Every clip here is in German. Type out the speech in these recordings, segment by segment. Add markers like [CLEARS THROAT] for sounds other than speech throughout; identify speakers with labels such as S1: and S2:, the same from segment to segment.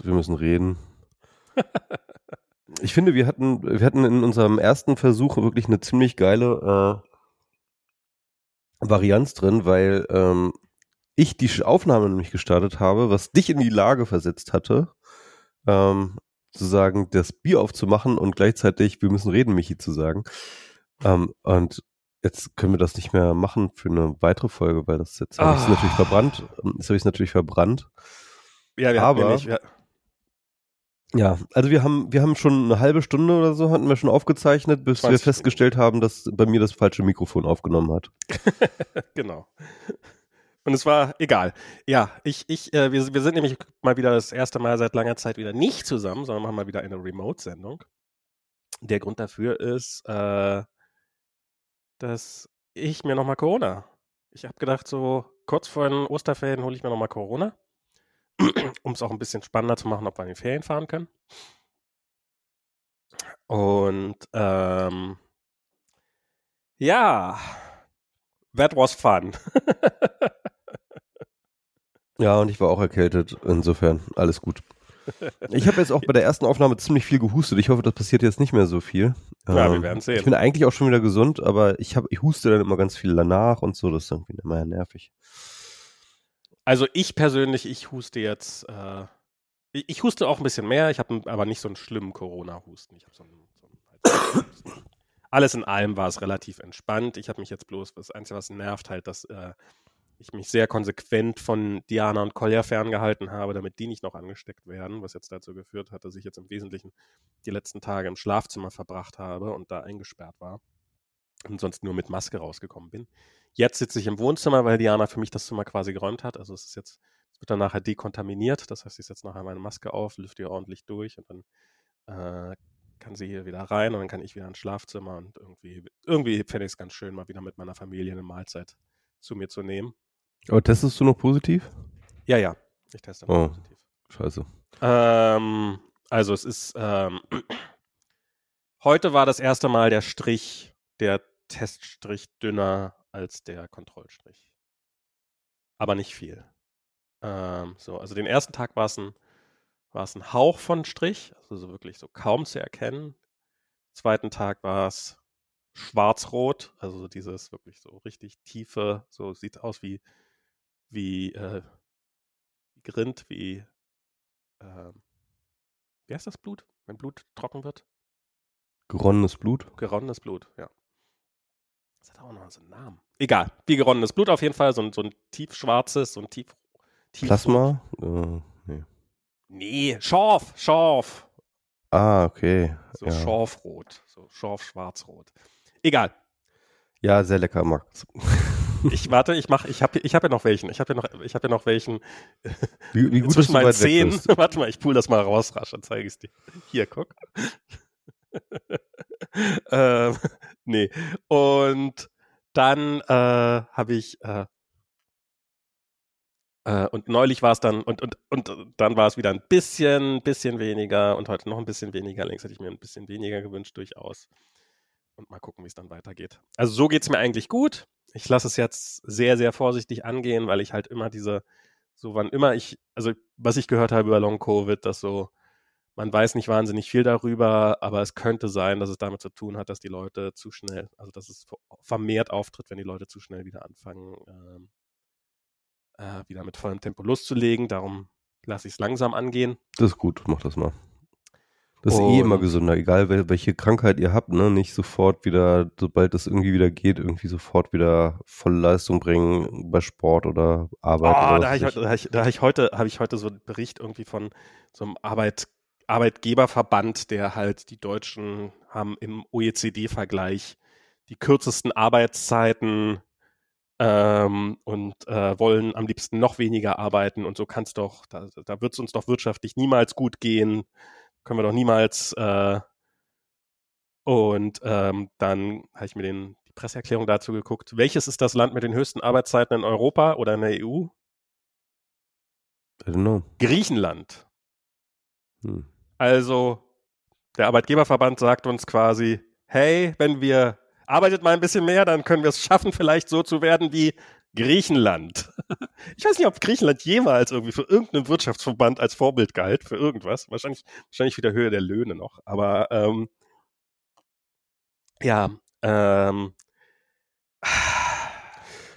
S1: ist, wir müssen reden. [LAUGHS] ich finde, wir hatten, wir hatten in unserem ersten Versuch wirklich eine ziemlich geile äh, Varianz drin, weil ähm, ich die Aufnahme nämlich gestartet habe, was dich in die Lage versetzt hatte, ähm, sozusagen das Bier aufzumachen und gleichzeitig wir müssen reden, Michi zu sagen. Ähm, und jetzt können wir das nicht mehr machen für eine weitere Folge, weil das jetzt habe ich
S2: Ah.
S1: natürlich verbrannt. Jetzt habe ich es natürlich verbrannt.
S2: Ja, wir
S1: Aber-
S2: hatten nämlich, wir,
S1: Ja, also wir haben, wir haben schon eine halbe Stunde oder so hatten wir schon aufgezeichnet, bis wir
S2: 20
S1: festgestellt haben, dass bei mir das falsche Mikrofon aufgenommen hat. [LAUGHS]
S2: genau. Und es war egal. Ja, ich, ich, äh, wir, wir sind nämlich mal wieder das erste Mal seit langer Zeit wieder nicht zusammen, sondern machen mal wieder eine Remote-Sendung. Der Grund dafür ist, äh, dass ich mir nochmal Corona. Ich habe gedacht, so kurz vor den Osterferien hole ich mir nochmal Corona, [CLEARS THROAT] um es auch ein bisschen spannender zu machen, ob wir in die Ferien fahren können. Und ähm, ja, that was fun. [LAUGHS]
S1: Ja, und ich war auch erkältet, insofern alles gut. Ich habe jetzt auch bei der ersten Aufnahme ziemlich viel gehustet. Ich hoffe, das passiert jetzt nicht mehr so viel.
S2: Ja, wir
S1: Ähm,
S2: werden sehen.
S1: Ich bin eigentlich auch schon wieder gesund, aber ich, hab, ich huste dann immer ganz viel danach und so. Das ist irgendwie immer nervig.
S2: Also ich persönlich, ich huste jetzt, äh, ich, huste auch ein bisschen mehr, ich habe aber nicht so einen schlimmen Corona-Husten. Ich habe so einen, so einen. Alles in allem war es relativ entspannt. Ich habe mich jetzt bloß, das Einzige, was nervt, halt, dass äh, ich mich sehr konsequent von Diana und Kolja ferngehalten habe, damit die nicht noch angesteckt werden, was jetzt dazu geführt hat, dass ich jetzt im Wesentlichen die letzten Tage im Schlafzimmer verbracht habe und da eingesperrt war und sonst nur mit Maske rausgekommen bin. Jetzt sitze ich im Wohnzimmer, weil Diana für mich das Zimmer quasi geräumt hat. Also es ist jetzt, es wird dann nachher dekontaminiert. Das heißt, ich setze nachher meine Maske auf, lüfte ihr ordentlich durch und dann äh, kann sie hier wieder rein und dann kann ich wieder ins Schlafzimmer und irgendwie, irgendwie fände ich es ganz schön, mal wieder mit meiner Familie eine Mahlzeit zu mir zu nehmen.
S1: Aber testest du noch positiv?
S2: Ja, ja, ich teste
S1: Oh.
S2: positiv.
S1: Scheiße.
S2: Ähm, also es ist, ähm, [CLEARS THROAT] heute war das erste Mal der Strich, der Teststrich dünner als der Kontrollstrich. Aber nicht viel. Ähm, so, also den ersten Tag war es ein, war es ein Hauch von Strich, also so wirklich so kaum zu erkennen. Zweiten Tag war es schwarz-rot, also so dieses wirklich so richtig tiefe, so sieht aus wie, wie, äh, wie Grind, wie, ähm, wie heißt das Blut, wenn Blut trocken wird?
S1: Geronnenes Blut?
S2: Geronnenes Blut, ja. Das hat auch noch so einen Namen. Egal, wie geronnenes Blut auf jeden Fall, so ein, so ein tiefschwarzes, so ein tief, tief
S1: Plasma? Äh, nee.
S2: Nee, Schorf, Schorf.
S1: Ah, okay.
S2: So
S1: ja.
S2: Schorfrot, so Schorf-Schwarzrot. Egal.
S1: ja, sehr lecker, Max. [LAUGHS]
S2: Ich warte, ich mach, ich habe ich hab ja noch welchen. Ich habe ja noch, ich habe ja noch welchen
S1: Wie, wie gut,
S2: zwischen meinen
S1: bist. [LAUGHS]
S2: Warte mal, ich pull das mal raus rasch, dann zeige ich es dir. Hier, guck. [LAUGHS] ähm, nee. Und dann äh, habe ich äh, äh, und neulich war es dann und, und, und dann war es wieder ein bisschen, bisschen weniger und heute noch ein bisschen weniger. Längst hätte ich mir ein bisschen weniger gewünscht, durchaus. Und mal gucken, wie es dann weitergeht. Also so geht es mir eigentlich gut. Ich lasse es jetzt sehr, sehr vorsichtig angehen, weil ich halt immer diese, so wann immer ich, also was ich gehört habe über Long Covid, dass so, man weiß nicht wahnsinnig viel darüber, aber es könnte sein, dass es damit zu tun hat, dass die Leute zu schnell, also dass es vermehrt auftritt, wenn die Leute zu schnell wieder anfangen, ähm, äh, wieder mit vollem Tempo loszulegen. Darum lasse ich es langsam angehen.
S1: Das ist gut, mach das mal. Das ist eh immer
S2: Und-
S1: gesünder, egal wel- welche Krankheit ihr habt, ne? Nicht sofort wieder, sobald das irgendwie wieder geht, irgendwie sofort wieder volle Leistung bringen bei Sport oder Arbeit.
S2: Oh,
S1: oder
S2: da habe ich, hab ich, da hab ich heute, habe ich heute so einen Bericht irgendwie von so einem Arbeit, Arbeitgeberverband, der halt die Deutschen haben im OECD-Vergleich die kürzesten Arbeitszeiten ähm, und äh, wollen am liebsten noch weniger arbeiten und so kann es doch, da, da wird es uns doch wirtschaftlich niemals gut gehen, können wir doch niemals äh, und ähm, dann habe ich mir den, die Presseerklärung dazu geguckt. Welches ist das Land mit den höchsten Arbeitszeiten in Europa oder in der EU?
S1: I don't know.
S2: Griechenland.
S1: Hm.
S2: Also der Arbeitgeberverband sagt uns quasi, hey, wenn wir arbeitet mal ein bisschen mehr, dann können wir es schaffen, vielleicht so zu werden wie Griechenland. [LAUGHS] Ich weiß nicht, ob Griechenland jemals irgendwie für irgendeinen Wirtschaftsverband als Vorbild galt, für irgendwas. Wahrscheinlich, wahrscheinlich für der Höhe der Löhne noch. Aber ähm, ja, ähm,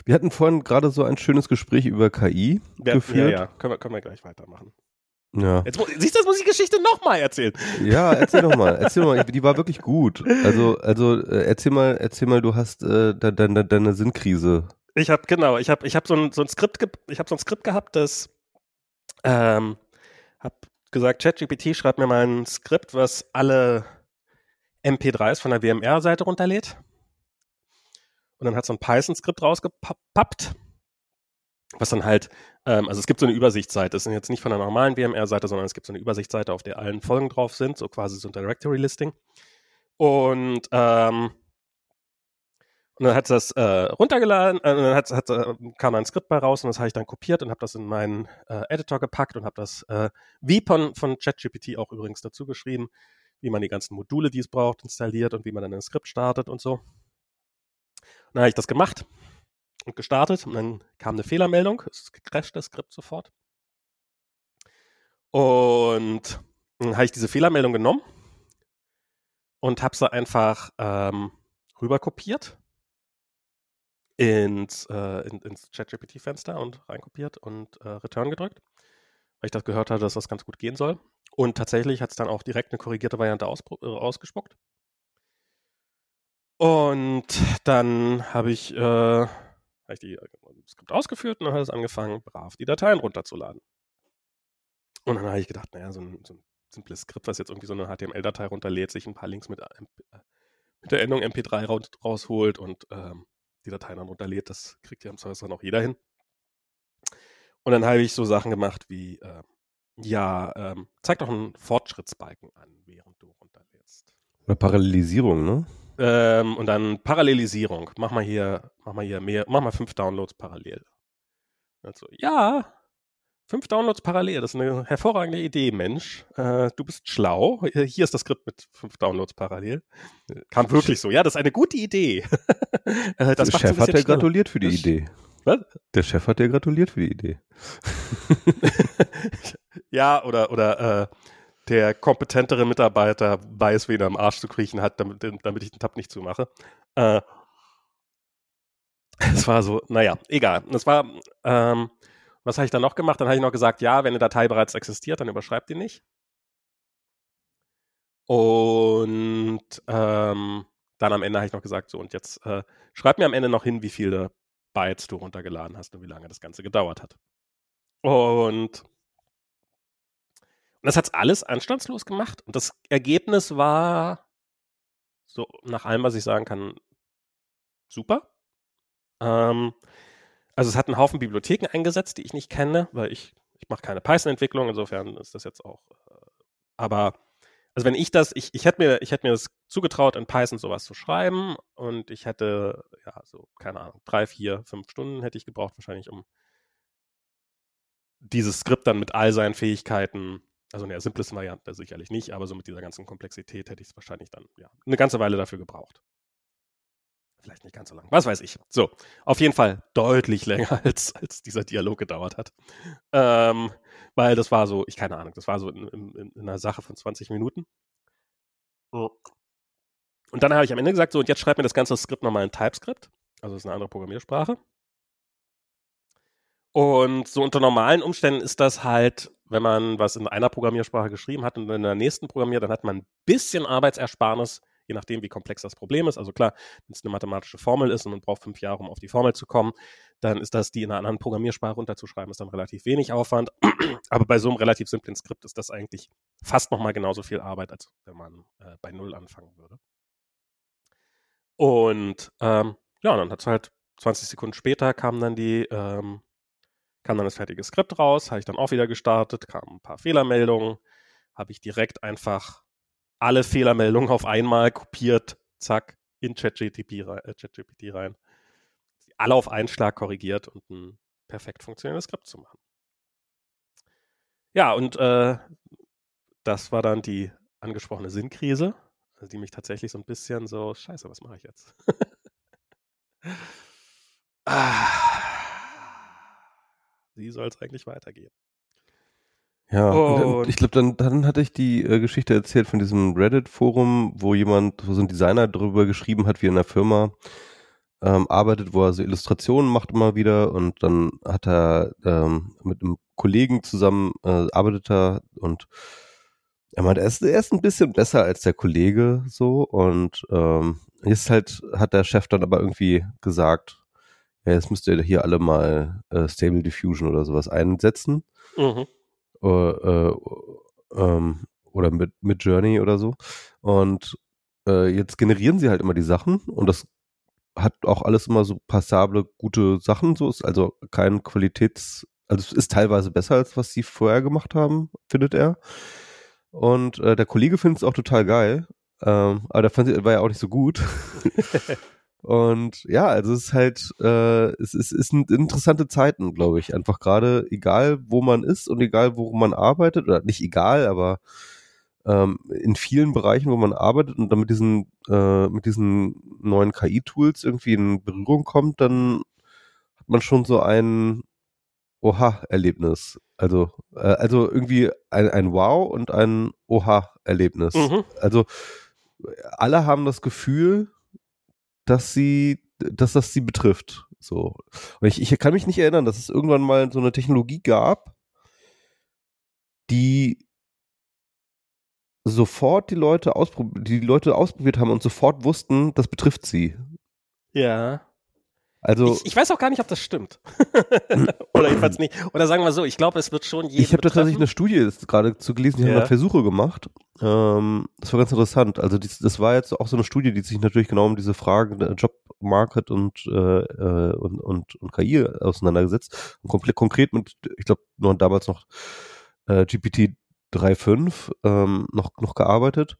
S1: Wir hatten vorhin gerade so ein schönes Gespräch über KI
S2: ja,
S1: geführt.
S2: Ja, ja, können wir, können wir gleich weitermachen.
S1: Ja.
S2: Jetzt, siehst du, jetzt muss ich die Geschichte nochmal erzählen.
S1: Ja, erzähl doch mal, [LAUGHS] erzähl mal, die war wirklich gut. Also, also äh, erzähl mal, erzähl mal, du hast äh, de, de, de, deine Sinnkrise.
S2: Ich habe genau, ich habe ich hab so ein, so ein Skript, ge ich habe so ein Skript gehabt, das ähm, habe gesagt, ChatGPT schreibt mir mal ein Skript, was alle MP3s von der WMR-Seite runterlädt. Und dann hat so ein Python-Skript rausgepappt, was dann halt, ähm, also es gibt so eine Übersichtsseite, das ist jetzt nicht von der normalen WMR-Seite, sondern es gibt so eine Übersichtsseite, auf der allen Folgen drauf sind, so quasi so ein Directory-Listing. Und ähm, und dann hat das äh, runtergeladen, äh, dann hat, hat, äh, kam ein Skript bei raus und das habe ich dann kopiert und habe das in meinen äh, Editor gepackt und habe das äh, Vpon von ChatGPT auch übrigens dazu geschrieben, wie man die ganzen Module, die es braucht, installiert und wie man dann ein Skript startet und so. Und dann habe ich das gemacht und gestartet und dann kam eine Fehlermeldung, es crasht das Skript sofort. Und dann habe ich diese Fehlermeldung genommen und habe sie einfach ähm, rüberkopiert ins, äh, in, ins ChatGPT-Fenster und reinkopiert und äh, Return gedrückt, weil ich das gehört hatte, dass das ganz gut gehen soll. Und tatsächlich hat es dann auch direkt eine korrigierte Variante äh, ausgespuckt. Und dann habe ich, äh, hab ich die, äh, Skript ausgeführt und dann hat es angefangen, brav die Dateien runterzuladen. Und dann habe ich gedacht, naja, so ein, so ein simples Skript, was jetzt irgendwie so eine HTML-Datei runterlädt, sich ein paar Links mit, äh, mit der Endung MP3 raus, rausholt und ähm, die Dateien dann runterlädt, das kriegt ja im Service dann auch jeder hin. Und dann habe ich so Sachen gemacht wie, äh, ja, ähm, zeig doch einen Fortschrittsbalken an, während du runterlädst.
S1: Oder Parallelisierung, ne?
S2: Ähm, und dann Parallelisierung. Mach mal hier, mach mal hier mehr, mach mal fünf Downloads parallel. Also, ja, fünf Downloads parallel, das ist eine hervorragende Idee, Mensch. Äh, du bist schlau. Hier ist das Skript mit fünf Downloads parallel. Kam wirklich so. Ja, das ist eine gute Idee. Äh, [LAUGHS] das
S1: Der Chef hat dir
S2: schneller.
S1: gratuliert für die
S2: Das-
S1: Idee.
S2: Was?
S1: Der Chef hat dir gratuliert für die Idee. [LAUGHS]
S2: ja, oder, oder äh, der kompetentere Mitarbeiter weiß, wen er am Arsch zu kriechen hat, damit, damit ich den Tab nicht zumache. Äh, [LAUGHS] es war so, naja, egal. Das war, ähm, was habe ich dann noch gemacht? Dann habe ich noch gesagt, ja, wenn eine Datei bereits existiert, dann überschreibt die nicht. Und ähm, dann am Ende habe ich noch gesagt, so, und jetzt äh, schreib mir am Ende noch hin, wie viele Bytes du runtergeladen hast und wie lange das Ganze gedauert hat. Und, und das hat alles anstandslos gemacht. Und das Ergebnis war, so nach allem, was ich sagen kann, super. Ähm, also es hat einen Haufen Bibliotheken eingesetzt, die ich nicht kenne, weil ich, ich mache keine Python-Entwicklung, insofern ist das jetzt auch. Äh, aber also wenn ich das, ich, ich hätte mir, ich hätte mir das zugetraut, in Python sowas zu schreiben und ich hätte, ja, so, keine Ahnung, drei, vier, fünf Stunden hätte ich gebraucht, wahrscheinlich, um dieses Skript dann mit all seinen Fähigkeiten, also in der simplesten Variante sicherlich nicht, aber so mit dieser ganzen Komplexität hätte ich es wahrscheinlich dann, ja, eine ganze Weile dafür gebraucht. Vielleicht nicht ganz so lang. Was weiß ich. So, auf jeden Fall deutlich [LAUGHS] länger, als, als dieser Dialog gedauert hat. Ähm, weil das war so, ich keine Ahnung, das war so in, in, in einer Sache von 20 Minuten. Und dann habe ich am Ende gesagt, so, und jetzt schreib mir das ganze Skript nochmal in TypeScript. Also das ist eine andere Programmiersprache. Und so unter normalen Umständen ist das halt, wenn man was in einer Programmiersprache geschrieben hat und in der nächsten programmiert, dann hat man ein bisschen Arbeitsersparnis, je nachdem, wie komplex das Problem ist. Also klar, wenn es eine mathematische Formel ist und man braucht fünf Jahre, um auf die Formel zu kommen, dann ist das, die in einer anderen Programmiersprache runterzuschreiben, ist dann relativ wenig Aufwand. [CLEARS THROAT] Aber bei so einem relativ simplen Skript ist das eigentlich fast nochmal genauso viel Arbeit, als wenn man äh, bei Null anfangen würde. Und ähm, ja, dann hat es halt 20 Sekunden später kam dann die, ähm, kam dann das fertige Skript raus, habe ich dann auch wieder gestartet, kamen ein paar Fehlermeldungen, habe ich direkt einfach alle Fehlermeldungen auf einmal kopiert, zack, in ChatGPT rein, äh, rein. Alle auf einen Schlag korrigiert und ein perfekt funktionierendes Skript zu machen. Ja, und äh, das war dann die angesprochene Sinnkrise, also die mich tatsächlich so ein bisschen so, scheiße, was mache ich jetzt? [LAUGHS] ah, wie soll es eigentlich weitergehen?
S1: Ja, und ich glaube, dann, dann hatte ich die äh, Geschichte erzählt von diesem Reddit-Forum, wo jemand, wo so ein Designer darüber geschrieben hat, wie in der Firma ähm, arbeitet, wo er so Illustrationen macht immer wieder. Und dann hat er ähm, mit einem Kollegen zusammen äh, arbeitet er. Und er meint, er ist, er ist ein bisschen besser als der Kollege so. Und ähm, jetzt halt hat der Chef dann aber irgendwie gesagt, ja, jetzt müsst ihr hier alle mal äh, Stable Diffusion oder sowas einsetzen. Mhm. Äh, äh, ähm, oder mit, mit Journey oder so. Und äh, jetzt generieren sie halt immer die Sachen und das hat auch alles immer so passable, gute Sachen. So ist also kein Qualitäts, also es ist teilweise besser als was sie vorher gemacht haben, findet er. Und äh, der Kollege findet es auch total geil. Ähm, aber der fand, war ja auch nicht so gut. [LAUGHS] Und ja, also es ist halt, äh, es ist, es sind interessante Zeiten, glaube ich. Einfach gerade, egal wo man ist und egal wo man arbeitet, oder nicht egal, aber ähm, in vielen Bereichen, wo man arbeitet und dann mit diesen, äh, mit diesen neuen KI-Tools irgendwie in Berührung kommt, dann hat man schon so ein Oha-Erlebnis. Also, äh, also irgendwie ein, ein Wow und ein Oha-Erlebnis. Mhm. Also alle haben das Gefühl, dass sie, dass das sie betrifft. So. Und ich, ich kann mich nicht erinnern, dass es irgendwann mal so eine Technologie gab, die sofort die Leute, ausprob die, Leute ausprobiert haben und sofort wussten, das betrifft sie.
S2: Ja. Also, ich, ich, weiß auch gar nicht, ob das stimmt. [CLEARS THROAT] Oder jedenfalls nicht. Oder sagen wir so, ich glaube, es wird schon
S1: jeden Ich habe tatsächlich eine Studie gerade zu gelesen, die ja. haben da Versuche gemacht. Ähm, das war ganz interessant. Also dies, das war jetzt auch so eine Studie, die sich natürlich genau um diese Fragen Jobmarket und, äh, äh und, und, und KI auseinandergesetzt. Und komplett konkret mit, ich glaube, noch damals noch äh, GPT 3.5 ähm, noch, noch gearbeitet.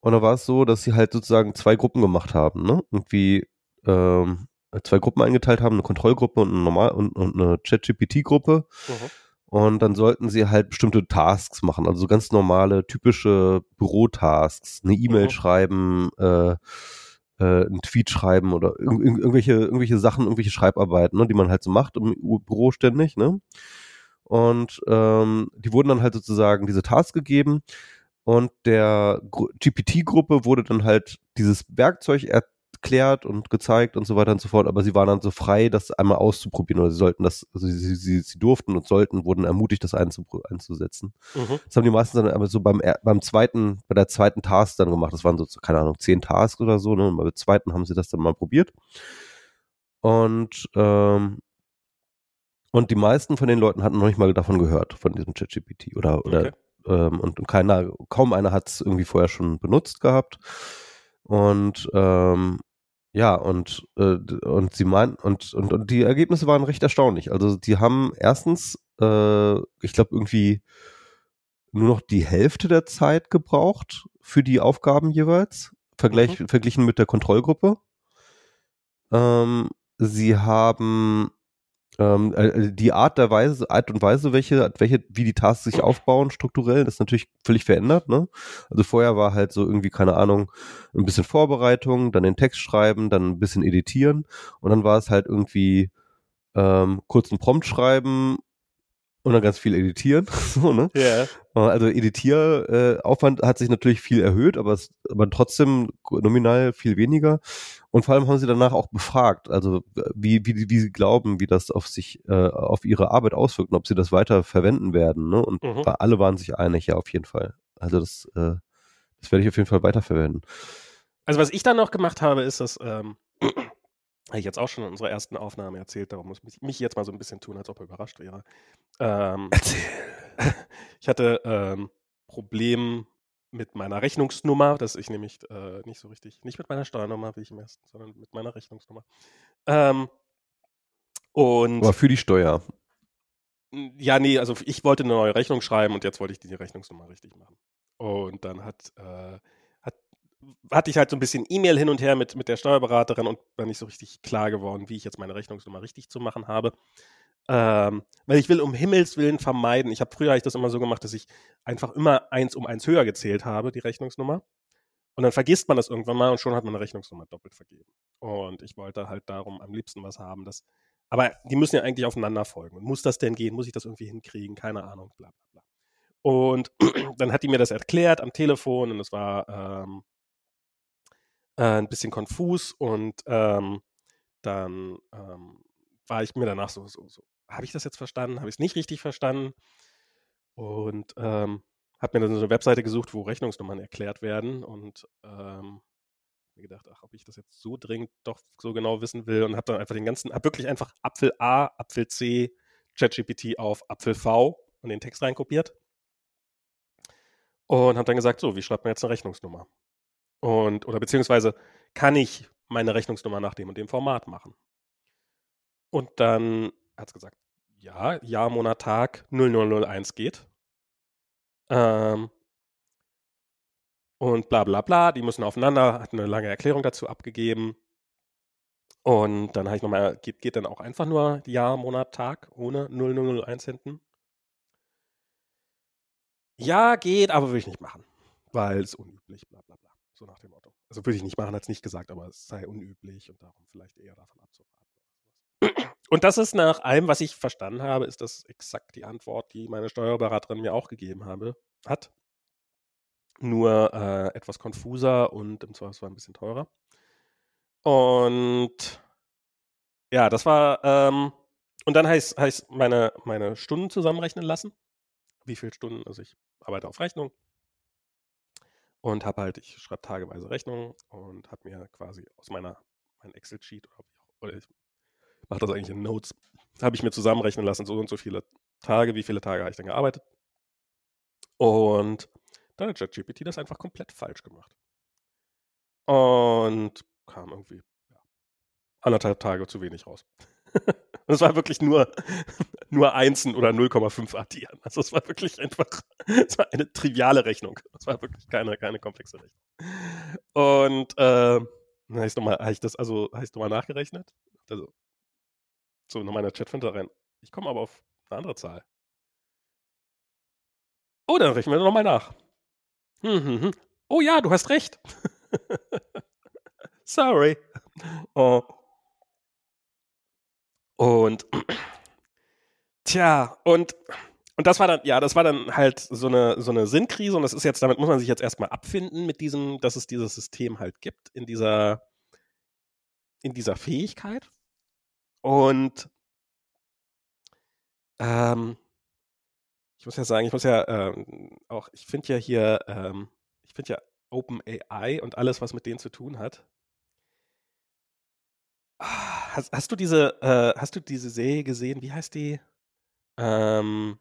S1: Und da war es so, dass sie halt sozusagen zwei Gruppen gemacht haben, ne? Irgendwie ähm, zwei Gruppen eingeteilt haben, eine Kontrollgruppe und eine normal und, und eine ChatGPT-Gruppe. Mhm. Und dann sollten sie halt bestimmte Tasks machen, also so ganz normale, typische Bürotasks, eine E-Mail mhm. schreiben, äh, äh, einen Tweet schreiben oder ir irgendwelche, irgendwelche Sachen, irgendwelche Schreibarbeiten, ne, die man halt so macht im Büro ständig, ne? Und ähm, die wurden dann halt sozusagen diese Tasks gegeben und der GPT-Gruppe wurde dann halt dieses Werkzeug er erklärt und gezeigt und so weiter und so fort, aber sie waren dann so frei, das einmal auszuprobieren oder sie sollten das, also sie, sie, sie durften und sollten, wurden ermutigt, das einzusetzen. Mhm. Das haben die meisten dann aber so beim, beim zweiten, bei der zweiten Task dann gemacht. Das waren so, keine Ahnung, zehn Tasks oder so, ne? Und beim zweiten haben sie das dann mal probiert. Und, ähm, und die meisten von den Leuten hatten noch nicht mal davon gehört, von diesem ChatGPT oder, oder okay. ähm, und, und keiner, kaum einer hat es irgendwie vorher schon benutzt gehabt. Und ähm, ja, und, äh, und sie meinen, und, und, und die Ergebnisse waren recht erstaunlich. Also die haben erstens, äh, ich glaube, irgendwie nur noch die Hälfte der Zeit gebraucht für die Aufgaben jeweils, vergleich, mhm. verglichen mit der Kontrollgruppe. Ähm, sie haben ähm, äh, äh, die Art der Weise, Art und Weise, welche, welche, wie die Tasks sich aufbauen, strukturell, ist natürlich völlig verändert, ne? Also vorher war halt so irgendwie, keine Ahnung, ein bisschen Vorbereitung, dann den Text schreiben, dann ein bisschen editieren und dann war es halt irgendwie ähm, kurz einen Prompt schreiben und dann ganz viel editieren. [LAUGHS] so, ne? Yeah. Also Editieraufwand äh, hat sich natürlich viel erhöht, aber, es, aber trotzdem nominal viel weniger. Und vor allem haben sie danach auch befragt, also wie, wie, wie sie glauben, wie das auf sich, äh, auf ihre Arbeit auswirkt und ob sie das weiter verwenden werden. Ne? Und mhm. alle waren sich einig, ja, auf jeden Fall. Also das, äh, das werde ich auf jeden Fall weiterverwenden.
S2: Also was ich dann noch gemacht habe, ist, dass ähm, habe ich jetzt auch schon in unserer ersten Aufnahme erzählt, darum muss ich mich jetzt mal so ein bisschen tun, als ob er überrascht wäre. Ähm, [LAUGHS]
S1: Erzähl. [LAUGHS]
S2: Ich hatte ähm, Problem mit meiner Rechnungsnummer, dass ich nämlich äh, nicht so richtig, nicht mit meiner Steuernummer, wie ich im ersten, sondern mit meiner Rechnungsnummer. Ähm, und
S1: Aber für die Steuer.
S2: Ja, nee, also ich wollte eine neue Rechnung schreiben und jetzt wollte ich die Rechnungsnummer richtig machen. Und dann hat äh, hatte ich halt so ein bisschen E-Mail hin und her mit, mit der Steuerberaterin und war nicht so richtig klar geworden, wie ich jetzt meine Rechnungsnummer richtig zu machen habe. Ähm, weil ich will um Himmels Willen vermeiden. Ich habe früher ich das immer so gemacht, dass ich einfach immer eins um eins höher gezählt habe, die Rechnungsnummer. Und dann vergisst man das irgendwann mal und schon hat man eine Rechnungsnummer doppelt vergeben. Und ich wollte halt darum am liebsten was haben, das aber die müssen ja eigentlich aufeinander folgen. muss das denn gehen? Muss ich das irgendwie hinkriegen? Keine Ahnung, bla bla bla. Und [CLEARS THROAT] dann hat die mir das erklärt am Telefon und es war ähm, äh, ein bisschen konfus und ähm, dann ähm, war ich mir danach so, so, so habe ich das jetzt verstanden? Habe ich es nicht richtig verstanden? Und ähm, habe mir dann so eine Webseite gesucht, wo Rechnungsnummern erklärt werden und ähm, mir gedacht, ach, ob ich das jetzt so dringend doch so genau wissen will und habe dann einfach den ganzen, habe wirklich einfach Apfel A, Apfel C, ChatGPT auf Apfel V und den Text reinkopiert und habe dann gesagt, so, wie schreibt man jetzt eine Rechnungsnummer? Und, oder beziehungsweise kann ich meine Rechnungsnummer nach dem und dem Format machen? Und dann hat es gesagt, ja, Jahr, Monat, Tag 0001 geht. Ähm, und bla bla bla, die müssen aufeinander, hat eine lange Erklärung dazu abgegeben. Und dann habe ich nochmal, geht, geht dann auch einfach nur Jahr, Monat, Tag ohne 0001 hinten? Ja, geht, aber würde ich nicht machen, weil es unüblich, bla bla bla. So nach dem Motto. Also würde ich nicht machen, hat es nicht gesagt, aber es sei unüblich und darum vielleicht eher davon abzuraten. [CLEARS THROAT] Und das ist nach allem, was ich verstanden habe, ist das exakt die Antwort, die meine Steuerberaterin mir auch gegeben habe, hat. Nur äh, etwas konfuser und im Zweifelsfall ein bisschen teurer. Und ja, das war, ähm, und dann heißt, heißt meine, meine Stunden zusammenrechnen lassen. Wie viele Stunden, also ich arbeite auf Rechnung und habe halt, ich schreibe tageweise Rechnungen und habe mir quasi aus meiner mein Excel-Sheet oder, oder ich mache das eigentlich in Notes, habe ich mir zusammenrechnen lassen, so und so viele Tage, wie viele Tage habe ich dann gearbeitet. Und dann hat ChatGPT das einfach komplett falsch gemacht. Und kam irgendwie ja, anderthalb Tage zu wenig raus. [LAUGHS] Es war wirklich nur, [LAUGHS] nur Einsen oder 0,5 addieren. Also es war wirklich einfach, [LAUGHS] es war eine triviale Rechnung. Es war wirklich keine, keine komplexe Rechnung. Und äh, ich nochmal, habe ich das, also ich nochmal nachgerechnet? Also, so, nochmal in der Chatfilter rein. Ich komme aber auf eine andere Zahl. Oh, dann rechnen wir nochmal nach. Hm, hm, hm. Oh ja, du hast recht. [LAUGHS] Sorry. Oh. Und tja, und, und das war dann, ja, das war dann halt so eine, so eine Sinnkrise und das ist jetzt, damit muss man sich jetzt erstmal abfinden mit diesem, dass es dieses System halt gibt, in dieser, in dieser Fähigkeit. Und ähm, ich muss ja sagen, ich muss ja ähm, auch, ich finde ja hier, ähm, ich finde ja OpenAI und alles, was mit denen zu tun hat, Hast, hast du diese, äh, hast du diese Serie gesehen? Wie heißt die? Ähm,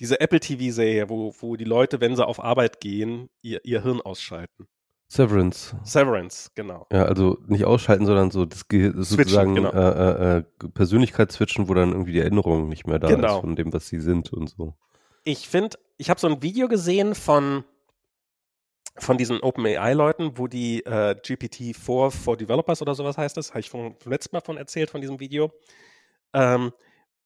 S2: diese Apple TV-Serie, wo, wo die Leute, wenn sie auf Arbeit gehen, ihr, ihr Hirn ausschalten.
S1: Severance.
S2: Severance, genau.
S1: Ja, also nicht ausschalten, sondern so das, das sozusagen
S2: genau.
S1: äh, äh, Persönlichkeitsswitchen, wo dann irgendwie die Erinnerung nicht mehr da
S2: Genau.
S1: ist von dem, was sie sind und so.
S2: Ich finde, ich habe so ein Video gesehen von, von diesen OpenAI-Leuten, wo die äh, GPT-4 for Developers oder sowas heißt das, habe ich vom, vom letzten Mal von erzählt, von diesem Video. Ähm,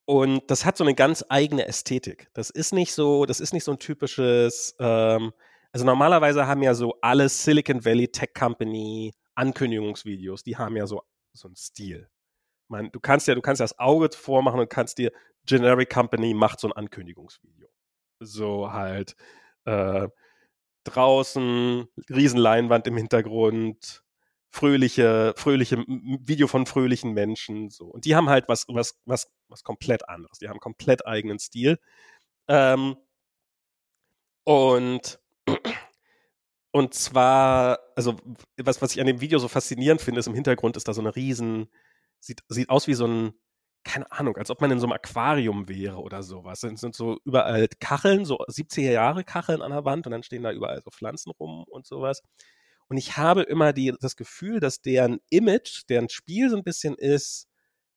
S2: und das hat so eine ganz eigene Ästhetik. Das ist nicht so, das ist nicht so ein typisches, ähm, also normalerweise haben ja so alle Silicon Valley Tech Company Ankündigungsvideos, die haben ja so, so einen Stil. Man, du kannst ja, du kannst ja das Auge vormachen und kannst dir Generic Company macht so ein Ankündigungsvideo. So halt, äh, draußen, Riesenleinwand im Hintergrund, fröhliche, fröhliche Video von fröhlichen Menschen. So. Und die haben halt was, was, was, was komplett anderes. Die haben komplett eigenen Stil. Ähm, und [CLEARS THROAT] und zwar, also was, was ich an dem Video so faszinierend finde, ist im Hintergrund ist da so eine riesen, sieht, sieht aus wie so ein, keine Ahnung, als ob man in so einem Aquarium wäre oder sowas. Es sind so überall Kacheln, so 70er Jahre Kacheln an der Wand und dann stehen da überall so Pflanzen rum und sowas. Und ich habe immer die, das Gefühl, dass deren Image, deren Spiel so ein bisschen ist,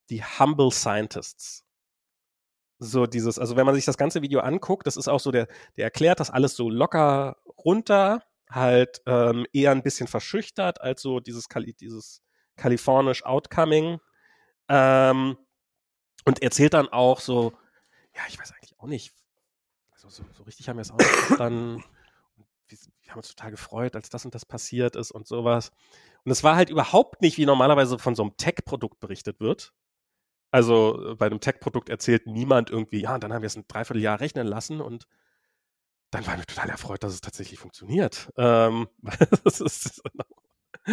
S2: die Humble Scientists. So dieses, also wenn man sich das ganze Video anguckt, das ist auch so, der, der erklärt das alles so locker runter, halt ähm, eher ein bisschen verschüchtert als so dieses, dieses kalifornisch Outcoming. Ähm, und erzählt dann auch so, ja, ich weiß eigentlich auch nicht, also so, so richtig haben wir es auch nicht verstanden. Wir, haben uns total gefreut, als das und das passiert ist und sowas. Und es war halt überhaupt nicht, wie normalerweise von so einem Tech-Produkt berichtet wird, Also bei einem Tech-Produkt erzählt niemand irgendwie, ja, und dann haben wir es ein Dreivierteljahr rechnen lassen und dann waren wir total erfreut, dass es tatsächlich funktioniert. Ähm, [LAUGHS] das ist,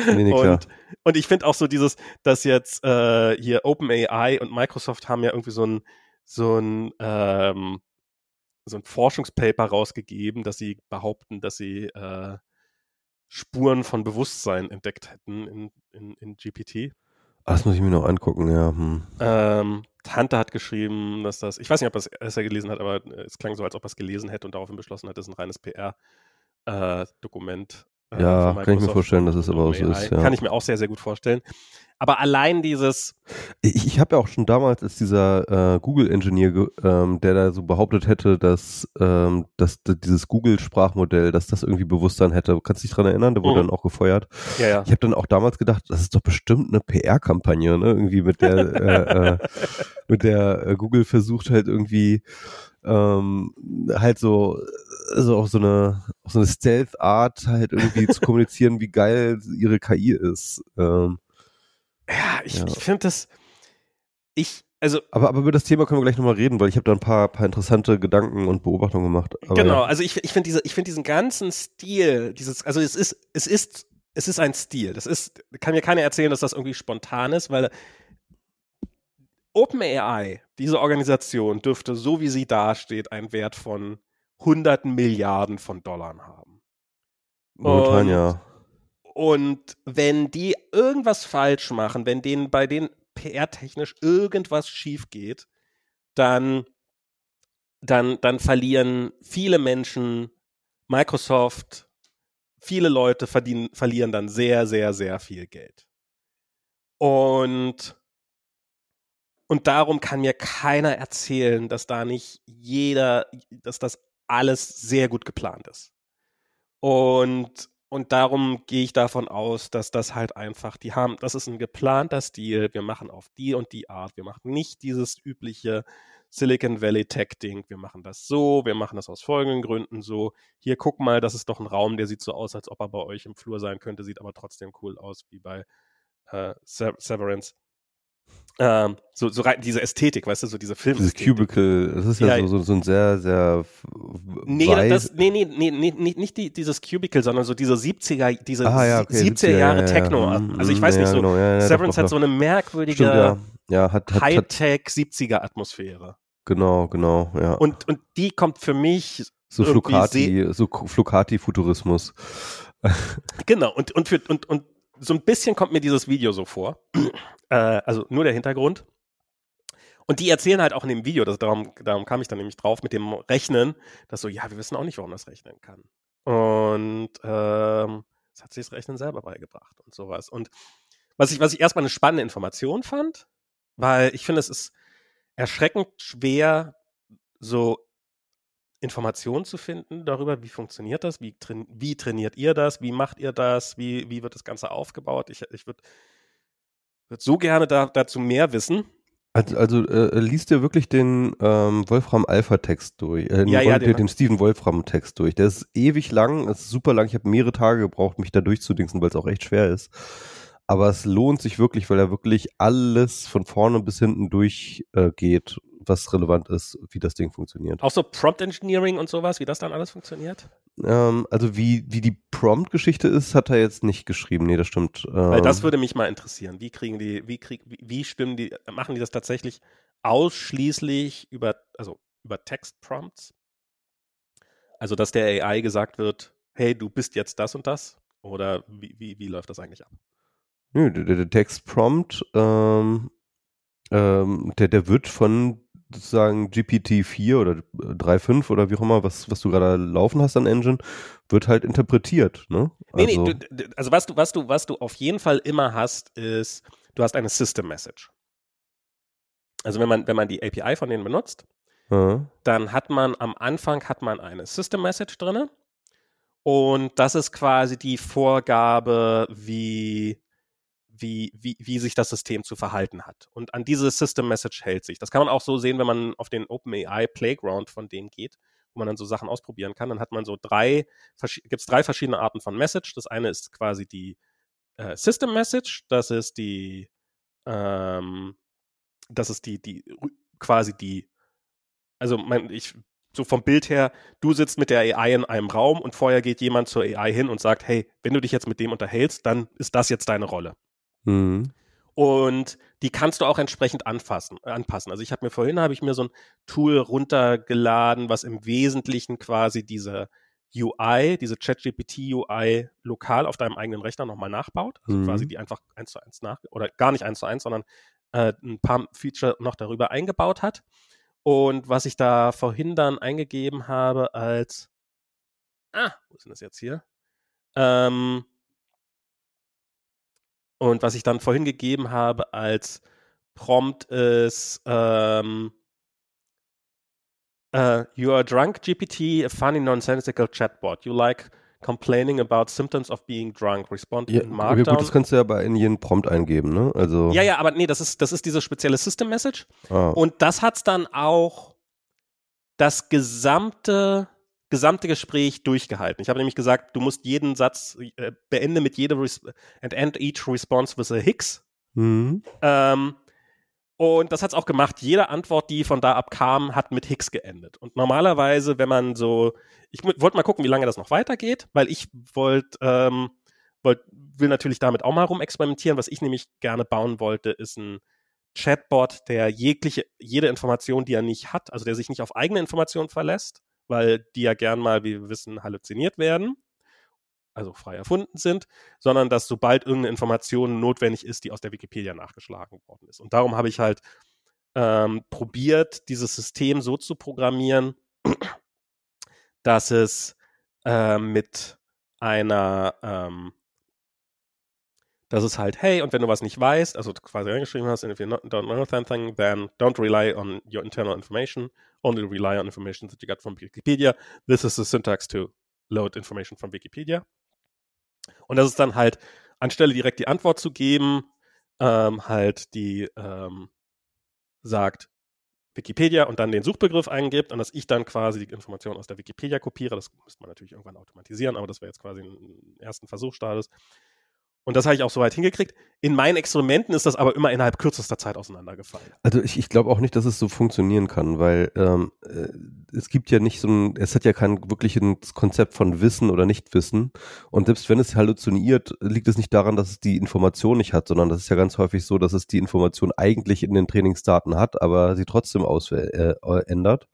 S2: nee, nee, und, und, ich finde auch so dieses, dass jetzt äh, hier OpenAI und Microsoft haben ja irgendwie so ein, so ein, ähm, so ein Forschungspaper rausgegeben, dass sie behaupten, dass sie äh, Spuren von Bewusstsein entdeckt hätten in, in, in GPT.
S1: Ach, das muss ich mir noch angucken, ja. Hm.
S2: Ähm, Tante hat geschrieben, dass das, ich weiß nicht, ob er es gelesen hat, aber es klang so, als ob er es gelesen hätte und daraufhin beschlossen hat, das ist ein reines PR-Dokument.
S1: Äh, ja, kann ich mir vorstellen, dass es aber auch so ist. Ja.
S2: Kann ich mir auch sehr, sehr gut vorstellen. Aber allein dieses.
S1: Ich, ich habe ja auch schon damals, als dieser äh, Google-Ingenieur, ähm, der da so behauptet hätte, dass, ähm, dass, dass dieses Google-Sprachmodell, dass das irgendwie Bewusstsein hätte. Kannst du dich dran erinnern? Der wurde mhm. dann auch gefeuert.
S2: Ja, ja.
S1: Ich habe dann auch damals gedacht, das ist doch bestimmt eine PR-Kampagne, ne? Irgendwie mit der, äh, äh, mit der äh, Google versucht halt irgendwie ähm, halt so also auf so eine auf so eine Stealth-Art halt irgendwie [LAUGHS] zu kommunizieren, wie geil ihre KI ist. Ähm,
S2: ja, ich, ja. ich finde das, ich, also.
S1: Aber, aber über das Thema können wir gleich nochmal reden, weil ich habe da ein paar, paar interessante Gedanken und Beobachtungen gemacht. Aber
S2: genau,
S1: ja.
S2: also ich, ich finde diese, ich finde diesen ganzen Stil, dieses, also es ist, es ist, es ist ein Stil. Das ist, kann mir keiner erzählen, dass das irgendwie spontan ist, weil OpenAI, diese Organisation, dürfte, so wie sie dasteht, einen Wert von hunderten Milliarden von Dollar haben.
S1: Momentan ja.
S2: Und wenn die irgendwas falsch machen, wenn denen bei denen PR-technisch irgendwas schief geht, dann, dann, dann verlieren viele Menschen, Microsoft, viele Leute verdienen, verlieren dann sehr, sehr, sehr viel Geld. Und, und darum kann mir keiner erzählen, dass da nicht jeder, dass das alles sehr gut geplant ist. Und und darum gehe ich davon aus, dass das halt einfach, die haben, das ist ein geplanter Stil, wir machen auf die und die Art, wir machen nicht dieses übliche Silicon Valley Tech-Ding, wir machen das so, wir machen das aus folgenden Gründen so. Hier, guck mal, das ist doch ein Raum, der sieht so aus, als ob er bei euch im Flur sein könnte, sieht aber trotzdem cool aus, wie bei äh, Severance. Ähm, so, so rein, diese Ästhetik, weißt du, so diese Filme. Diese
S1: Cubicle, das ist ja, ja so, so, so, ein sehr, sehr.
S2: Nee, das, nee, nee, nee, nee, nicht die, dieses Cubicle, sondern so diese 70er, diese ah, ja, okay, 70er Jahre ja, Techno. Also ich weiß nicht so, genau, Severance hat so eine merkwürdige
S1: Stimmt, ja. hat,
S2: hat, Hightech 70er Atmosphäre.
S1: Genau, genau, ja.
S2: Und, und die kommt für mich
S1: so Flocati, so Flocati-Futurismus.
S2: genau, und, und, für, und, und so ein bisschen kommt mir dieses Video so vor. [CLEARS THROAT] äh, also nur der Hintergrund. Und die erzählen halt auch in dem Video, das, darum, darum kam ich dann nämlich drauf, mit dem Rechnen, dass so, ja, wir wissen auch nicht, warum das rechnen kann. Und ähm, das hat sich das Rechnen selber beigebracht und sowas. Und was ich, was ich erstmal eine spannende Information fand, weil ich finde, es ist erschreckend schwer, so Informationen zu finden darüber, wie funktioniert das, wie, train wie trainiert ihr das, wie macht ihr das, wie, wie wird das Ganze aufgebaut. Ich, ich würde würd so gerne da, dazu mehr wissen.
S1: Also, also äh, liest ihr wirklich den ähm, Wolfram Alpha Text durch, äh,
S2: ja, ja,
S1: den, den Steven Wolfram Text durch. Der ist ewig lang, ist super lang. Ich habe mehrere Tage gebraucht, mich da durchzudingsen, weil es auch echt schwer ist. Aber es lohnt sich wirklich, weil er wirklich alles von vorne bis hinten durchgeht äh, was relevant ist, wie das Ding funktioniert.
S2: Auch so Prompt Engineering und sowas, wie das dann alles funktioniert?
S1: Ähm, also wie, wie die Prompt-Geschichte ist, hat er jetzt nicht geschrieben. Nee, das stimmt.
S2: Ähm, Weil das würde mich mal interessieren. Wie kriegen die, wie krieg, wie, wie stimmen die, machen die das tatsächlich ausschließlich über, also über Text-Prompts? Also, dass der AI gesagt wird, hey, du bist jetzt das und das? Oder wie, wie, wie läuft das eigentlich ab?
S1: Nö, der, der Text-Prompt, ähm, ähm, der, der wird von sozusagen GPT-4 oder 3.5 oder wie auch immer, was, was du gerade laufen hast an Engine, wird halt interpretiert. Ne?
S2: Also, nee, nee, du, also was du, was, du, was du auf jeden Fall immer hast, ist, du hast eine System Message. Also wenn man, wenn man die API von denen benutzt, ja. dann hat man am Anfang hat man eine System Message drin. Und das ist quasi die Vorgabe, wie wie, wie, wie sich das System zu verhalten hat. Und an diese System Message hält sich. Das kann man auch so sehen, wenn man auf den OpenAI Playground von denen geht, wo man dann so Sachen ausprobieren kann. Dann hat man so drei, gibt es drei verschiedene Arten von Message. Das eine ist quasi die äh, System Message, das ist die, ähm, das ist die, die quasi die, also mein, ich, so vom Bild her, du sitzt mit der AI in einem Raum und vorher geht jemand zur AI hin und sagt, hey, wenn du dich jetzt mit dem unterhältst, dann ist das jetzt deine Rolle.
S1: Mhm.
S2: Und die kannst du auch entsprechend anfassen, anpassen. Also ich habe mir vorhin habe ich mir so ein Tool runtergeladen, was im Wesentlichen quasi diese UI, diese ChatGPT UI lokal auf deinem eigenen Rechner nochmal nachbaut. Also
S1: Mhm.
S2: quasi die einfach eins zu eins nach oder gar nicht eins zu eins, sondern äh, ein paar Feature noch darüber eingebaut hat. Und was ich da vorhin dann eingegeben habe als Ah, wo ist denn das jetzt hier? Ähm, und was ich dann vorhin gegeben habe als Prompt ist ähm, äh, You are drunk, GPT, a funny nonsensical chatbot. You like complaining about symptoms of being drunk. Respond
S1: Ja,
S2: in Markdown.
S1: gut, das kannst du ja bei in jeden Prompt eingeben, ne? Also,
S2: ja, ja, aber nee, das ist, das ist diese spezielle System Message.
S1: Ah,
S2: Und das hat's dann auch das gesamte, gesamte Gespräch durchgehalten. Ich habe nämlich gesagt, du musst jeden Satz äh, beende mit jedem Res and end each response with a Hicks.
S1: mhm.
S2: Ähm, und das hat's auch gemacht. Jede Antwort, die von da ab kam, hat mit Hicks geendet. Und normalerweise, wenn man so, ich wollte mal gucken, wie lange das noch weitergeht, weil ich wollte, ähm, wollt, will natürlich damit auch mal rumexperimentieren. Was ich nämlich gerne bauen wollte, ist ein Chatbot, der jegliche, jede Information, die er nicht hat, also der sich nicht auf eigene Informationen verlässt, weil die ja gern mal, wie wir wissen, halluziniert werden, also frei erfunden sind, sondern dass sobald irgendeine Information notwendig ist, die aus der Wikipedia nachgeschlagen worden ist. Und darum habe ich halt ähm, probiert, dieses System so zu programmieren, [CLEARS THROAT] dass es äh, mit einer ähm, das ist halt, hey, und wenn du was nicht weißt, also quasi reingeschrieben hast, if you not, don't know something, then don't rely on your internal information, only rely on information that you got from Wikipedia. This is the syntax to load information from Wikipedia. Und das ist dann halt, anstelle direkt die Antwort zu geben, ähm, halt die ähm, sagt Wikipedia und dann den Suchbegriff eingibt und dass ich dann quasi die Information aus der Wikipedia kopiere. Das müsste man natürlich irgendwann automatisieren, aber das wäre jetzt quasi ein ersten Versuchsstatus. Und das habe ich auch soweit hingekriegt. In meinen Experimenten ist das aber immer innerhalb kürzester Zeit auseinandergefallen.
S1: Also ich, ich glaube auch nicht, dass es so funktionieren kann, weil ähm, äh, es gibt ja nicht so ein, es hat ja kein wirkliches Konzept von Wissen oder Nichtwissen. Und selbst wenn es halluziniert, liegt es nicht daran, dass es die Information nicht hat, sondern das ist ja ganz häufig so, dass es die Information eigentlich in den Trainingsdaten hat, aber sie trotzdem aus, äh, ändert.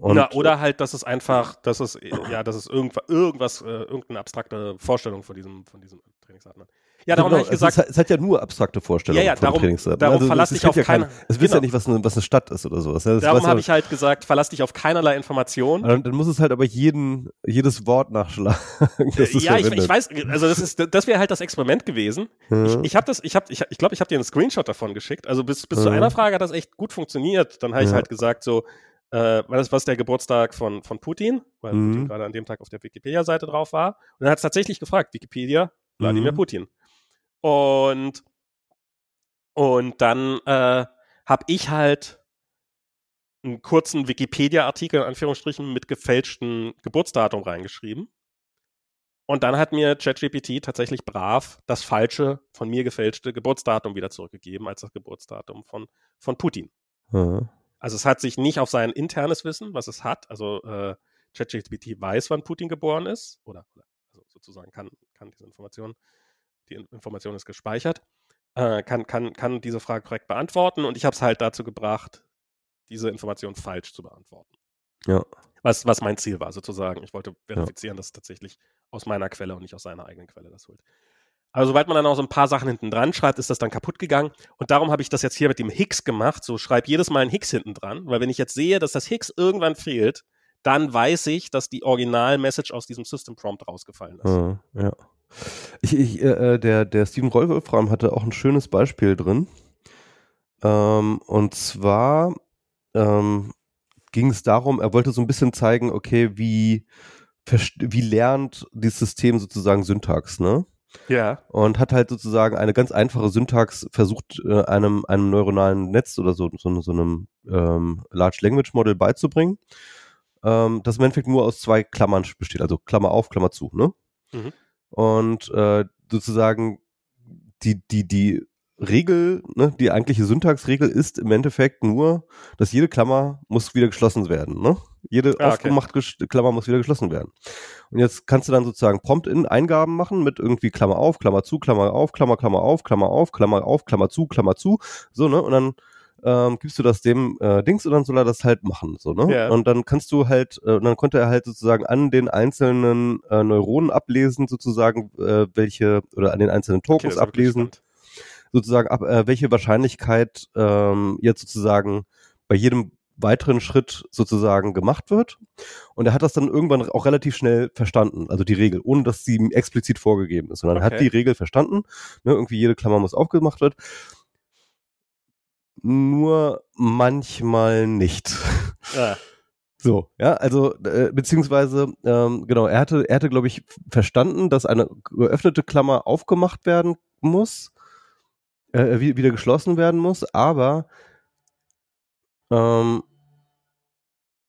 S1: Und,
S2: Na, oder halt, dass es einfach, dass es, ja, dass es irgendwas, irgendwas äh, irgendeine abstrakte Vorstellung von diesem, von diesem Trainingsdaten hat. Ja, darum
S1: genau,
S2: habe ich gesagt,
S1: es, ist, es, hat ja nur abstrakte Vorstellungen
S2: Ja, ja,
S1: von
S2: darum- darum verlass
S1: es
S2: dich auf
S1: kennt ja
S2: keine-
S1: kein- Es wisst ja
S2: genau.
S1: nicht, was eine, was eine Stadt ist oder sowas. Das
S2: darum habe ich halt gesagt, verlass dich auf keinerlei Information.
S1: dann, dann muss es halt aber jeden, jedes Wort nachschlagen. [LAUGHS]
S2: ja, ich, ich weiß, also das ist, das wäre halt das Experiment gewesen.
S1: Ja.
S2: Ich, ich habe das, ich habe, ich, ich glaube, ich habe dir einen Screenshot davon geschickt. Also bis, bis zu
S1: Ja.
S2: einer Frage hat das echt gut funktioniert. Dann habe ich halt gesagt so, äh, was, was der Geburtstag von, von Putin, weil
S1: Mhm.
S2: Putin gerade an dem Tag auf der Wikipedia-Seite drauf war. Und dann hat es tatsächlich gefragt, Wikipedia, Wladimir
S1: Mhm.
S2: Putin. Und, und dann äh, habe ich halt einen kurzen Wikipedia-Artikel in Anführungsstrichen mit gefälschtem Geburtsdatum reingeschrieben. Und dann hat mir ChatGPT tatsächlich brav das falsche, von mir gefälschte Geburtsdatum wieder zurückgegeben als das Geburtsdatum von, von Putin.
S1: Ja.
S2: Also es hat sich nicht auf sein internes Wissen, was es hat, also äh, ChatGPT weiß, wann Putin geboren ist, oder, also sozusagen kann, kann diese Information, die In- Information ist gespeichert, äh, kann, kann, kann diese Frage korrekt beantworten und ich habe es halt dazu gebracht, diese Information falsch zu beantworten.
S1: Ja.
S2: Was, was mein Ziel war, sozusagen. Ich wollte verifizieren, dass es tatsächlich aus meiner Quelle und nicht aus seiner eigenen Quelle das holt. Aber sobald man dann auch so ein paar Sachen hinten dran schreibt, ist das dann kaputt gegangen. Und darum habe ich das jetzt hier mit dem Hicks gemacht. So schreib jedes Mal ein Hicks hinten dran, weil wenn ich jetzt sehe, dass das Hicks irgendwann fehlt, dann weiß ich, dass die Original-Message aus diesem System Prompt rausgefallen ist.
S1: Ja, ja. Ich, ich, äh, der, der Steven Rollwolfram hatte auch ein schönes Beispiel drin. Ähm, und zwar ähm, ging es darum, er wollte so ein bisschen zeigen, okay, wie, wie lernt dieses System sozusagen Syntax, ne?
S2: Ja.
S1: und hat halt sozusagen eine ganz einfache Syntax versucht, äh, einem, einem neuronalen Netz oder so, so, so einem ähm, Large Language Model beizubringen, ähm, das im Endeffekt nur aus zwei Klammern besteht, also Klammer auf, Klammer zu, ne?
S2: Mhm.
S1: Und äh, sozusagen die, die, die Regel, ne, die eigentliche Syntaxregel ist im Endeffekt nur, dass jede Klammer muss wieder geschlossen werden. Ne? Jede
S2: Ah, okay.
S1: aufgemachte Klammer muss wieder geschlossen werden. Und jetzt kannst du dann sozusagen Prompt-in-Eingaben machen mit irgendwie Klammer auf, Klammer zu, Klammer auf, Klammer, Klammer auf, Klammer auf, Klammer auf, Klammer zu, Klammer zu. So, ne? Und dann ähm, gibst du das dem äh, Dings und dann soll er das halt machen. So, ne?
S2: Ja.
S1: Und dann kannst du halt, äh, und dann konnte er halt sozusagen an den einzelnen äh, Neuronen ablesen, sozusagen, äh, welche, oder an den einzelnen
S2: Okay,
S1: Tokens
S2: wirklich
S1: ablesen sozusagen ab, äh, welche Wahrscheinlichkeit ähm, jetzt sozusagen bei jedem weiteren Schritt sozusagen gemacht wird. Und er hat das dann irgendwann auch relativ schnell verstanden, also die Regel, ohne dass sie ihm explizit vorgegeben ist, sondern er hat
S2: Okay.
S1: die Regel verstanden. Ne, irgendwie jede Klammer muss aufgemacht wird. Nur manchmal nicht.
S2: Ja.
S1: So, ja, also äh, beziehungsweise ähm, genau, er hatte, er hatte, glaube ich, verstanden, dass eine geöffnete Klammer aufgemacht werden muss, äh, wie- wieder geschlossen werden muss, aber ähm,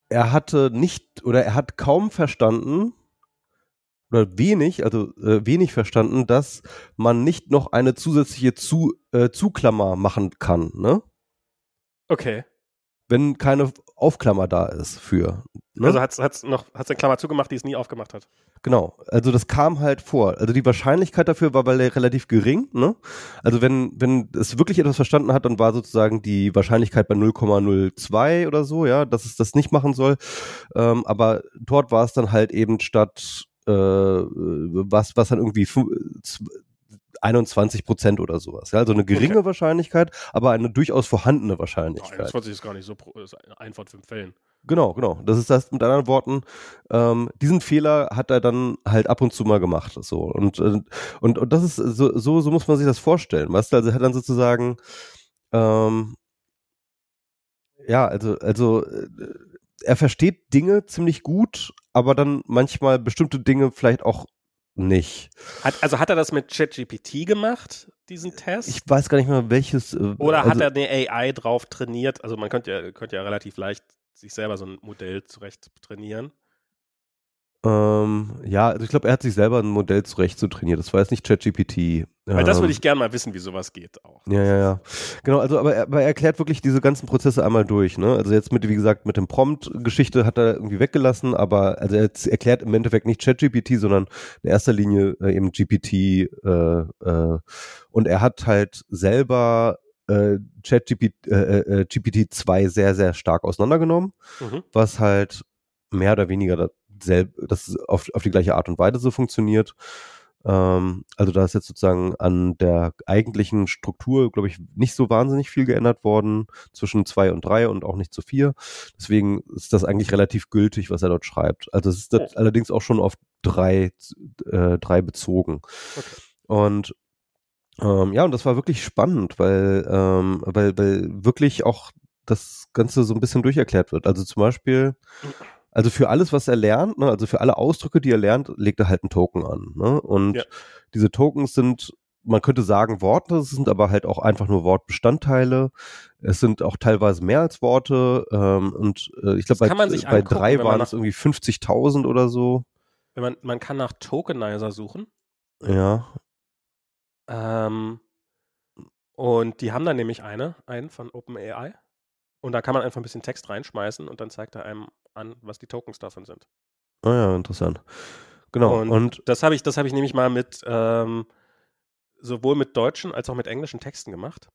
S1: er hatte nicht oder er hat kaum verstanden oder wenig, also äh, wenig verstanden, dass man nicht noch eine zusätzliche Zu, äh, Zuklammer machen kann, ne?
S2: Okay.
S1: Wenn keine Aufklammer da ist für. Ne?
S2: Also hat's, hat's noch, hat's eine Klammer zugemacht, die es nie aufgemacht hat.
S1: Genau, also das kam halt vor. Also die Wahrscheinlichkeit dafür war weil er relativ gering. Ne? Also wenn wenn es wirklich etwas verstanden hat, dann war sozusagen die Wahrscheinlichkeit bei 0,02 oder so, ja, dass es das nicht machen soll. Ähm, aber dort war es dann halt eben statt äh, was was dann irgendwie 21 Prozent oder sowas. Ja? Also eine geringe
S2: Okay.
S1: Wahrscheinlichkeit, aber eine durchaus vorhandene Wahrscheinlichkeit.
S2: 21 ist gar nicht so, ein von fünf Fällen.
S1: Genau, genau. Das ist das mit anderen Worten. Ähm, diesen Fehler hat er dann halt ab und zu mal gemacht. So und äh, und und das ist so so so muss man sich das vorstellen. Weißt du, also er hat dann sozusagen ähm, ja, also also äh, er versteht Dinge ziemlich gut, aber dann manchmal bestimmte Dinge vielleicht auch nicht.
S2: Hat, also hat er das mit ChatGPT gemacht, diesen Test?
S1: Ich weiß gar nicht mehr welches. Äh,
S2: Oder
S1: also,
S2: hat er eine AI drauf trainiert? Also man könnte ja, könnte ja relativ leicht sich selber so ein Modell zurecht trainieren.
S1: Ähm, ja, also ich glaube, er hat sich selber ein Modell zurecht so trainiert. Das war jetzt nicht ChatGPT.
S2: Weil das
S1: Ähm,
S2: würde ich gerne mal wissen, wie sowas geht auch.
S1: Ja, ja, ja. Genau, also aber er, aber er erklärt wirklich diese ganzen Prozesse einmal durch, ne? Also jetzt mit, wie gesagt, mit dem Prompt-Geschichte hat er irgendwie weggelassen, aber also er erklärt im Endeffekt nicht ChatGPT, sondern in erster Linie äh, eben GPT äh, äh, und er hat halt selber äh, ChatGPT äh, äh, GPT-2 sehr, sehr stark auseinandergenommen,
S2: Mhm.
S1: was halt mehr oder weniger selb, das auf, auf die gleiche Art und Weise so funktioniert. Ähm, also da ist jetzt sozusagen an der eigentlichen Struktur, glaube ich, nicht so wahnsinnig viel geändert worden zwischen zwei und drei und auch nicht zu vier. Deswegen ist das eigentlich relativ gültig, was er dort schreibt. Also es ist
S2: Oh.
S1: allerdings auch schon auf drei, äh, drei bezogen.
S2: Okay.
S1: Und ähm, ja, und das war wirklich spannend, weil, ähm, weil, weil wirklich auch das Ganze so ein bisschen durcherklärt wird. Also zum Beispiel, also für alles, was er lernt, ne, also für alle Ausdrücke, die er lernt, legt er halt einen Token an. Ne? Und
S2: Ja.
S1: diese Tokens sind, man könnte sagen Worte, es sind aber halt auch einfach nur Wortbestandteile. Es sind auch teilweise mehr als Worte. Ähm, und äh, ich glaube, bei,
S2: sich
S1: bei
S2: angucken,
S1: drei waren es irgendwie 50.000 oder so.
S2: Wenn man, man kann nach Tokenizer suchen.
S1: Ja.
S2: Ähm, und die haben dann nämlich eine, einen von OpenAI. Und da kann man einfach ein bisschen Text reinschmeißen und dann zeigt er einem an, was die Tokens davon sind.
S1: Ah ja, interessant. Genau.
S2: Und,
S1: und
S2: das habe ich, das habe ich nämlich mal mit ähm, sowohl mit deutschen als auch mit englischen Texten gemacht.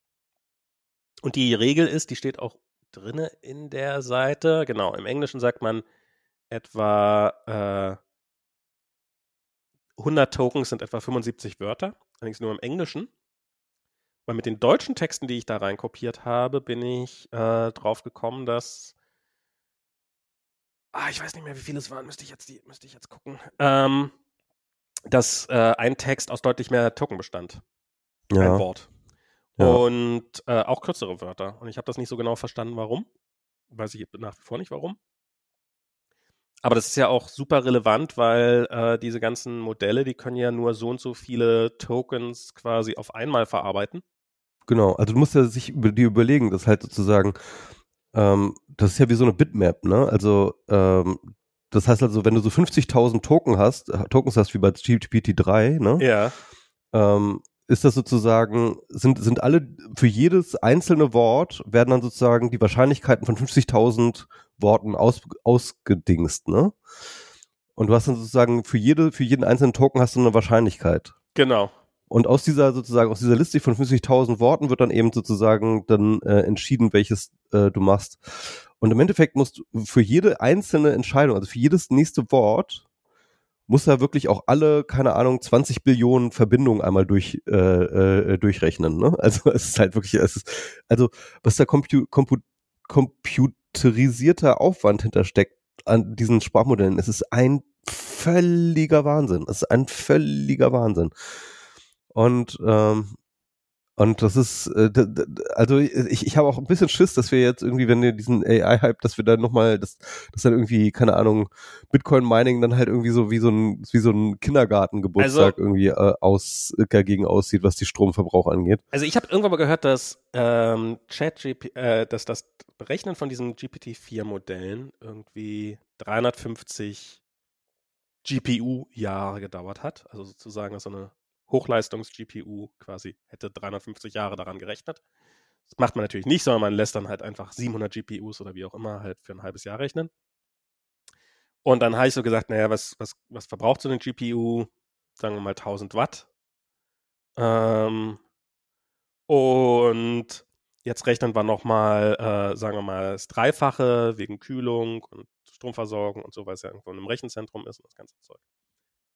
S2: Und die Regel ist, die steht auch drinne in der Seite. Genau, im Englischen sagt man etwa äh, 100 Tokens sind etwa 75 Wörter, allerdings nur im Englischen. Weil mit den deutschen Texten, die ich da reinkopiert habe, bin ich äh, drauf gekommen, dass ah, ich weiß nicht mehr, wie viele es waren, müsste ich jetzt, die, müsste ich jetzt gucken, ähm, dass äh, ein Text aus deutlich mehr Token bestand. Ein
S1: ja.
S2: Wort.
S1: Ja.
S2: Und äh, auch kürzere Wörter. Und ich habe das nicht so genau verstanden, warum. Weiß ich nach wie vor nicht, warum. Aber das ist ja auch super relevant, weil äh, diese ganzen Modelle, die können ja nur so und so viele Tokens quasi auf einmal verarbeiten.
S1: Genau, also du musst ja sich über die überlegen, das halt sozusagen, ähm, das ist ja wie so eine Bitmap, ne? Also ähm, das heißt also, wenn du so 50.000 Token hast, äh, Tokens hast wie bei GPT-3, ne?
S2: Ja.
S1: Ähm, ist das sozusagen, sind, sind alle, für jedes einzelne Wort werden dann sozusagen die Wahrscheinlichkeiten von 50.000 Worten aus, ausgedingst, ne? Und du hast dann sozusagen für jede, für jeden einzelnen Token hast du eine Wahrscheinlichkeit.
S2: Genau.
S1: Und aus dieser sozusagen, aus dieser Liste von 50.000 Worten wird dann eben sozusagen dann äh, entschieden, welches äh, du machst. Und im Endeffekt musst du für jede einzelne Entscheidung, also für jedes nächste Wort, muss er wirklich auch alle, keine Ahnung, 20 Billionen Verbindungen einmal durch, äh, äh, durchrechnen. Ne? Also [LAUGHS] es ist halt wirklich, es ist, also was da compu compu computerisierter Aufwand hintersteckt an diesen Sprachmodellen, es ist ein völliger Wahnsinn. Es ist ein völliger Wahnsinn. Und ähm, und das ist, äh, also ich, ich habe auch ein bisschen Schiss, dass wir jetzt irgendwie, wenn wir diesen AI-Hype, dass wir dann nochmal, dass, dass dann irgendwie, keine Ahnung, Bitcoin-Mining dann halt irgendwie so wie so ein, wie so ein Kindergartengeburtstag also, irgendwie äh, aus, dagegen aussieht, was die Stromverbrauch angeht.
S2: Also ich habe irgendwann mal gehört, dass ähm, ChatGP, äh, dass das Berechnen von diesen GPT-4-Modellen irgendwie 350 GPU-Jahre gedauert hat. Also sozusagen so eine Hochleistungs-GPU quasi hätte 350 Jahre daran gerechnet. Das macht man natürlich nicht, sondern man lässt dann halt einfach 700 GPUs oder wie auch immer halt für ein halbes Jahr rechnen. Und dann habe ich so gesagt, naja, was, was, was verbraucht so eine GPU? Sagen wir mal 1000 Watt. Ähm, und jetzt rechnen wir nochmal, äh, sagen wir mal, das Dreifache wegen Kühlung und Stromversorgung und so, weil es ja irgendwo in einem Rechenzentrum ist und das ganze Zeug.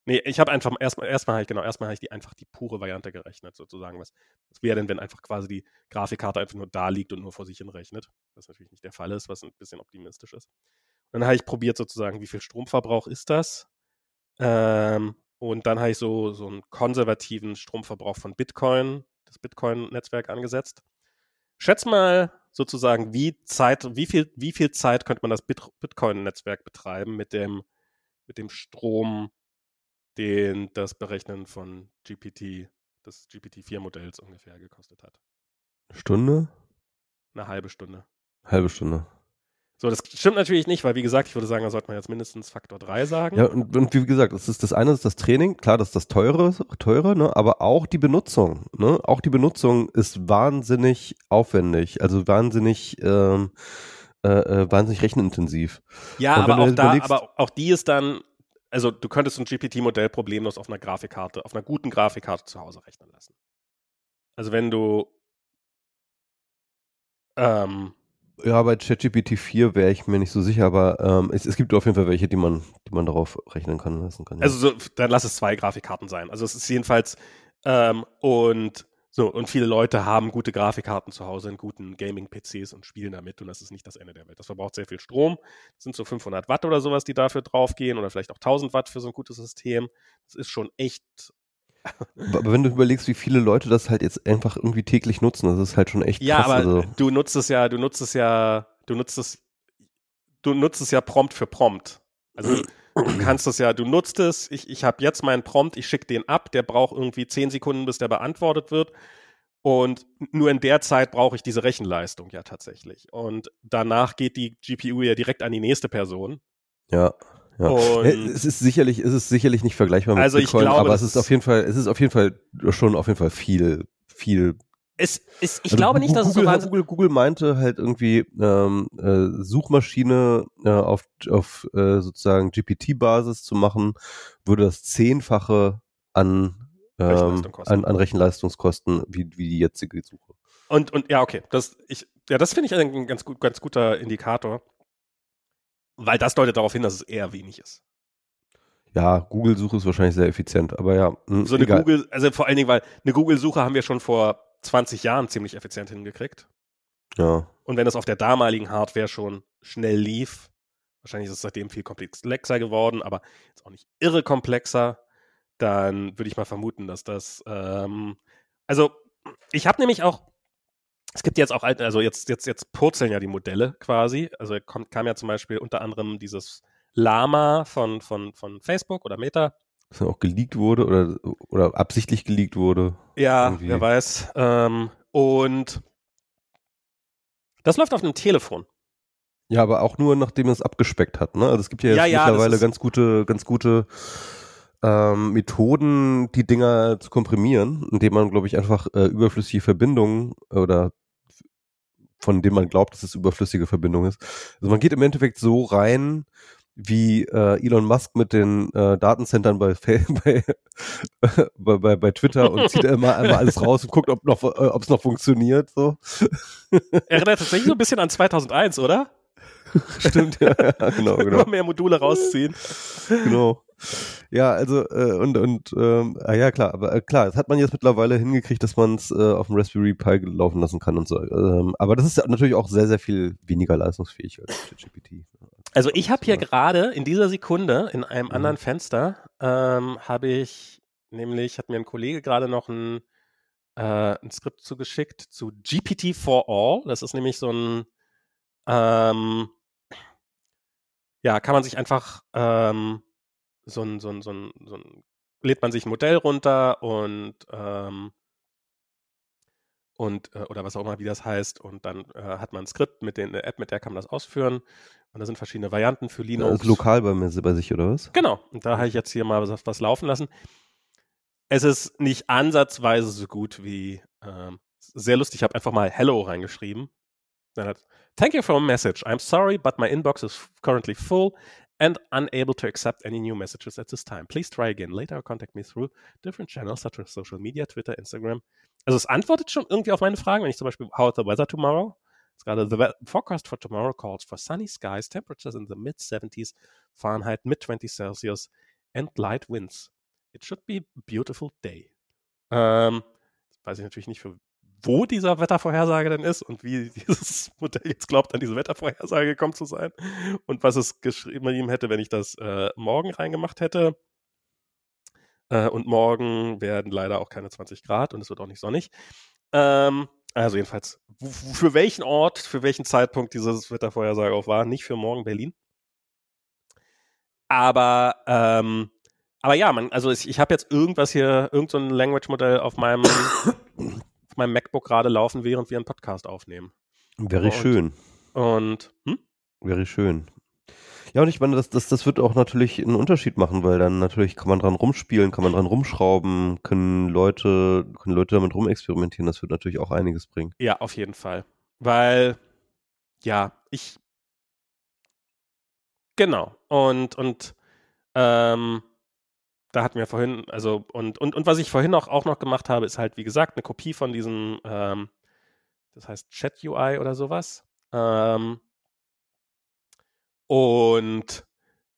S2: Nee, ich habe einfach erstmal erstmal halt genau, erstmal habe ich die einfach die pure Variante gerechnet, sozusagen. Was, was wäre denn, wenn einfach quasi die Grafikkarte einfach nur da liegt und nur vor sich hin rechnet? Was natürlich nicht der Fall ist, was ein bisschen optimistisch ist. Und dann habe ich probiert sozusagen, wie viel Stromverbrauch ist das? Ähm, und dann habe ich so, so einen konservativen Stromverbrauch von Bitcoin, das Bitcoin-Netzwerk angesetzt. Schätz mal sozusagen, wie Zeit, wie viel, wie viel Zeit könnte man das Bitcoin-Netzwerk betreiben mit dem, mit dem Strom, den das Berechnen von GPT, des GPT-4-Modells ungefähr gekostet hat.
S1: Stunde?
S2: Eine halbe Stunde.
S1: Halbe Stunde.
S2: So, das stimmt natürlich nicht, weil wie gesagt, ich würde sagen, da sollte man jetzt mindestens Faktor 3 sagen.
S1: Ja, und, und wie gesagt, das ist das eine ist das Training, klar, das ist das teure, teure, ne, aber auch die Benutzung, ne? Auch die Benutzung ist wahnsinnig aufwendig, also wahnsinnig ähm, äh, äh wahnsinnig rechenintensiv.
S2: Ja, aber auch da, aber auch die ist dann also du könntest ein GPT-Modell problemlos auf einer Grafikkarte, auf einer guten Grafikkarte zu Hause rechnen lassen. Also wenn du ähm,
S1: ja, bei ChatGPT 4 wäre ich mir nicht so sicher, aber ähm, es, es, gibt auf jeden Fall welche, die man, die man darauf rechnen kann lassen kann.
S2: Ja. Also so, dann lass es zwei Grafikkarten sein. Also es ist jedenfalls ähm, und so, und viele Leute haben gute Grafikkarten zu Hause in guten Gaming-PCs und spielen damit und das ist nicht das Ende der Welt. Das verbraucht sehr viel Strom. Das sind so 500 Watt oder sowas, die dafür draufgehen oder vielleicht auch 1000 Watt für so ein gutes System. Das ist schon echt.
S1: aber wenn du überlegst, wie viele Leute das halt jetzt einfach irgendwie täglich nutzen, das ist halt schon echt
S2: ja, krass. Ja, aber also. du nutzt es ja, du nutzt es ja, du nutzt es, du nutzt es ja prompt für prompt. Also [CLEARS THROAT] du kannst es ja, du nutzt es, ich, ich habe jetzt meinen Prompt, ich schicke den ab, der braucht irgendwie zehn Sekunden, bis der beantwortet wird. Und nur in der Zeit brauche ich diese Rechenleistung ja tatsächlich. Und danach geht die GPU ja direkt an die nächste Person.
S1: Ja. Ja. es ist sicherlich, es ist sicherlich nicht vergleichbar mit
S2: also Bitcoin, glaube,
S1: aber es ist auf jeden Fall, es ist auf jeden Fall schon auf jeden Fall viel, viel
S2: es, es, ich also glaube nicht, dass
S1: Google,
S2: es so
S1: Google, Google meinte halt irgendwie ähm, äh, Suchmaschine äh, auf, auf äh, sozusagen GPT-Basis zu machen, würde das Zehnfache an, ähm, an, an Rechenleistungskosten wie, wie die jetzige Suche.
S2: Und, und ja, okay, das, ich, ja, das finde ich ein ganz, gut, ganz guter Indikator, weil das deutet darauf hin, dass es eher wenig ist.
S1: Ja, Google-Suche ist wahrscheinlich sehr effizient, aber ja.
S2: Mh, hm, so eine egal. Google, also vor allen Dingen, weil eine Google-Suche haben wir schon vor 20 Jahren ziemlich effizient hingekriegt.
S1: Ja.
S2: Und wenn es auf der damaligen Hardware schon schnell lief, wahrscheinlich ist es seitdem viel komplexer geworden, aber jetzt auch nicht irre komplexer, dann würde ich mal vermuten, dass das, ähm, also ich habe nämlich auch, es gibt jetzt auch, also jetzt, jetzt, jetzt purzeln ja die Modelle quasi, also kommt, kam ja zum Beispiel unter anderem dieses Lama von, von, von Facebook oder Meta,
S1: was auch geleakt wurde oder, oder absichtlich geleakt wurde.
S2: Ja, irgendwie. wer weiß. Ähm, und das läuft auf einem Telefon.
S1: Ja, aber auch nur nachdem es abgespeckt hat, ne? Also es gibt ja jetzt ja, ja, mittlerweile ganz gute, ganz gute ähm, Methoden, die Dinger zu komprimieren, indem man, glaube ich, einfach äh, überflüssige Verbindungen oder von denen man glaubt, dass es überflüssige Verbindung ist. Also man geht im Endeffekt so rein, wie äh, Elon Musk mit den äh, Datencentern bei, [LAUGHS] bei, bei, bei, Twitter und zieht immer einmal alles raus und guckt, ob noch, äh, es noch funktioniert. So.
S2: Erinnert tatsächlich so ein bisschen an 2001, oder?
S1: Stimmt, ja, ja genau, [LAUGHS] genau.
S2: Immer mehr Module rausziehen.
S1: Genau. Ja, also äh, und und ähm, ah, ja klar, aber äh, klar, das hat man jetzt mittlerweile hingekriegt, dass man es äh, auf dem Raspberry Pi laufen lassen kann und so. Ähm, aber das ist natürlich auch sehr sehr viel weniger leistungsfähig als ChatGPT.
S2: Also ich habe hier gerade in dieser Sekunde in einem mhm. anderen Fenster ähm, habe ich nämlich hat mir ein Kollege gerade noch ein äh, ein Skript zugeschickt zu GPT for All. Das ist nämlich so ein ähm, ja, kann man sich einfach ähm, so ein, so ein, so ein, so ein, lädt man sich ein Modell runter und ähm, und äh, oder was auch immer, wie das heißt, und dann äh, hat man ein Skript mit den, eine App, mit der kann man das ausführen. Und da sind verschiedene Varianten für Linux. Das
S1: ist lokal bei mir bei sich, oder was?
S2: Genau. Und da habe ich jetzt hier mal was, was laufen lassen. Es ist nicht ansatzweise so gut wie ähm, sehr lustig. Ich habe einfach mal Hello reingeschrieben. Dann hat Thank you for a message. I'm sorry, but my inbox is currently full and unable to accept any new messages at this time. Please try again later or contact me through different channels such as social media, Twitter, Instagram. Also es antwortet schon irgendwie auf meine Fragen, wenn ich zum Beispiel How is the weather tomorrow? It's got a, the forecast for tomorrow calls for sunny skies, temperatures in the mid 70s Fahrenheit, mid 20 Celsius and light winds. It should be a beautiful day. Ähm, weiß ich natürlich nicht, für wo dieser Wettervorhersage denn ist und wie [LAUGHS] dieses Modell jetzt glaubt, an diese Wettervorhersage gekommen zu sein und was es geschrieben hätte, wenn ich das äh, morgen reingemacht hätte. Äh, und morgen werden leider auch keine 20 Grad und es wird auch nicht sonnig. Ähm, also jedenfalls, für welchen Ort, für welchen Zeitpunkt dieses Wettervorhersage auch war, nicht für morgen Berlin. Aber ähm, aber ja, man, also ich, ich habe jetzt irgendwas hier, irgendein so Language-Modell auf meinem meinem MacBook gerade laufen, während wir einen Podcast aufnehmen.
S1: Wäre und, schön.
S2: Und hm?
S1: wäre schön. Ja, und ich meine, das, das, das wird auch natürlich einen Unterschied machen, weil dann natürlich kann man dran rumspielen, kann man dran rumschrauben, können Leute, können Leute damit rumexperimentieren. Das wird natürlich auch einiges bringen.
S2: Ja, auf jeden Fall. Weil, ja, ich. Genau. Und, und ähm, da hatten wir vorhin, also, und, und, und was ich vorhin auch, auch noch gemacht habe, ist halt, wie gesagt, eine Kopie von diesem, ähm, das heißt Chat UI oder sowas. Ähm, und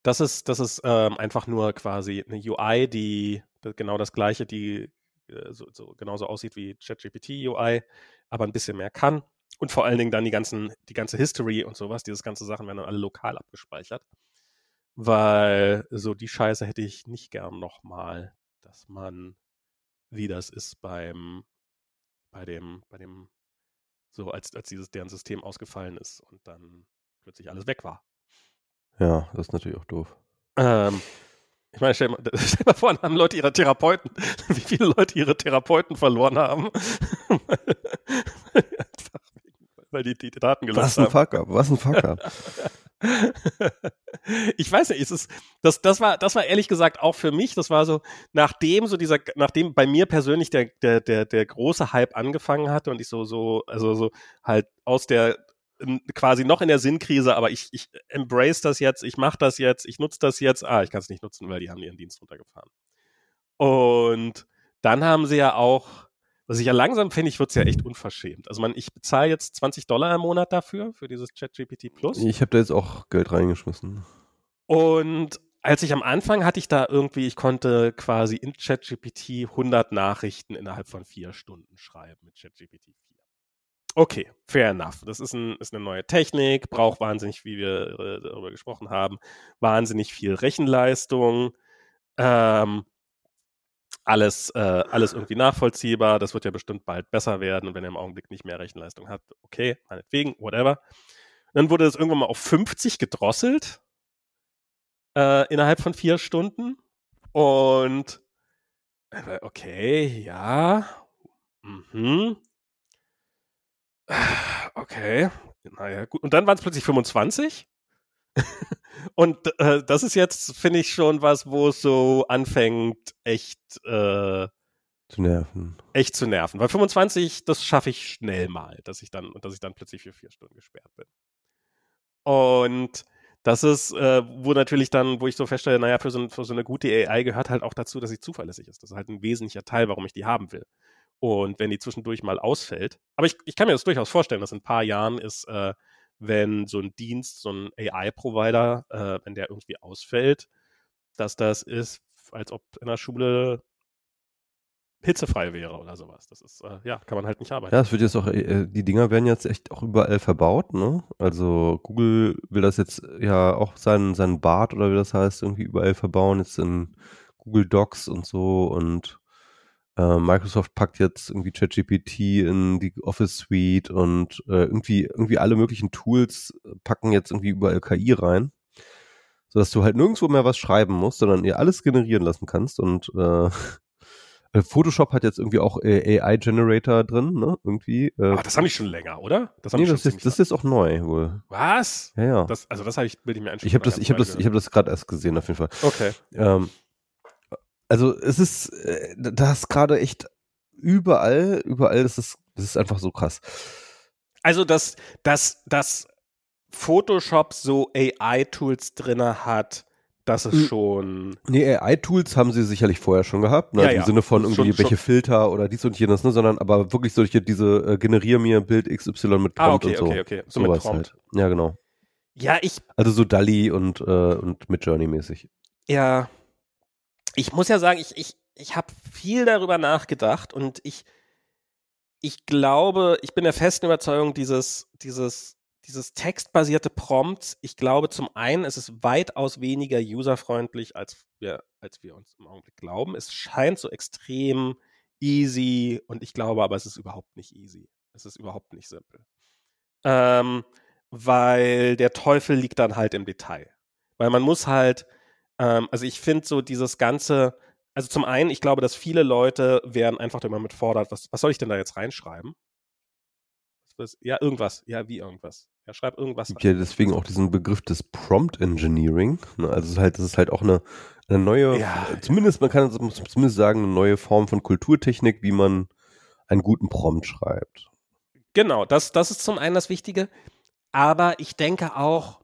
S2: das ist, das ist ähm, einfach nur quasi eine UI, die genau das gleiche, die äh, so, so genauso aussieht wie ChatGPT UI, aber ein bisschen mehr kann. Und vor allen Dingen dann die ganzen, die ganze History und sowas, diese ganze Sachen werden dann alle lokal abgespeichert. Weil so die Scheiße hätte ich nicht gern nochmal, dass man, wie das ist beim, bei dem, bei dem, so als, als dieses deren System ausgefallen ist und dann plötzlich alles weg war.
S1: Ja, das ist natürlich auch doof.
S2: Ähm, ich meine, stell, mal, [LAUGHS] stell mal vor, haben Leute ihre Therapeuten, [LAUGHS] wie viele Leute ihre Therapeuten verloren haben. [LAUGHS] weil die die Daten gelöscht
S1: haben. Was ein Fuck-up, was ein Fuck-up. [LAUGHS]
S2: ich weiß nicht, es ist, das, das war, das war ehrlich gesagt auch für mich, das war so, nachdem so dieser, nachdem bei mir persönlich der, der, der, der große Hype angefangen hatte und ich so, so, also so halt aus der, quasi noch in der Sinnkrise, aber ich, ich embrace das jetzt, ich mache das jetzt, ich nutze das jetzt, ah, ich kann es nicht nutzen, weil die haben ihren Dienst runtergefahren. Und dann haben sie ja auch was ich ja langsam finde, ich wird es ja echt unverschämt. Also man, ich bezahle jetzt 20 Dollar im Monat dafür, für dieses ChatGPT Plus.
S1: Ich habe da jetzt auch Geld reingeschmissen.
S2: Und als ich am Anfang hatte ich da irgendwie, ich konnte quasi in ChatGPT 100 Nachrichten innerhalb von vier Stunden schreiben mit ChatGPT 4. Okay, fair enough. Das ist, ein, ist eine neue Technik, braucht wahnsinnig, wie wir äh, darüber gesprochen haben, wahnsinnig viel Rechenleistung. Ähm, alles, äh, alles irgendwie nachvollziehbar. Das wird ja bestimmt bald besser werden. Und wenn er im Augenblick nicht mehr Rechenleistung hat, okay, meinetwegen, whatever. Dann wurde das irgendwann mal auf 50 gedrosselt. Äh, innerhalb von vier Stunden. Und äh, okay, ja. Mhm. Okay. Naja, gut. Und dann waren es plötzlich 25. Und äh, das ist jetzt, finde ich, schon was, wo es so anfängt, echt äh,
S1: zu nerven.
S2: Echt zu nerven. Weil 25, das schaffe ich schnell mal, dass ich dann, dass ich dann plötzlich für vier Stunden gesperrt bin. Und das ist, äh, wo natürlich dann, wo ich so feststelle, naja, für so, für so eine gute AI gehört halt auch dazu, dass sie zuverlässig ist. Das ist halt ein wesentlicher Teil, warum ich die haben will. Und wenn die zwischendurch mal ausfällt, aber ich, ich kann mir das durchaus vorstellen, dass in ein paar Jahren ist, äh, wenn so ein Dienst, so ein AI-Provider, äh, wenn der irgendwie ausfällt, dass das ist, als ob in der Schule hitzefrei wäre oder sowas. Das ist, äh, ja, kann man halt nicht arbeiten.
S1: Ja, es wird jetzt auch, äh, die Dinger werden jetzt echt auch überall verbaut, ne? Also Google will das jetzt ja auch seinen, seinen Bart oder wie das heißt, irgendwie überall verbauen, jetzt in Google Docs und so und äh, Microsoft packt jetzt irgendwie ChatGPT in die Office Suite und äh, irgendwie, irgendwie alle möglichen Tools packen jetzt irgendwie überall KI rein. Sodass du halt nirgendwo mehr was schreiben musst, sondern ihr alles generieren lassen kannst und äh, [LAUGHS] äh, Photoshop hat jetzt irgendwie auch äh, AI-Generator drin, ne? Irgendwie.
S2: Äh, Aber das haben ich schon länger, oder?
S1: Das nee, das, ist, das ist auch neu wohl.
S2: Was?
S1: Ja, ja.
S2: Das, also das habe ich, will ich mir
S1: anschauen. Ich habe das, ich habe das, ich habe das gerade erst gesehen, auf jeden Fall.
S2: Okay.
S1: Ähm, also es ist, äh, das gerade echt überall, überall, das ist, das ist einfach so krass.
S2: Also, dass, dass, dass Photoshop so AI-Tools drinne hat, das ist hm. schon.
S1: Nee, AI-Tools haben sie sicherlich vorher schon gehabt, ne? Ja, Im ja. Sinne von irgendwie schon, welche schon. Filter oder dies und jenes, ne? Sondern aber wirklich solche, diese äh, generier mir Bild XY mit
S2: ah, Prompt ah, okay, und so. Okay, okay,
S1: so mit Prompt. Halt. Ja, genau.
S2: Ja, ich.
S1: Also so Dali und, äh, und mit Journey mäßig.
S2: Ja. Ich muss ja sagen, ich, ich, ich habe viel darüber nachgedacht und ich, ich glaube, ich bin der festen Überzeugung, dieses, dieses dieses textbasierte Prompt, ich glaube zum einen, es ist weitaus weniger userfreundlich, als wir, als wir uns im Augenblick glauben. Es scheint so extrem easy und ich glaube aber, es ist überhaupt nicht easy. Es ist überhaupt nicht simpel. Ähm, weil der Teufel liegt dann halt im Detail. Weil man muss halt, ähm, also ich finde so dieses ganze, also zum einen, ich glaube, dass viele Leute werden einfach immer mit fordert, was, was soll ich denn da jetzt reinschreiben? Ja, irgendwas. Ja, wie irgendwas. Ja, schreib irgendwas.
S1: Es gibt ja deswegen auch diesen Begriff des Prompt Engineering. Ne? Also es ist halt, das ist halt auch eine, eine neue, ja, zumindest, man kann zumindest sagen, eine neue Form von Kulturtechnik, wie man einen guten Prompt schreibt.
S2: Genau, das, das ist zum einen das Wichtige. Aber ich denke auch,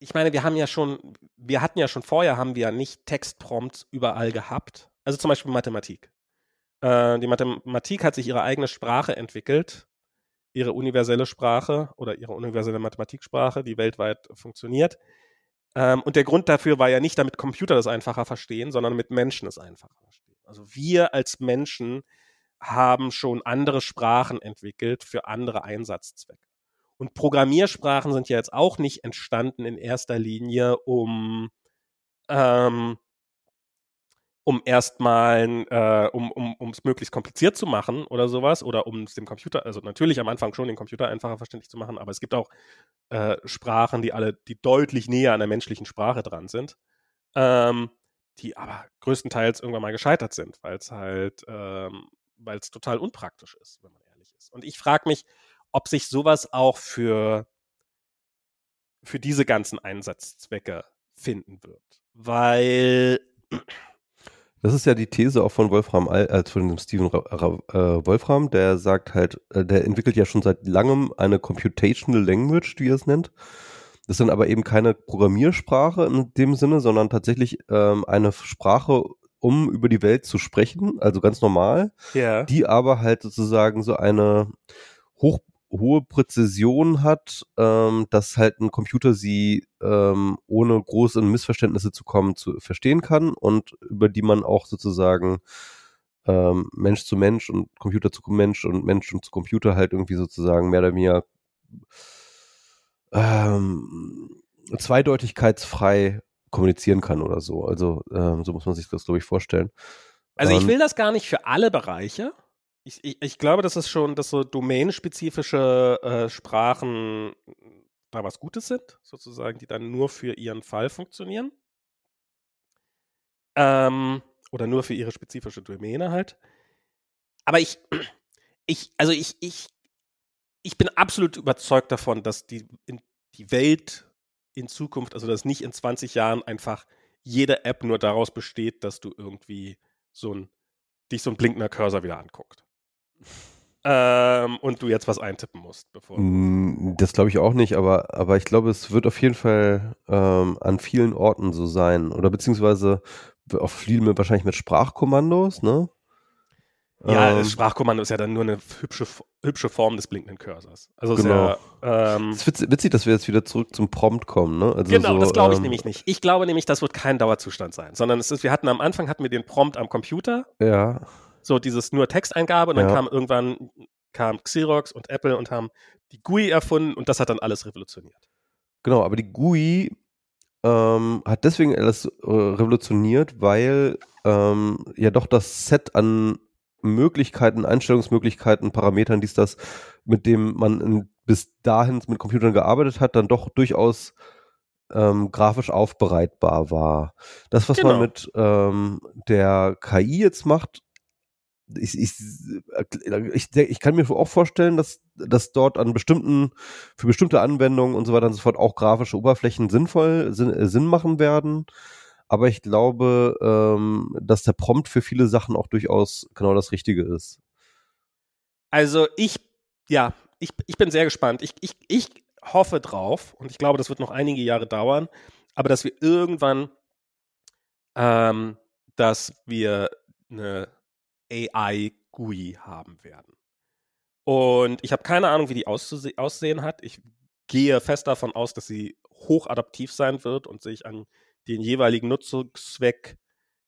S2: ich meine, wir haben ja schon, wir hatten ja schon vorher, haben wir ja nicht Textprompts überall gehabt. Also zum Beispiel Mathematik. Äh, die Mathematik hat sich ihre eigene Sprache entwickelt ihre universelle Sprache oder ihre universelle Mathematiksprache, die weltweit funktioniert. Ähm, und der Grund dafür war ja nicht, damit Computer das einfacher verstehen, sondern damit Menschen es einfacher verstehen. Also wir als Menschen haben schon andere Sprachen entwickelt für andere Einsatzzwecke. Und Programmiersprachen sind ja jetzt auch nicht entstanden in erster Linie, um ähm, um erstmal, äh, um um es möglichst kompliziert zu machen oder sowas oder um es dem Computer, also natürlich am Anfang schon den Computer einfacher verständlich zu machen, aber es gibt auch äh, Sprachen, die alle, die deutlich näher an der menschlichen Sprache dran sind, ähm, die aber größtenteils irgendwann mal gescheitert sind, weil es halt, ähm, weil es total unpraktisch ist, wenn man ehrlich ist. Und ich frage mich, ob sich sowas auch für für diese ganzen Einsatzzwecke finden wird, weil
S1: das ist ja die These auch von Wolfram, äh, von dem Steven äh, Wolfram, der sagt halt, äh, der entwickelt ja schon seit langem eine Computational Language, wie er es nennt. Das ist dann aber eben keine Programmiersprache in dem Sinne, sondern tatsächlich ähm, eine Sprache, um über die Welt zu sprechen, also ganz normal,
S2: ja.
S1: die aber halt sozusagen so eine hohe Präzision hat, ähm, dass halt ein Computer sie ähm, ohne große Missverständnisse zu kommen zu verstehen kann und über die man auch sozusagen ähm, Mensch zu Mensch und Computer zu Mensch und Mensch und zu Computer halt irgendwie sozusagen mehr oder weniger ähm, zweideutigkeitsfrei kommunizieren kann oder so. Also ähm, so muss man sich das, glaube ich, vorstellen.
S2: Also ich will das gar nicht für alle Bereiche. Ich, ich, ich glaube, dass es schon, dass so domänenspezifische äh, Sprachen da was Gutes sind, sozusagen, die dann nur für ihren Fall funktionieren. Ähm, oder nur für ihre spezifische Domäne halt. Aber ich, ich, also ich, ich, ich bin absolut überzeugt davon, dass die, in, die Welt in Zukunft, also dass nicht in 20 Jahren einfach jede App nur daraus besteht, dass du irgendwie so ein, dich so ein blinkender Cursor wieder anguckt. Ähm, und du jetzt was eintippen musst, bevor.
S1: Mm, das glaube ich auch nicht, aber, aber ich glaube, es wird auf jeden Fall ähm, an vielen Orten so sein. Oder beziehungsweise auf viel mit, wahrscheinlich mit Sprachkommandos, ne?
S2: Ja, ähm, das Sprachkommando ist ja dann nur eine hübsche, hübsche Form des blinkenden Cursors. Also
S1: genau.
S2: Ja, ähm,
S1: es ist witzig, dass wir jetzt wieder zurück zum Prompt kommen, ne? Also
S2: genau,
S1: so,
S2: das glaube ich
S1: ähm,
S2: nämlich nicht. Ich glaube nämlich, das wird kein Dauerzustand sein, sondern es ist, wir hatten am Anfang hatten wir den Prompt am Computer,
S1: Ja,
S2: so dieses nur Texteingabe und dann
S1: Ja.
S2: kam irgendwann kam Xerox und Apple und haben die GUI erfunden und das hat dann alles revolutioniert.
S1: genau, aber die GUI ähm, hat deswegen alles äh, revolutioniert, weil ähm, ja doch das Set an Möglichkeiten, Einstellungsmöglichkeiten, Parametern, dies, das, mit dem man in, bis dahin mit Computern gearbeitet hat, dann doch durchaus ähm, grafisch aufbereitbar war. Das, was man
S2: Genau.
S1: mit ähm, der KI jetzt macht, ich, ich, ich, ich kann mir auch vorstellen, dass, dass dort an bestimmten, für bestimmte Anwendungen und so weiter und so fort auch grafische Oberflächen sinnvoll, Sinn, äh, Sinn machen werden. Aber ich glaube, ähm, dass der Prompt für viele Sachen auch durchaus genau das Richtige ist.
S2: Also ich, ja, ich, ich bin sehr gespannt. Ich, ich, ich hoffe drauf und ich glaube, das wird noch einige Jahre dauern, aber dass wir irgendwann, ähm, dass wir eine AI-GUI haben werden. Und ich habe keine Ahnung, wie die auszuse- aussehen hat. Ich gehe fest davon aus, dass sie hochadaptiv sein wird und sich an den jeweiligen Nutzungszweck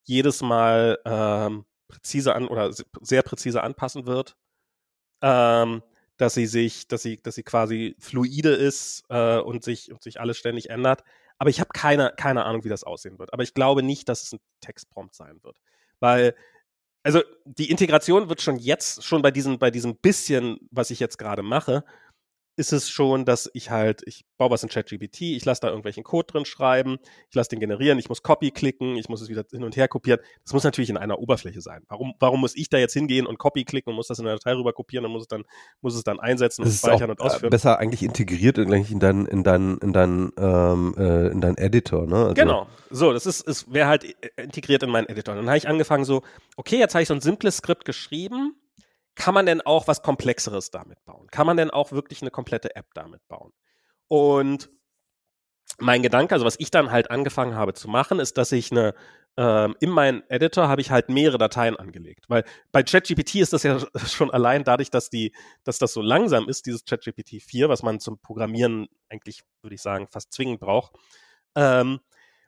S2: jedes Mal ähm, präzise an oder se- sehr präzise anpassen wird. Ähm, dass sie sich, dass sie, dass sie quasi fluide ist äh, und sich und sich alles ständig ändert. Aber ich habe keine, keine Ahnung, wie das aussehen wird. Aber ich glaube nicht, dass es ein Textprompt sein wird. Weil, also die Integration wird schon jetzt, schon bei diesem, bei diesem bisschen, was ich jetzt gerade mache, ist es schon, dass ich halt, ich baue was in ChatGPT, ich lasse da irgendwelchen Code drin schreiben, ich lasse den generieren, ich muss Copy klicken, ich muss es wieder hin und her kopieren. Das muss natürlich in einer Oberfläche sein. Warum, warum muss ich da jetzt hingehen und Copy klicken und muss das in eine Datei rüber kopieren und muss es dann, muss es dann einsetzen und
S1: Das
S2: speichern und
S1: äh,
S2: ausführen?
S1: besser eigentlich integriert eigentlich in deinen in deinen in deinen ähm, äh, in deinen Editor, ne? Also,
S2: Genau. So, das ist, es wäre halt äh, integriert in meinen Editor. Dann habe ich angefangen so, okay, jetzt habe ich so ein simples Skript geschrieben. Kann man denn auch was Komplexeres damit bauen? Kann man denn auch wirklich eine komplette App damit bauen? Und mein Gedanke, also was ich dann halt angefangen habe zu machen, ist, dass ich eine ähm, in meinen Editor habe ich halt mehrere Dateien angelegt, weil bei ChatGPT ist das ja [LAUGHS] schon allein dadurch, dass die, dass das so langsam ist, dieses ChatGPT 4, was man zum Programmieren eigentlich, würde ich sagen, fast zwingend braucht. Ähm,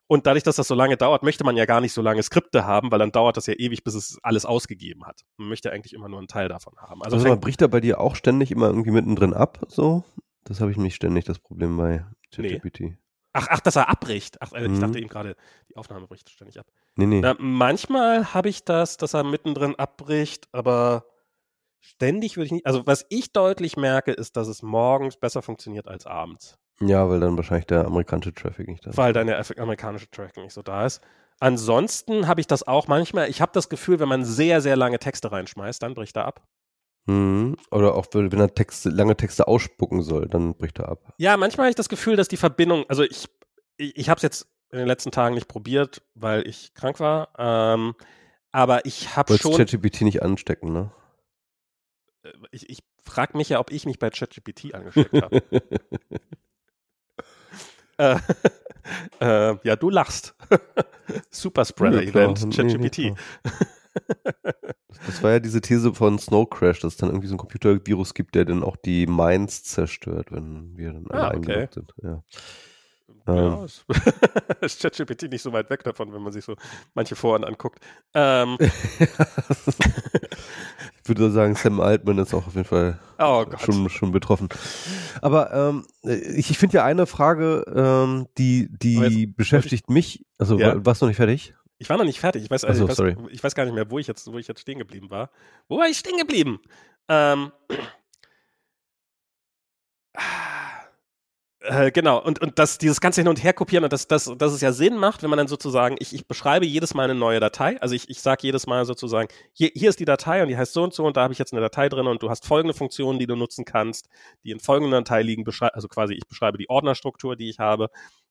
S2: und dadurch, dass das so lange dauert, möchte man ja gar nicht so lange Skripte haben, weil dann dauert das ja ewig, bis es alles ausgegeben hat. Man möchte eigentlich immer nur einen Teil davon haben. Also,
S1: Also bricht da bei dir auch ständig immer irgendwie mittendrin ab, so? Das habe ich nicht ständig das Problem bei
S2: Nee.
S1: ChatGPT.
S2: ach, ach, dass er abbricht. Ach, ich
S1: Mhm.
S2: dachte eben gerade, die Aufnahme bricht ständig ab.
S1: Nee, nee.
S2: Na, manchmal habe ich das, dass er mittendrin abbricht, aber ständig würde ich nicht. Also, was ich deutlich merke, ist, dass es morgens besser funktioniert als abends,
S1: Ja, weil dann wahrscheinlich der amerikanische Traffic nicht da ist.
S2: weil dann der amerikanische Track nicht so da ist. Ansonsten habe ich das auch manchmal. Ich habe das Gefühl, wenn man sehr, sehr lange Texte reinschmeißt, dann bricht er ab.
S1: Mhm. Oder auch wenn er Texte, lange Texte ausspucken soll, dann bricht er ab.
S2: Ja, manchmal habe ich das Gefühl, dass die Verbindung, also ich, ich, ich habe es jetzt in den letzten Tagen nicht probiert, weil ich krank war. Ähm, aber ich habe schon.
S1: ChatGPT nicht anstecken, ne?
S2: äh, Ich, ich frage mich ja, ob ich mich bei ChatGPT angesteckt habe. [LAUGHS] äh, [LAUGHS] äh, ja, du lachst. [LAUGHS] Superspreader-Event,
S1: Nee, klar. Nee,
S2: ChatGPT.
S1: nee. Das war ja diese These von Snow Crash, dass es dann irgendwie so ein Computervirus gibt, der dann auch die Minds zerstört, wenn wir dann alle
S2: Ah, okay.
S1: eingeloggt sind. Ja.
S2: Ja,
S1: Ähm.
S2: ist, [LAUGHS] ChatGPT nicht so weit weg davon, wenn man sich so manche Foren anguckt. Ähm,
S1: würde sagen, Sam Altman ist auch auf jeden Fall
S2: oh
S1: schon, schon betroffen. Aber ähm, ich, ich finde ja eine Frage, ähm, die, die beschäftigt mich. Also
S2: Ja.
S1: wa- warst du noch nicht fertig?
S2: Ich war noch nicht fertig. Ich weiß, also
S1: so,
S2: ich, weiß, ich weiß gar nicht mehr, wo ich jetzt, wo ich jetzt stehen geblieben war. Wo war ich stehen geblieben? Ähm, äh, genau, und, und das, dieses ganze Hin- und Herkopieren und dass das, dass es ja Sinn macht, wenn man dann sozusagen, ich, ich beschreibe jedes Mal eine neue Datei. Also ich, ich sage jedes Mal sozusagen, hier, hier ist die Datei und die heißt so und so und da habe ich jetzt eine Datei drin und du hast folgende Funktionen, die du nutzen kannst, die in folgender Datei liegen, also quasi ich beschreibe die Ordnerstruktur, die ich habe.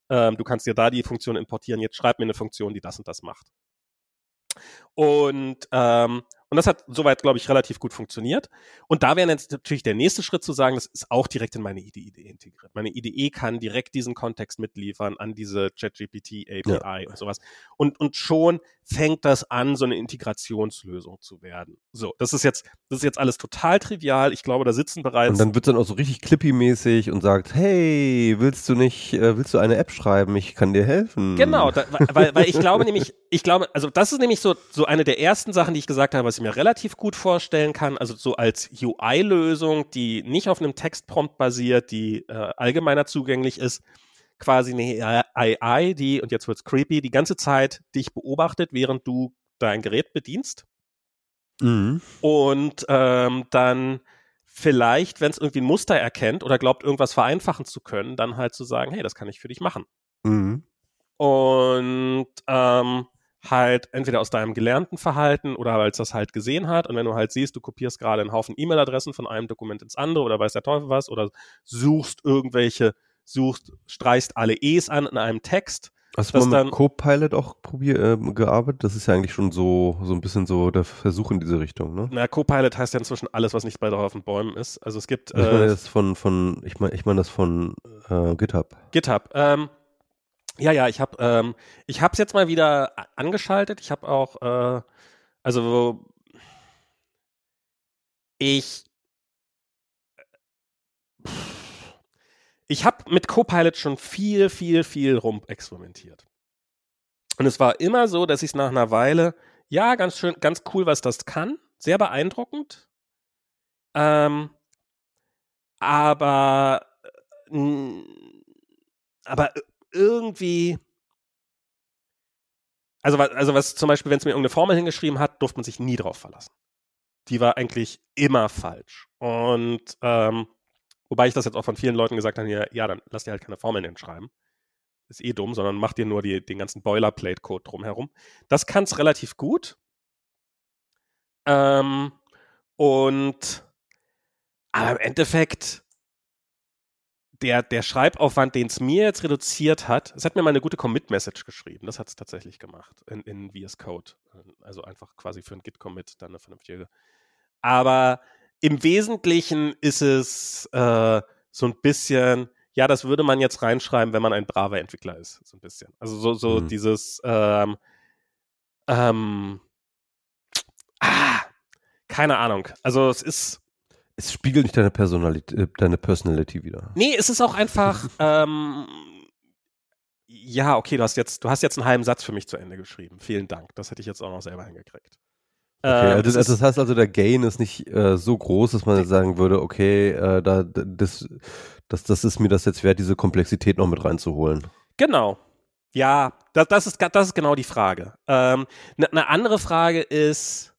S2: ähm, du kannst dir da die Funktion importieren, jetzt schreib mir eine Funktion, die das und das macht. Und, ähm, und das hat soweit, glaube ich, relativ gut funktioniert. Und da wäre jetzt natürlich der nächste Schritt zu sagen, das ist auch direkt in meine IDE integriert. Meine IDE kann direkt diesen Kontext mitliefern an diese ChatGPT API ja. und sowas. Und, und schon fängt das an, so eine Integrationslösung zu werden. So, das ist jetzt, das ist jetzt alles total trivial. Ich glaube, da sitzen bereits.
S1: Und dann wird es dann auch so richtig Clippy-mäßig und sagt, hey, willst du nicht, äh, willst du eine App schreiben? Ich kann dir helfen.
S2: Genau, da, weil, weil ich glaube [LAUGHS] nämlich, ich glaube, also das ist nämlich so, so eine der ersten Sachen, die ich gesagt habe, was ich mir relativ gut vorstellen kann, also so als UI-Lösung, die nicht auf einem Textprompt basiert, die äh, allgemeiner zugänglich ist, quasi eine AI, die, und jetzt wird's creepy, die ganze Zeit dich beobachtet, während du dein Gerät bedienst. Mhm. Und ähm, dann vielleicht, wenn es irgendwie ein Muster erkennt oder glaubt, irgendwas vereinfachen zu können, dann halt zu sagen, hey, das kann ich für dich machen. Mhm. Und ähm, halt entweder aus deinem gelernten Verhalten oder weil es das halt gesehen hat. Und wenn du halt siehst, du kopierst gerade einen Haufen E-Mail-Adressen von einem Dokument ins andere oder weiß der Teufel was oder suchst irgendwelche, suchst, streichst alle E's an in einem Text.
S1: Hast du mal mit Copilot auch probier, äh, gearbeitet? Das ist ja eigentlich schon so, so ein bisschen so der Versuch in diese Richtung, ne?
S2: Na, Copilot heißt ja inzwischen alles, was nicht bei drauf auf den Bäumen ist. Also es gibt.
S1: Äh, ich meine das von, von, ich meine, ich meine das von äh, GitHub.
S2: GitHub. Ähm, ja, ja, ich habe ähm, ich habe es jetzt mal wieder angeschaltet. Ich habe auch äh, also ich ich habe mit Copilot schon viel, viel, viel rum experimentiert. Und es war immer so, dass ich es nach einer Weile, ja, ganz schön, ganz cool, was das kann, sehr beeindruckend. Ähm, aber, äh, aber irgendwie. Also, also was zum Beispiel, wenn es mir irgendeine Formel hingeschrieben hat, durfte man sich nie drauf verlassen. Die war eigentlich immer falsch. Und ähm, wobei ich das jetzt auch von vielen Leuten gesagt habe, ja, ja, dann lass dir halt keine Formeln hinschreiben. Ist eh dumm, sondern mach dir nur die, den ganzen Boilerplate-Code drumherum. Das kann es relativ gut. Ähm, und aber im Endeffekt der, der Schreibaufwand, den es mir jetzt reduziert hat, es hat mir mal eine gute Commit-Message geschrieben. Das hat es tatsächlich gemacht in, in VS Code. Also einfach quasi für ein Git-Commit dann eine vernünftige. Aber im Wesentlichen ist es äh, so ein bisschen, ja, das würde man jetzt reinschreiben, wenn man ein braver Entwickler ist. So ein bisschen. Also so, so mhm. dieses, ähm, ähm, ah, keine Ahnung. Also es ist
S1: es spiegelt nicht deine Personalität, äh, deine Personality wieder.
S2: Nee, es ist auch einfach, [LAUGHS] ähm, ja, okay, du hast jetzt, du hast jetzt einen halben Satz für mich zu Ende geschrieben. Vielen Dank. Das hätte ich jetzt auch noch selber hingekriegt.
S1: Okay, ähm, also das, das, heißt also, der Gain ist nicht äh, so groß, dass man sagen würde, okay, äh, da, das, das, das ist mir das jetzt wert, diese Komplexität noch mit reinzuholen.
S2: Genau. Ja, das, das, ist, das ist genau die Frage. Eine ähm, ne andere Frage ist,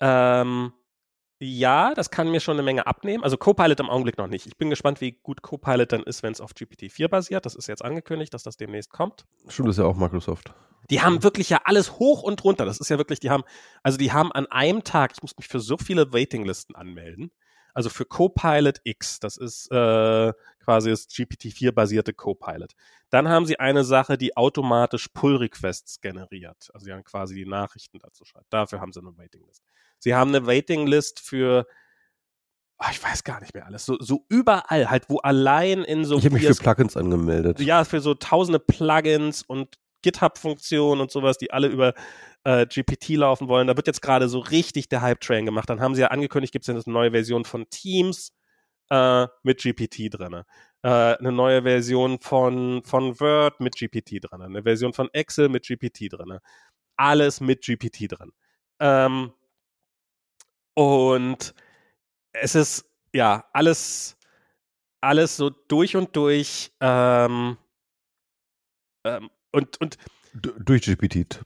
S2: ähm, ja, das kann mir schon eine Menge abnehmen. Also Copilot im Augenblick noch nicht. Ich bin gespannt, wie gut Copilot dann ist, wenn es auf GPT-4 basiert. Das ist jetzt angekündigt, dass das demnächst kommt.
S1: Stimmt, das ist ja auch Microsoft.
S2: Die haben wirklich ja alles hoch und runter. Das ist ja wirklich, die haben, also die haben an einem Tag, ich muss mich für so viele Waitinglisten anmelden. Also für Copilot X, das ist äh, quasi das GPT-4-basierte Copilot. Dann haben sie eine Sache, die automatisch Pull-Requests generiert. Also sie haben quasi die Nachrichten dazu schreibt. Dafür haben sie eine Waitinglist. Sie haben eine Waiting-List für oh, ich weiß gar nicht mehr alles. So, so überall, halt, wo allein in so.
S1: Ich habe mich für Plugins angemeldet.
S2: Ja, für so tausende Plugins und GitHub-Funktionen und sowas, die alle über äh, GPT laufen wollen. Da wird jetzt gerade so richtig der Hype-Train gemacht. Dann haben sie ja angekündigt, gibt es eine neue Version von Teams äh, mit GPT drin. Äh, eine neue Version von, von Word mit GPT drin. Eine Version von Excel mit GPT drin. Alles mit GPT drin. Ähm, und es ist ja alles, alles so durch und durch. Ähm, ähm, und, und
S1: durch GPT.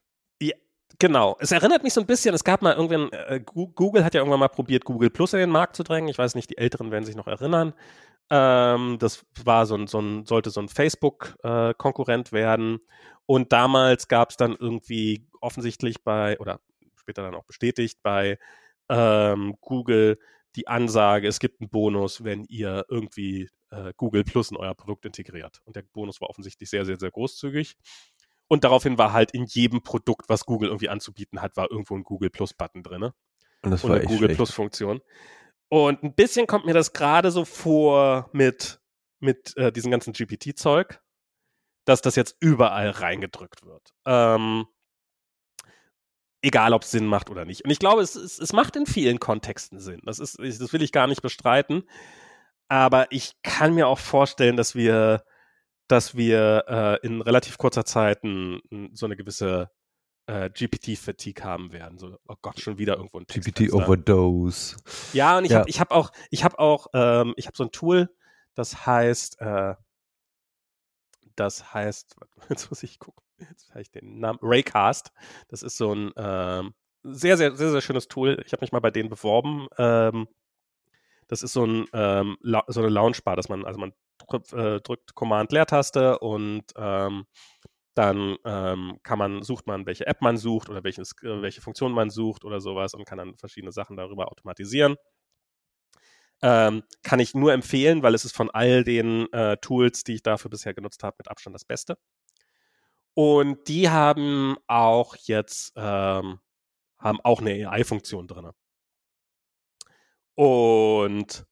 S2: Genau. Es erinnert mich so ein bisschen, es gab mal irgendwann, äh, Google hat ja irgendwann mal probiert, Google Plus in den Markt zu drängen. Ich weiß nicht, die Älteren werden sich noch erinnern. Ähm, das war so ein, so ein, sollte so ein Facebook-Konkurrent äh, werden. Und damals gab es dann irgendwie offensichtlich bei, oder später dann auch bestätigt, bei ähm, Google die Ansage, es gibt einen Bonus, wenn ihr irgendwie äh, Google Plus in euer Produkt integriert. Und der Bonus war offensichtlich sehr, sehr, sehr großzügig. Und daraufhin war halt in jedem Produkt, was Google irgendwie anzubieten hat, war irgendwo ein Google Plus Button drin.
S1: Und das
S2: Und
S1: war
S2: eine
S1: echt
S2: Google
S1: schlecht.
S2: Plus Funktion. Und ein bisschen kommt mir das gerade so vor mit, mit äh, diesem ganzen GPT-Zeug, dass das jetzt überall reingedrückt wird. Ähm, egal, ob es Sinn macht oder nicht. Und ich glaube, es, es, es macht in vielen Kontexten Sinn. Das, ist, das will ich gar nicht bestreiten. Aber ich kann mir auch vorstellen, dass wir, dass wir äh, in relativ kurzer Zeit n, so eine gewisse äh, GPT-Fatigue haben werden. So, oh Gott, schon wieder irgendwo ein
S1: GPT
S2: Textfenster.
S1: Overdose.
S2: Ja, und ich
S1: Ja.
S2: habe ich hab auch, ich habe auch, ähm, ich habe so ein Tool, das heißt, äh, das heißt, [LAUGHS] jetzt muss ich gucken, jetzt habe ich den Namen, Raycast. Das ist so ein ähm, sehr, sehr, sehr, sehr schönes Tool. Ich habe mich mal bei denen beworben. Ähm, das ist so, ein, ähm, so eine Launchbar, dass man, also man äh, drückt Command-Leertaste und ähm, dann ähm, kann man, sucht man, welche App man sucht oder welches, äh, welche Funktion man sucht oder sowas und kann dann verschiedene Sachen darüber automatisieren. Ähm, kann ich nur empfehlen, weil es ist von all den äh, Tools, die ich dafür bisher genutzt habe, mit Abstand das Beste. Und die haben auch jetzt ähm, haben auch eine AI-Funktion drin. Und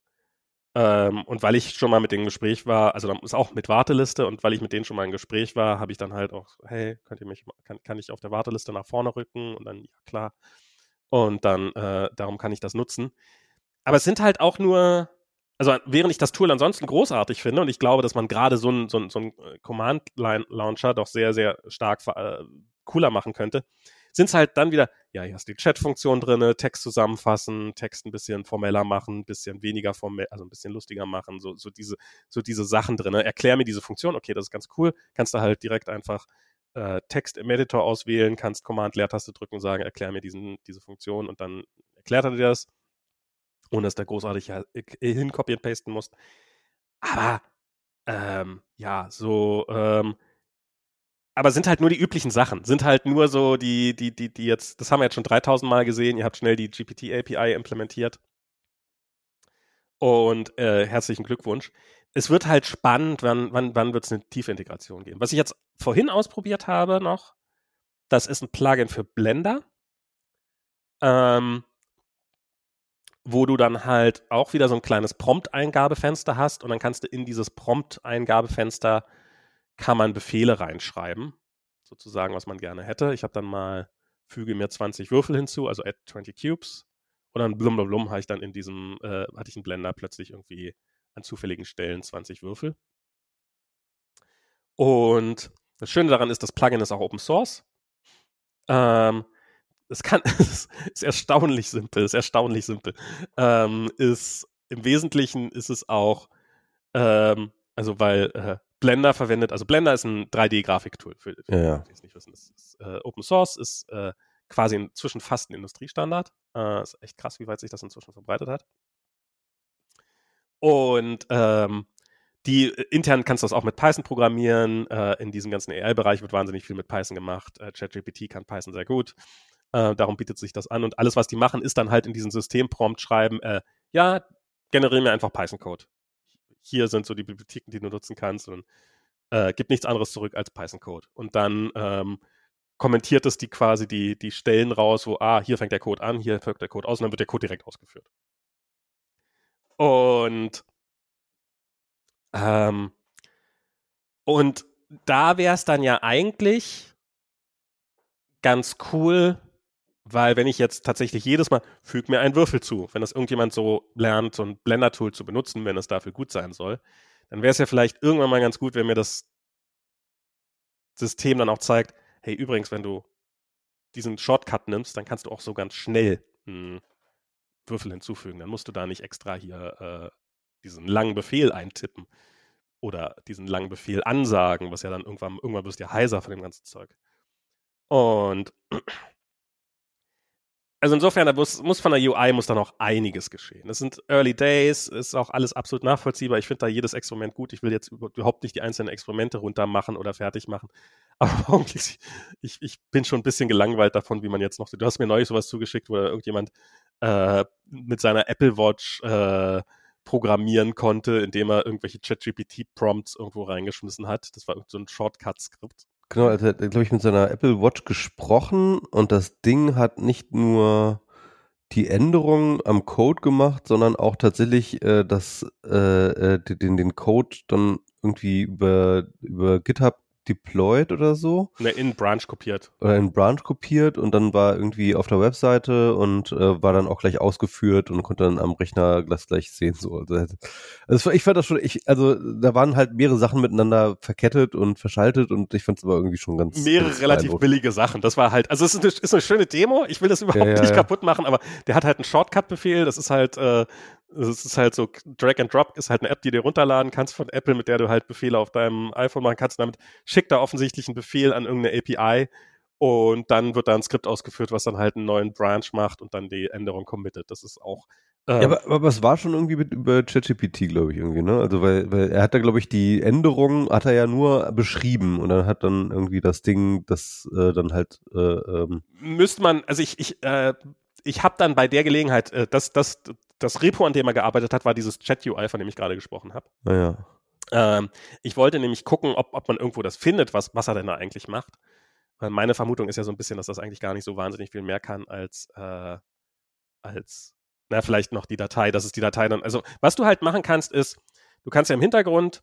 S2: ähm, und weil ich schon mal mit denen im Gespräch war, also dann ist auch mit Warteliste und weil ich mit denen schon mal im Gespräch war, habe ich dann halt auch, hey, könnt ihr mich, kann, kann ich auf der Warteliste nach vorne rücken? Und dann, ja klar. Und dann, äh, darum kann ich das nutzen. Aber es sind halt auch nur, also während ich das Tool ansonsten großartig finde und ich glaube, dass man gerade so einen so so ein Command-Line-Launcher doch sehr, sehr stark äh, cooler machen könnte, sind es halt dann wieder, ja, hier hast du die Chat-Funktion drin, Text zusammenfassen, Text ein bisschen formeller machen, ein bisschen weniger formell, also ein bisschen lustiger machen, so, so, diese, so diese Sachen drin. Erklär mir diese Funktion, okay, das ist ganz cool, kannst du halt direkt einfach äh, Text im Editor auswählen, kannst Command-Leertaste drücken und sagen, erklär mir diesen, diese Funktion und dann erklärt er dir das, ohne dass du großartig ja- hin copy und pasten musst. Aber ähm, ja, so ähm, aber sind halt nur die üblichen Sachen, sind halt nur so die, die, die, die jetzt, das haben wir jetzt schon 3000 Mal gesehen, ihr habt schnell die GPT-API implementiert. Und äh, herzlichen Glückwunsch. Es wird halt spannend, wann, wann, wann wird es eine tiefe Integration geben. Was ich jetzt vorhin ausprobiert habe noch, das ist ein Plugin für Blender, ähm, wo du dann halt auch wieder so ein kleines Prompt-Eingabefenster hast und dann kannst du in dieses Prompt-Eingabefenster kann man Befehle reinschreiben, sozusagen, was man gerne hätte. Ich habe dann mal, füge mir 20 Würfel hinzu, also add 20 Cubes. Und dann blum, blum, blum, habe ich dann in diesem, äh, hatte ich einen Blender plötzlich irgendwie an zufälligen Stellen 20 Würfel. Und das Schöne daran ist, das Plugin ist auch Open Source. Ähm, es kann, [LAUGHS] es ist erstaunlich simpel, ist erstaunlich simpel. Ähm, ist, im Wesentlichen ist es auch, ähm, also weil äh, Blender verwendet, also Blender ist ein 3D-Grafiktool für, für
S1: Ja,
S2: die es nicht wissen. Das ist äh, Open Source, ist äh, quasi inzwischen fast ein Industriestandard. Äh, ist echt krass, wie weit sich das inzwischen verbreitet hat. Und ähm, die äh, intern kannst du das auch mit Python programmieren. Äh, in diesem ganzen AI-Bereich wird wahnsinnig viel mit Python gemacht. Äh, ChatGPT kann Python sehr gut. Darum bietet sich das an. Und alles, was die machen, ist dann halt in diesen Systemprompt schreiben, ja, generiere mir einfach Python-Code. Hier sind so die Bibliotheken, die du nutzen kannst und äh, gibt nichts anderes zurück als Python-Code. Und dann ähm, kommentiert es die quasi die, die Stellen raus, wo, ah, hier fängt der Code an, hier fängt der Code aus und dann wird der Code direkt ausgeführt. Und ähm, und da wäre es dann ja eigentlich ganz cool, weil wenn ich jetzt tatsächlich jedes Mal füg mir einen Würfel zu, wenn das irgendjemand so lernt, so ein Blender-Tool zu benutzen, wenn es dafür gut sein soll, dann wäre es ja vielleicht irgendwann mal ganz gut, wenn mir das System dann auch zeigt, hey, übrigens, wenn du diesen Shortcut nimmst, dann kannst du auch so ganz schnell einen Würfel hinzufügen. Dann musst du da nicht extra hier äh, diesen langen Befehl eintippen oder diesen langen Befehl ansagen, was ja dann irgendwann, irgendwann wirst du ja heiser von dem ganzen Zeug. Und also insofern, da muss, muss von der UI muss da noch einiges geschehen. Das sind Early Days, ist auch alles absolut nachvollziehbar. Ich finde da jedes Experiment gut. Ich will jetzt überhaupt nicht die einzelnen Experimente runter machen oder fertig machen. [LAUGHS] Aber ich, ich bin schon ein bisschen gelangweilt davon, wie man jetzt noch. Du hast mir neulich sowas zugeschickt, wo irgendjemand äh, mit seiner Apple Watch äh, programmieren konnte, indem er irgendwelche ChatGPT-Prompts irgendwo reingeschmissen hat. Das war so ein Shortcut-Skript.
S1: Genau, also er hat, glaube ich, mit seiner Apple Watch gesprochen und das Ding hat nicht nur die Änderungen am Code gemacht, sondern auch tatsächlich äh, das, äh, äh den, den Code dann irgendwie über, über GitHub deployed oder so.
S2: Ne, in Branch kopiert.
S1: Oder in Branch kopiert und dann war irgendwie auf der Webseite und äh, war dann auch gleich ausgeführt und konnte dann am Rechner das gleich sehen. So. Also, ich fand das schon, ich, also da waren halt mehrere Sachen miteinander verkettet und verschaltet und ich fand es aber irgendwie schon ganz.
S2: Mehrere relativ billige Sachen. Das war halt, also es ist eine, ist eine schöne Demo. Ich will das überhaupt ja, ja, nicht kaputt machen, aber der hat halt einen Shortcut-Befehl. Das ist halt äh, es ist halt so, Drag and Drop ist halt eine App, die du runterladen kannst von Apple, mit der du halt Befehle auf deinem iPhone machen kannst. Und damit schickt er offensichtlich einen Befehl an irgendeine API und dann wird da ein Skript ausgeführt, was dann halt einen neuen Branch macht und dann die Änderung committet. Das ist auch.
S1: Ähm, ja, aber, aber es war schon irgendwie mit, über ChatGPT, glaube ich, irgendwie, ne? Also, weil, weil er hat da, glaube ich, die Änderung hat er ja nur beschrieben und dann hat dann irgendwie das Ding, das äh, dann halt. Äh, ähm
S2: Müsste man, also ich, ich, äh, ich habe dann bei der Gelegenheit, äh, das, das, das Repo, an dem er gearbeitet hat, war dieses Chat-UI, von dem ich gerade gesprochen habe.
S1: Naja.
S2: Ah, ähm, ich wollte nämlich gucken, ob, ob man irgendwo das findet, was, was er denn da eigentlich macht. Weil meine Vermutung ist ja so ein bisschen, dass das eigentlich gar nicht so wahnsinnig viel mehr kann als, äh, als, na, vielleicht noch die Datei, dass es die Datei dann, also was du halt machen kannst, ist, du kannst ja im Hintergrund,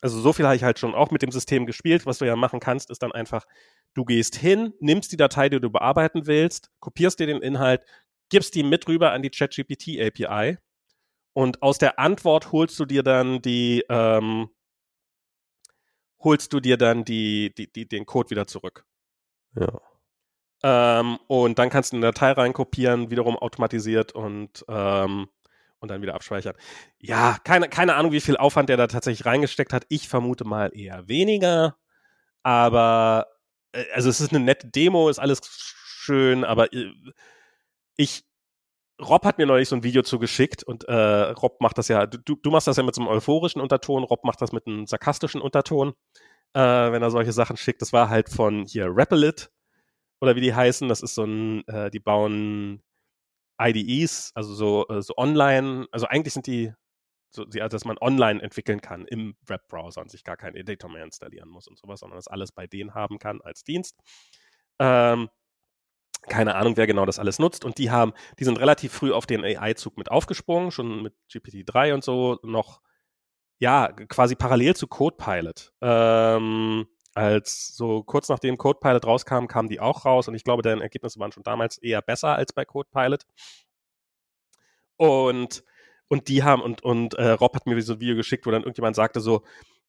S2: also so viel habe ich halt schon auch mit dem System gespielt, was du ja machen kannst, ist dann einfach, du gehst hin, nimmst die Datei, die du bearbeiten willst, kopierst dir den Inhalt, gibst die mit rüber an die ChatGPT API und aus der Antwort holst du dir dann die, ähm, holst du dir dann die, die, die, den Code wieder zurück.
S1: Ja.
S2: Ähm, und dann kannst du eine Datei reinkopieren, wiederum automatisiert und, ähm, und dann wieder abspeichern. Ja, keine, keine Ahnung, wie viel Aufwand der da tatsächlich reingesteckt hat. Ich vermute mal eher weniger. Aber, äh, also es ist eine nette Demo, ist alles schön, aber äh, ich, Rob hat mir neulich so ein Video zugeschickt und äh, Rob macht das ja, du, du machst das ja mit so einem euphorischen Unterton, Rob macht das mit einem sarkastischen Unterton, äh, wenn er solche Sachen schickt. Das war halt von hier Rappelit oder wie die heißen. Das ist so ein, äh, die bauen IDEs, also so, äh, so online, also eigentlich sind die so, dass man online entwickeln kann im Webbrowser und sich gar keinen Editor mehr installieren muss und sowas, sondern das alles bei denen haben kann als Dienst. Ähm, keine Ahnung, wer genau das alles nutzt. Und die haben, die sind relativ früh auf den AI-Zug mit aufgesprungen, schon mit GPT-3 und so, noch, ja, quasi parallel zu CodePilot. Ähm, als so kurz nachdem CodePilot rauskam, kamen die auch raus und ich glaube, deren Ergebnisse waren schon damals eher besser als bei CodePilot. Und, und die haben, und, und äh, Rob hat mir so ein Video geschickt, wo dann irgendjemand sagte so,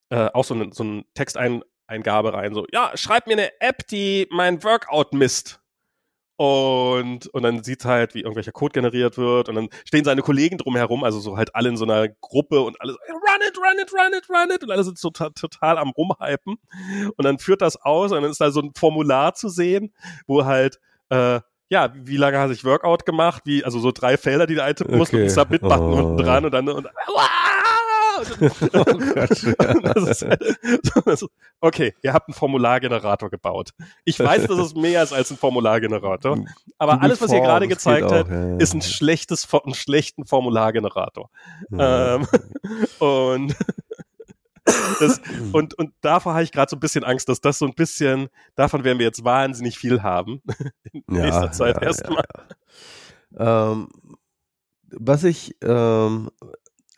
S2: äh, auch so, eine, so ein Texteingabe rein, so, ja, schreib mir eine App, die mein Workout misst. Und, und dann sieht halt, wie irgendwelcher Code generiert wird und dann stehen seine Kollegen drumherum, also so halt alle in so einer Gruppe und alle so, run it, run it, run it, run it und alle sind so total am rumhypen und dann führt das aus und dann ist da so ein Formular zu sehen, wo halt, äh, ja, wie lange hast ich Workout gemacht, wie, also so drei Felder, die du eintippen musst okay. und ein Submit-Button oh. unten dran und dann, und, [LAUGHS] [LAUGHS] okay, ihr habt einen Formulargenerator gebaut. Ich weiß, das ist mehr als ein Formulargenerator, aber alles, was ihr gerade gezeigt habt, ist ein schlechtes, einen schlechten Formulargenerator. Ähm, [LAUGHS] und das, und, und davor habe ich gerade so ein bisschen Angst, dass das so ein bisschen, davon werden wir jetzt wahnsinnig viel haben. In ja, nächster Zeit ja, erstmal.
S1: Ja, ähm, was ich ähm,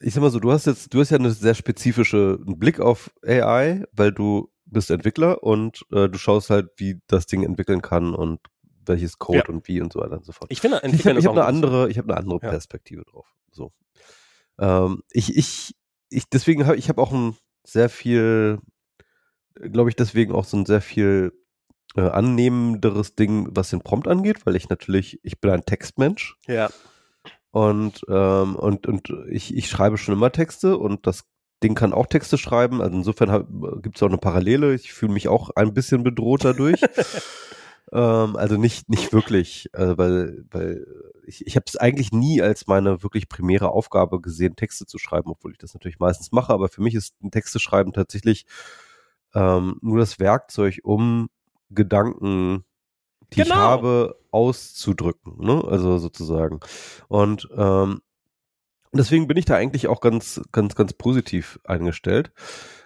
S1: ich sag mal so, du hast jetzt, du hast ja eine sehr spezifische Blick auf AI, weil du bist Entwickler und äh, du schaust halt, wie das Ding entwickeln kann und welches Code ja. und wie und so weiter und so fort.
S2: Ich finde,
S1: ich habe hab eine andere, ich habe eine andere ja. Perspektive drauf. So, ähm, ich, ich, ich, deswegen habe ich habe auch ein sehr viel, glaube ich, deswegen auch so ein sehr viel äh, annehmenderes Ding, was den Prompt angeht, weil ich natürlich, ich bin ein Textmensch.
S2: Ja.
S1: Und, ähm, und, und ich, ich schreibe schon immer Texte und das Ding kann auch Texte schreiben. Also insofern gibt es auch eine Parallele. Ich fühle mich auch ein bisschen bedroht dadurch. [LAUGHS] ähm, also nicht, nicht wirklich, also weil, weil ich, ich habe es eigentlich nie als meine wirklich primäre Aufgabe gesehen, Texte zu schreiben, obwohl ich das natürlich meistens mache. Aber für mich ist ein Texte schreiben tatsächlich ähm, nur das Werkzeug, um Gedanken die genau. ich habe, auszudrücken, ne? Also sozusagen. Und ähm, deswegen bin ich da eigentlich auch ganz, ganz, ganz positiv eingestellt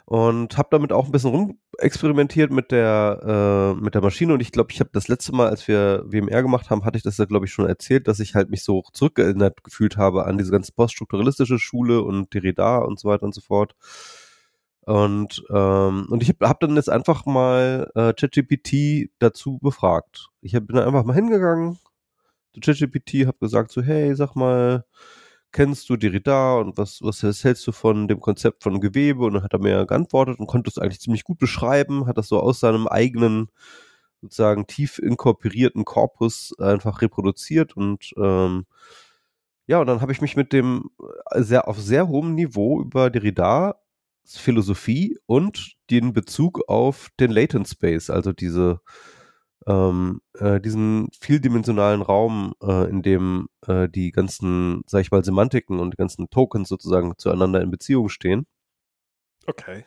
S1: und habe damit auch ein bisschen rumexperimentiert mit der äh, mit der Maschine und ich glaube, ich habe das letzte Mal, als wir WMR gemacht haben, hatte ich das ja glaube ich schon erzählt, dass ich halt mich so zurückgeerinnert gefühlt habe an diese ganze poststrukturalistische Schule und Derrida und so weiter und so fort. Und ähm, und ich habe hab dann jetzt einfach mal äh, ChatGPT dazu befragt. Ich hab, bin dann einfach mal hingegangen zu ChatGPT, habe gesagt so, hey, sag mal, kennst du Derrida und was, was hältst du von dem Konzept von Gewebe? Und dann hat er mir geantwortet und konnte es eigentlich ziemlich gut beschreiben, hat das so aus seinem eigenen, sozusagen tief inkorporierten Korpus einfach reproduziert und ähm, ja, und dann habe ich mich mit dem äh, sehr auf sehr hohem Niveau über Derrida Philosophie und den Bezug auf den Latent Space, also diese ähm, äh, diesen vieldimensionalen Raum, äh, in dem äh, die ganzen, sag ich mal, Semantiken und die ganzen Tokens sozusagen zueinander in Beziehung stehen.
S2: Okay.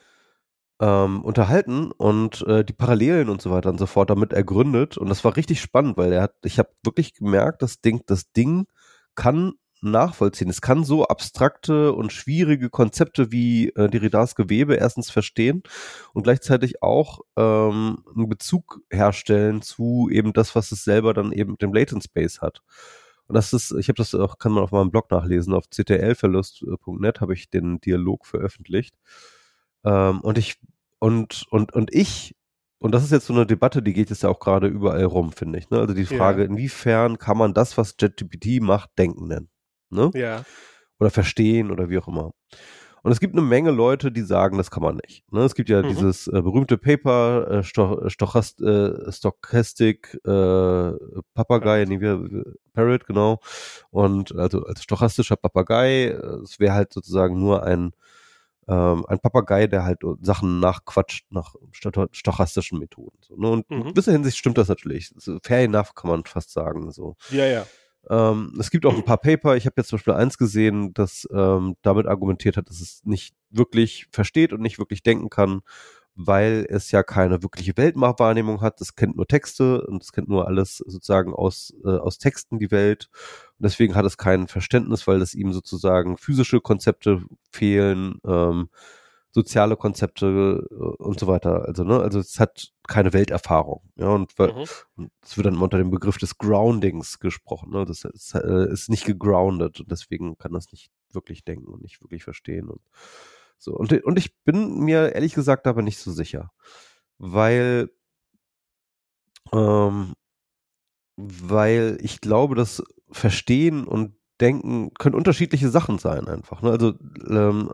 S1: Ähm, unterhalten und äh, die Parallelen und so weiter und so fort damit ergründet. Und das war richtig spannend, weil er hat, ich habe wirklich gemerkt, das Ding, das Ding kann nachvollziehen. Es kann so abstrakte und schwierige Konzepte wie äh, Derridas Gewebe erstens verstehen und gleichzeitig auch ähm, einen Bezug herstellen zu eben das, was es selber dann eben mit dem Latent Space hat. Und das ist, ich habe das auch, kann man auf meinem Blog nachlesen, auf ctlverlust.net habe ich den Dialog veröffentlicht. Ähm, und ich, und, und, und ich und das ist jetzt so eine Debatte, die geht jetzt ja auch gerade überall rum, finde ich. Ne? Also die Frage, ja. inwiefern kann man das, was JetGPT macht, denken nennen? Ne?
S2: Ja.
S1: Oder verstehen oder wie auch immer. Und es gibt eine Menge Leute, die sagen, das kann man nicht. Ne? Es gibt ja mhm. dieses äh, berühmte Paper, äh, Sto Stochast äh, Stochastic äh, Papagei, nee, wie, Parrot, genau. Und also als stochastischer Papagei, äh, es wäre halt sozusagen nur ein ähm, ein Papagei, der halt Sachen nachquatscht nach stochastischen Methoden. So, ne? Und mhm. in gewisser Hinsicht stimmt das natürlich. Fair enough kann man fast sagen. So.
S2: Ja, ja.
S1: Ähm, es gibt auch ein paar Paper. Ich habe jetzt zum Beispiel eins gesehen, das ähm, damit argumentiert hat, dass es nicht wirklich versteht und nicht wirklich denken kann, weil es ja keine wirkliche Weltwahrnehmung hat. Es kennt nur Texte und es kennt nur alles sozusagen aus, äh, aus Texten die Welt. Und deswegen hat es kein Verständnis, weil es ihm sozusagen physische Konzepte fehlen. Ähm, soziale Konzepte äh, und so weiter. Also, ne, also es hat keine Welterfahrung. Ja, und mhm. es wird dann unter dem Begriff des Groundings gesprochen. Ne? Das ist, äh, ist nicht gegroundet und deswegen kann das nicht wirklich denken und nicht wirklich verstehen. Und so. Und, und ich bin mir ehrlich gesagt aber nicht so sicher. Weil, ähm, weil ich glaube, dass Verstehen und Denken können unterschiedliche Sachen sein einfach. Ne? Also ähm,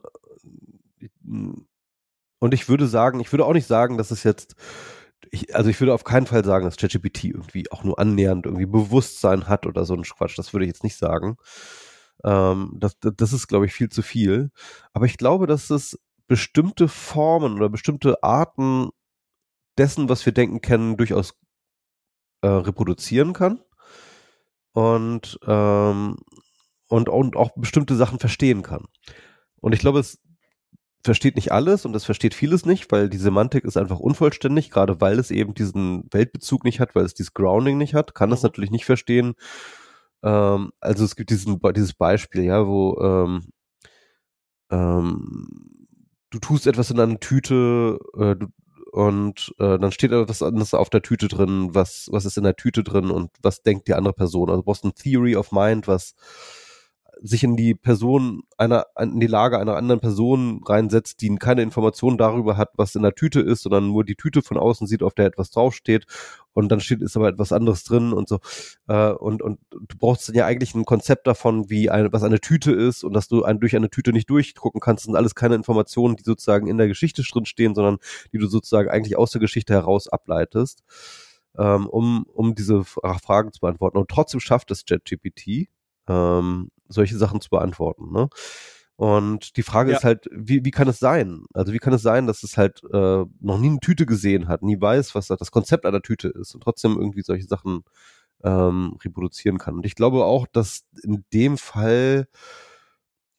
S1: und ich würde sagen, ich würde auch nicht sagen, dass es jetzt, ich, also ich würde auf keinen Fall sagen, dass ChatGPT irgendwie auch nur annähernd irgendwie Bewusstsein hat oder so ein Quatsch. Das würde ich jetzt nicht sagen. Ähm, das, das ist, glaube ich, viel zu viel. Aber ich glaube, dass es bestimmte Formen oder bestimmte Arten dessen, was wir denken kennen, durchaus äh, reproduzieren kann. Und, ähm, und, und auch bestimmte Sachen verstehen kann. Und ich glaube, es versteht nicht alles und es versteht vieles nicht, weil die Semantik ist einfach unvollständig, gerade weil es eben diesen Weltbezug nicht hat, weil es dieses Grounding nicht hat, kann mhm. das natürlich nicht verstehen. Ähm, also es gibt diesen, dieses Beispiel, ja, wo ähm, ähm, du tust etwas in einer Tüte äh, du, und äh, dann steht etwas anderes auf der Tüte drin, was, was ist in der Tüte drin und was denkt die andere Person. Also du brauchst ein Theory of Mind, was sich in die Person einer, in die Lage einer anderen Person reinsetzt, die keine Informationen darüber hat, was in der Tüte ist, sondern nur die Tüte von außen sieht, auf der etwas draufsteht und dann steht, ist aber etwas anderes drin und so. Äh, und, und du brauchst ja eigentlich ein Konzept davon, wie eine, was eine Tüte ist und dass du ein, durch eine Tüte nicht durchgucken kannst. Das sind alles keine Informationen, die sozusagen in der Geschichte drin stehen, sondern die du sozusagen eigentlich aus der Geschichte heraus ableitest. Ähm, um, um diese Fragen zu beantworten. Und trotzdem schafft es JetGPT, ähm, solche Sachen zu beantworten. Ne? Und die Frage ja. ist halt, wie, wie kann es sein? Also wie kann es sein, dass es halt äh, noch nie eine Tüte gesehen hat, nie weiß, was das Konzept einer Tüte ist und trotzdem irgendwie solche Sachen ähm, reproduzieren kann. Und ich glaube auch, dass in dem Fall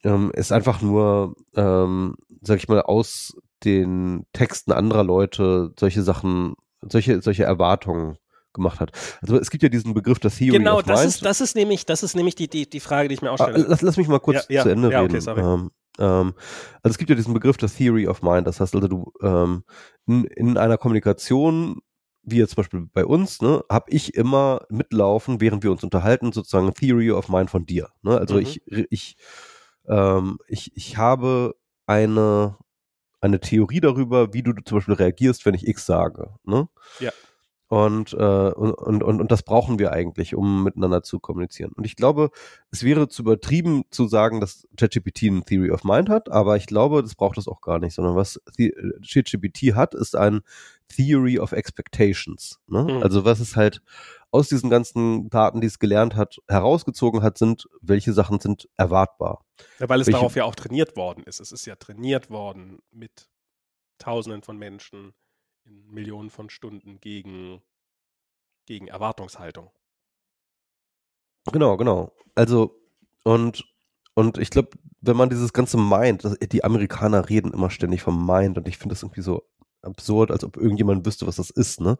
S1: ähm, es einfach nur, ähm, sag ich mal, aus den Texten anderer Leute solche Sachen, solche, solche Erwartungen gemacht hat. Also es gibt ja diesen Begriff, das Theory
S2: genau,
S1: of
S2: das
S1: Mind.
S2: ist, das ist nämlich, das ist nämlich die, die, die Frage, die ich mir auch
S1: Ah,
S2: stelle.
S1: lass, lass mich mal kurz
S2: Ja, ja,
S1: zu Ende
S2: ja, okay,
S1: reden.
S2: sorry.
S1: ähm, ähm, also es gibt ja diesen Begriff, das Theory of Mind. Das heißt also, du ähm, in, in einer Kommunikation, wie jetzt zum Beispiel bei uns, ne, habe ich immer mitlaufen, während wir uns unterhalten, sozusagen Theory of Mind von dir. Ne? Also
S2: Mhm.
S1: ich, ich, ähm, ich, ich habe eine, eine Theorie darüber, wie du zum Beispiel reagierst, wenn ich X sage. Ne?
S2: Ja.
S1: Und, äh, und, und, und, das brauchen wir eigentlich, um miteinander zu kommunizieren. Und ich glaube, es wäre zu übertrieben zu sagen, dass ChatGPT ein Theory of Mind hat, aber ich glaube, das braucht es auch gar nicht, sondern was ChatGPT hat, ist ein Theory of Expectations. Ne?
S2: Mhm.
S1: Also was es halt aus diesen ganzen Daten, die es gelernt hat, herausgezogen hat, sind, welche Sachen sind erwartbar.
S2: Ja, weil es
S1: Welche-
S2: darauf ja auch trainiert worden ist. Es ist ja trainiert worden mit Tausenden von Menschen in Millionen von Stunden gegen, gegen Erwartungshaltung.
S1: Genau, genau. Also, und, und ich glaube, wenn man dieses ganze Mind, die Amerikaner reden immer ständig vom Mind und ich finde das irgendwie so absurd, als ob irgendjemand wüsste, was das ist, ne?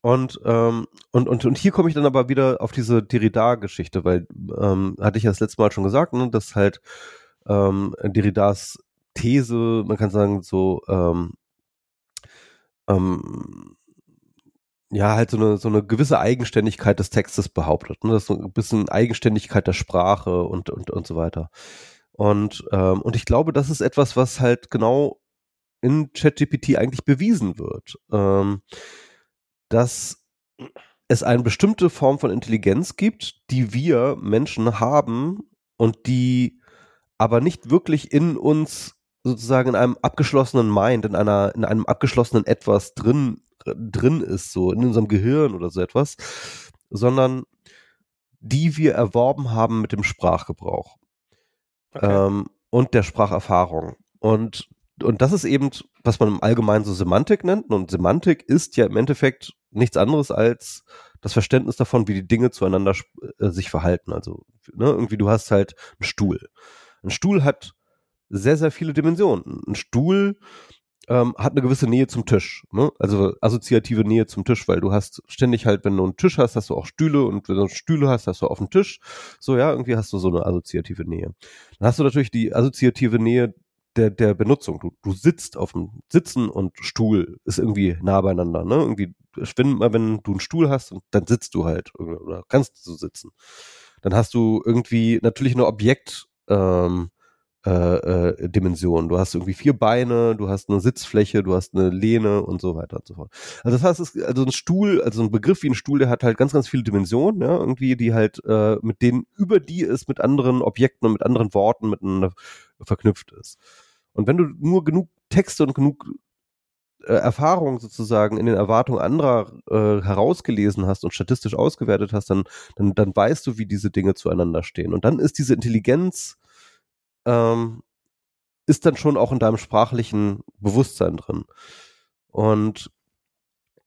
S1: Und, ähm, und, und, und hier komme ich dann aber wieder auf diese Derrida-Geschichte, weil, ähm, hatte ich ja das letzte Mal schon gesagt, ne, dass halt ähm, Derridas These, man kann sagen, so, ähm, ähm, ja, halt so eine, so eine gewisse Eigenständigkeit des Textes behauptet. Ne? Das ist so ein bisschen Eigenständigkeit der Sprache und, und, und so weiter. Und, ähm, und ich glaube, das ist etwas, was halt genau in ChatGPT eigentlich bewiesen wird. Ähm, dass es eine bestimmte Form von Intelligenz gibt, die wir Menschen haben und die aber nicht wirklich in uns sozusagen in einem abgeschlossenen Mind, in einer, in einem abgeschlossenen Etwas drin, drin ist, so in unserem Gehirn oder so etwas, sondern die wir erworben haben mit dem Sprachgebrauch
S2: Okay.
S1: ähm, und der Spracherfahrung. Und, und das ist eben, was man im Allgemeinen so Semantik nennt. Und Semantik ist ja im Endeffekt nichts anderes als das Verständnis davon, wie die Dinge zueinander äh, sich verhalten. Also, ne, irgendwie, du hast halt einen Stuhl. Ein Stuhl hat sehr, sehr viele Dimensionen. Ein Stuhl ähm, hat eine gewisse Nähe zum Tisch. Ne? Also assoziative Nähe zum Tisch, weil du hast ständig halt, wenn du einen Tisch hast, hast du auch Stühle und wenn du Stühle hast, hast du auf dem Tisch. So, ja, irgendwie hast du so eine assoziative Nähe. Dann hast du natürlich die assoziative Nähe der, der Benutzung. Du, du sitzt auf dem Sitzen und Stuhl ist irgendwie nah beieinander. Ne? Irgendwie, wenn, wenn du einen Stuhl hast, dann sitzt du halt oder, oder kannst du sitzen. Dann hast du irgendwie natürlich eine Objekt, ähm, äh, äh, Dimension. Du hast irgendwie vier Beine, du hast eine Sitzfläche, du hast eine Lehne und so weiter und so fort. Also das heißt, es also ein Stuhl, also ein Begriff wie ein Stuhl, der hat halt ganz, ganz viele Dimensionen, ja, irgendwie, die halt äh, mit denen, über die es mit anderen Objekten und mit anderen Worten miteinander verknüpft ist. Und wenn du nur genug Texte und genug äh, Erfahrung sozusagen in den Erwartungen anderer äh, herausgelesen hast und statistisch ausgewertet hast, dann, dann, dann weißt du, wie diese Dinge zueinander stehen. Und dann ist diese Intelligenz ähm, ist dann schon auch in deinem sprachlichen Bewusstsein drin. Und,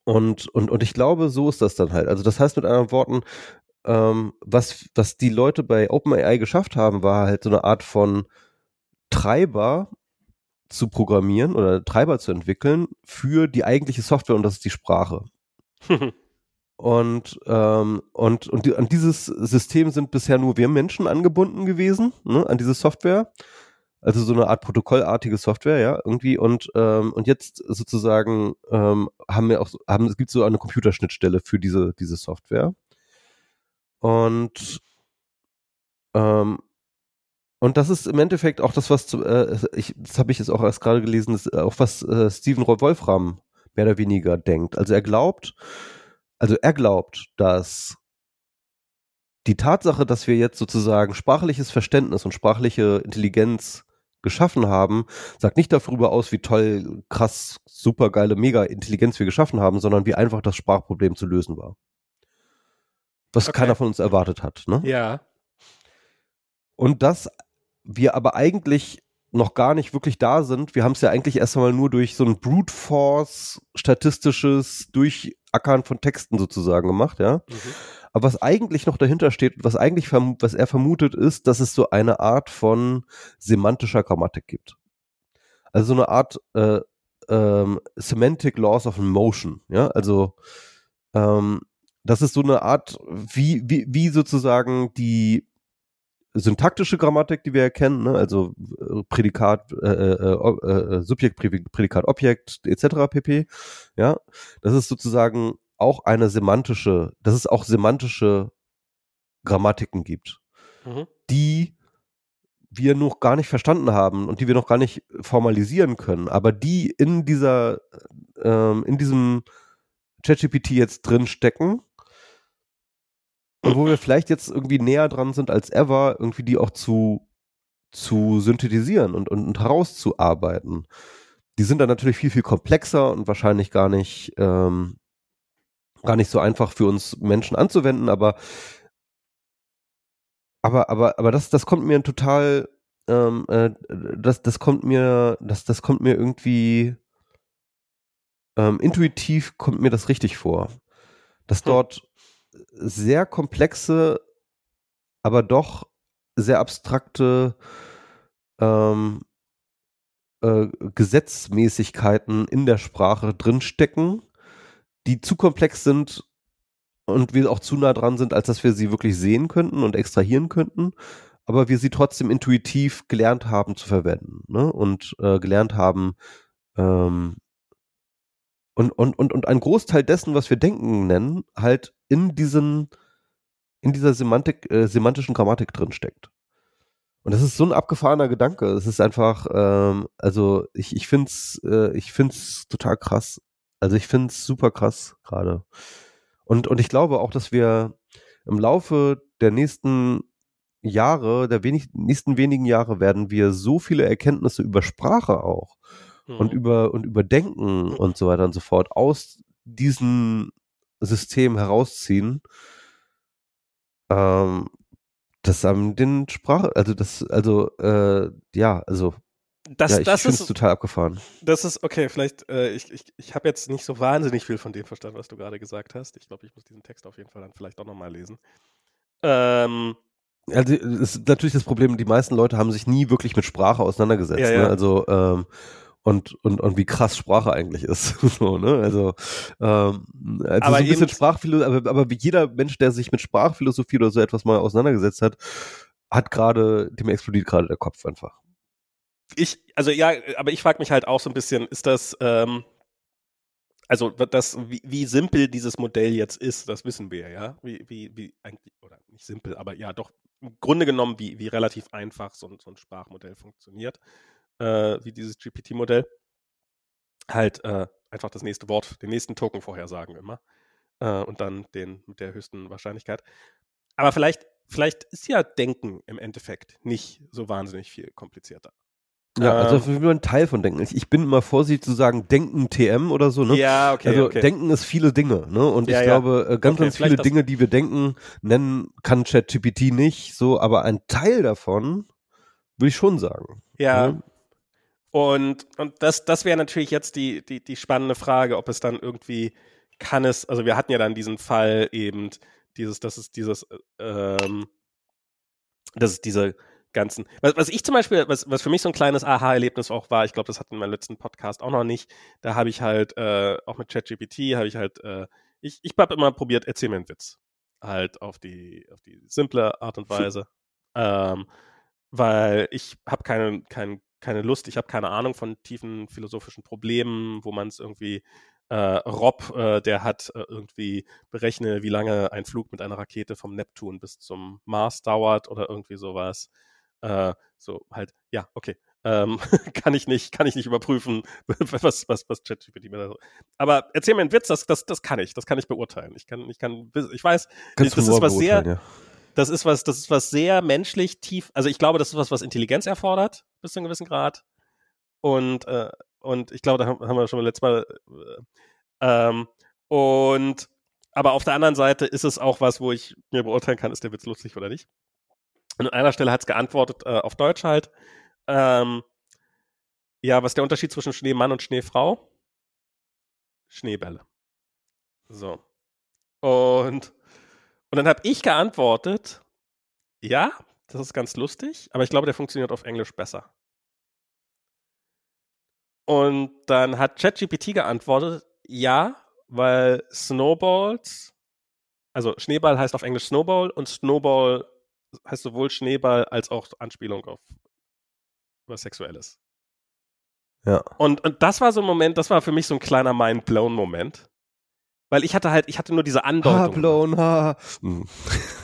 S1: und, und, und ich glaube, so ist das dann halt. Also das heißt mit anderen Worten, ähm, was, was die Leute bei OpenAI geschafft haben, war halt so eine Art von Treiber zu programmieren oder Treiber zu entwickeln für die eigentliche Software und das ist die Sprache. [LAUGHS] Und, ähm, und, und die, an dieses System sind bisher nur wir Menschen angebunden gewesen, ne, an diese Software. Also so eine Art protokollartige Software, ja, irgendwie. Und, ähm, und jetzt sozusagen ähm, haben wir auch, haben, es gibt so eine Computerschnittstelle für diese, diese Software. Und, ähm, und das ist im Endeffekt auch das, was, äh, ich, das habe ich jetzt auch erst gerade gelesen, ist auch was äh, Stephen Wolfram mehr oder weniger denkt. Also er glaubt, also er glaubt, dass die Tatsache, dass wir jetzt sozusagen sprachliches Verständnis und sprachliche Intelligenz geschaffen haben, sagt nicht darüber aus, wie toll, krass, supergeile, mega Intelligenz wir geschaffen haben, sondern wie einfach das Sprachproblem zu lösen war. Was
S2: Okay.
S1: keiner von uns erwartet hat. Ne?
S2: ja.
S1: Und dass wir aber eigentlich noch gar nicht wirklich da sind. Wir haben es ja eigentlich erst einmal nur durch so ein Brute Force statistisches Durchackern von Texten sozusagen gemacht, ja.
S2: Mhm.
S1: Aber was eigentlich noch dahinter steht, was eigentlich was er vermutet, ist, dass es so eine Art von semantischer Grammatik gibt. Also so eine Art äh, ähm, Semantic Laws of Motion, ja. Also Ähm, das ist so eine Art, wie, wie, wie sozusagen die syntaktische Grammatik, die wir erkennen, ne? also äh, Prädikat, äh, äh, äh, äh Subjekt, Prädikat, Objekt etc. pp. Ja, das ist sozusagen auch eine semantische, dass es auch semantische Grammatiken gibt, mhm. die wir noch gar nicht verstanden haben und die wir noch gar nicht formalisieren können, aber die in dieser, ähm, in diesem ChatGPT jetzt drin stecken und wo wir vielleicht jetzt irgendwie näher dran sind als ever, irgendwie die auch zu, zu synthetisieren und, und, und herauszuarbeiten. Die sind dann natürlich viel, viel komplexer und wahrscheinlich gar nicht, ähm, gar nicht so einfach für uns Menschen anzuwenden, aber aber, aber, aber das, das kommt mir total, ähm, äh, das, das kommt mir, das, das kommt mir irgendwie ähm, intuitiv kommt mir das richtig vor. Dass hm. dort sehr komplexe, aber doch sehr abstrakte ähm, äh, Gesetzmäßigkeiten in der Sprache drinstecken, die zu komplex sind und wir auch zu nah dran sind, als dass wir sie wirklich sehen könnten und extrahieren könnten, aber wir sie trotzdem intuitiv gelernt haben zu verwenden ne? und äh, gelernt haben, ähm, und, und, und, und ein Großteil dessen, was wir Denken nennen, halt in diesen, in dieser Semantik, äh, semantischen Grammatik drin steckt. Und das ist so ein abgefahrener Gedanke. Es ist einfach, ähm, also ich, ich finde es äh, find's total krass. Also ich finde es super krass gerade. Und, und ich glaube auch, dass wir im Laufe der nächsten Jahre, der wenig, nächsten wenigen Jahre werden wir so viele Erkenntnisse über Sprache auch mhm. und über und über Denken und so weiter und so fort aus diesem System herausziehen. Ähm, das haben den Sprache, also das, also äh, ja, also
S2: das,
S1: ja, ich
S2: das
S1: ist total abgefahren.
S2: Das ist okay. Vielleicht äh, ich ich, ich habe jetzt nicht so wahnsinnig viel von dem verstanden, was du gerade gesagt hast. Ich glaube, ich muss diesen Text auf jeden Fall dann vielleicht auch nochmal lesen. Ähm,
S1: also ist natürlich das Problem, die meisten Leute haben sich nie wirklich mit Sprache auseinandergesetzt. Ja, ja. Ne? Also ähm, und, und, und wie krass Sprache eigentlich ist. [LAUGHS] so, ne? Also, ähm, also aber so ein bisschen Sprachphilosophie, aber, aber wie jeder Mensch, der sich mit Sprachphilosophie oder so etwas mal auseinandergesetzt hat, hat gerade, dem explodiert gerade der Kopf einfach.
S2: Ich, also ja, aber ich frage mich halt auch so ein bisschen, ist das, ähm, also das, wie, wie, simpel dieses Modell jetzt ist, das wissen wir ja. Wie, wie, wie eigentlich, oder nicht simpel, aber ja, doch im Grunde genommen, wie, wie relativ einfach so, so ein Sprachmodell funktioniert äh, wie dieses GPT-Modell, halt äh, einfach das nächste Wort, den nächsten Token vorhersagen immer. Äh, und dann den mit der höchsten Wahrscheinlichkeit. Aber vielleicht, vielleicht ist ja Denken im Endeffekt nicht so wahnsinnig viel komplizierter.
S1: Ja, also das ist nur ein Teil von Denken. Ich bin immer vorsichtig zu sagen, Denken TM oder so, ne?
S2: Ja, okay.
S1: Also
S2: okay.
S1: Denken ist viele Dinge, ne? Und ja, ich ja. glaube, äh, ganz, okay, ganz viele Dinge, die wir denken, nennen kann ChatGPT nicht, so, aber ein Teil davon würde ich schon sagen.
S2: Ja. Ne? Und, und das, das wäre natürlich jetzt die, die, die spannende Frage, ob es dann irgendwie kann es, also wir hatten ja dann diesen Fall eben, dieses, das ist dieses, ähm, das ist diese ganzen, was, was ich zum Beispiel, was, was für mich so ein kleines Aha-Erlebnis auch war, ich glaube, das hatten wir im letzten Podcast auch noch nicht, da habe ich halt, äh, auch mit ChatGPT habe ich halt, äh, ich, ich habe immer probiert, erzähl mir einen Witz. Halt auf die, auf die simple Art und Weise. ähm, weil ich habe keinen, keinen keine Lust, ich habe keine Ahnung von tiefen philosophischen Problemen, wo man es irgendwie äh, Rob, äh, der hat äh, irgendwie berechne, wie lange ein Flug mit einer Rakete vom Neptun bis zum Mars dauert oder irgendwie sowas. Äh, so halt, ja, okay. Ähm, [LAUGHS] kann ich nicht, kann ich nicht überprüfen, [LAUGHS] was, was, was ChatGPT mir da Aber erzähl mir einen Witz, das, das, das kann ich, das kann ich beurteilen. Ich kann, ich kann, ich weiß, Kannst das ist was sehr, ja das ist was, das ist was sehr menschlich tief. Also ich glaube, das ist was, was Intelligenz erfordert, bis zu einem gewissen Grad. Und, äh, und ich glaube, da haben, wir schon letztes Mal. Äh, ähm, und aber auf der anderen Seite ist es auch was, wo ich mir beurteilen kann, ist der Witz lustig oder nicht. Und an einer Stelle hat es geantwortet, äh, auf Deutsch halt. Ähm, ja, was ist der Unterschied zwischen Schneemann und Schneefrau? Schneebälle. So. Und und dann habe ich geantwortet, ja, das ist ganz lustig, aber ich glaube, der funktioniert auf Englisch besser. Und dann hat ChatGPT geantwortet, ja, weil Snowballs, also Schneeball heißt auf Englisch Snowball und Snowball heißt sowohl Schneeball als auch Anspielung auf was Sexuelles.
S1: Ja.
S2: Und, und das war so ein Moment, das war für mich so ein kleiner Mind-Blown-Moment. Weil ich hatte halt, ich hatte nur diese
S1: Ha,
S2: Andeutung.
S1: blown, ha. [LAUGHS] [LAUGHS]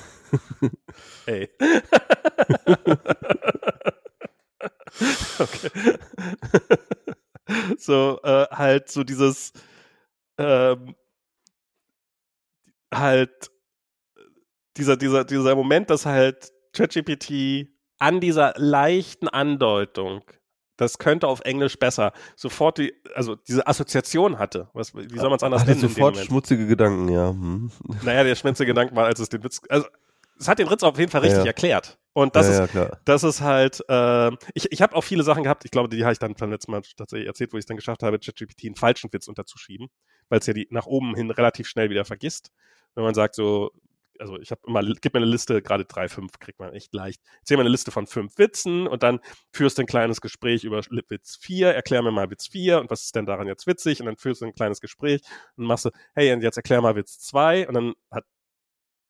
S2: Ey. [LAUGHS] okay. so, äh, halt so dieses, ähm, halt, dieser, dieser, dieser Moment, dass halt ChatGPT an dieser leichten Andeutung, das könnte auf Englisch besser, sofort die, also diese Assoziation hatte. Was, wie soll man es anders
S1: Hatte
S2: nennen?
S1: sofort schmutzige Gedanken, ja. Hm.
S2: Naja, der schmutzige Gedanke war, als es den Witz, also es hat den Witz auf jeden Fall richtig
S1: Ja.
S2: erklärt. Und das
S1: ja,
S2: ist,
S1: ja,
S2: das ist halt, äh, ich, ich habe auch viele Sachen gehabt, ich glaube, die habe ich dann beim letzten Mal tatsächlich erzählt, wo ich es dann geschafft habe, ChatGPT einen falschen Witz unterzuschieben, weil es ja die nach oben hin relativ schnell wieder vergisst. Wenn man sagt so, also ich habe immer, gib mir eine Liste, gerade drei, fünf kriegt man echt leicht. Erzähl mir eine Liste von fünf Witzen und dann führst du ein kleines Gespräch über Witz 4, erklär mir mal Witz 4 und was ist denn daran jetzt witzig und dann führst du ein kleines Gespräch und machst du, hey, und jetzt erklär mal Witz 2 und dann hat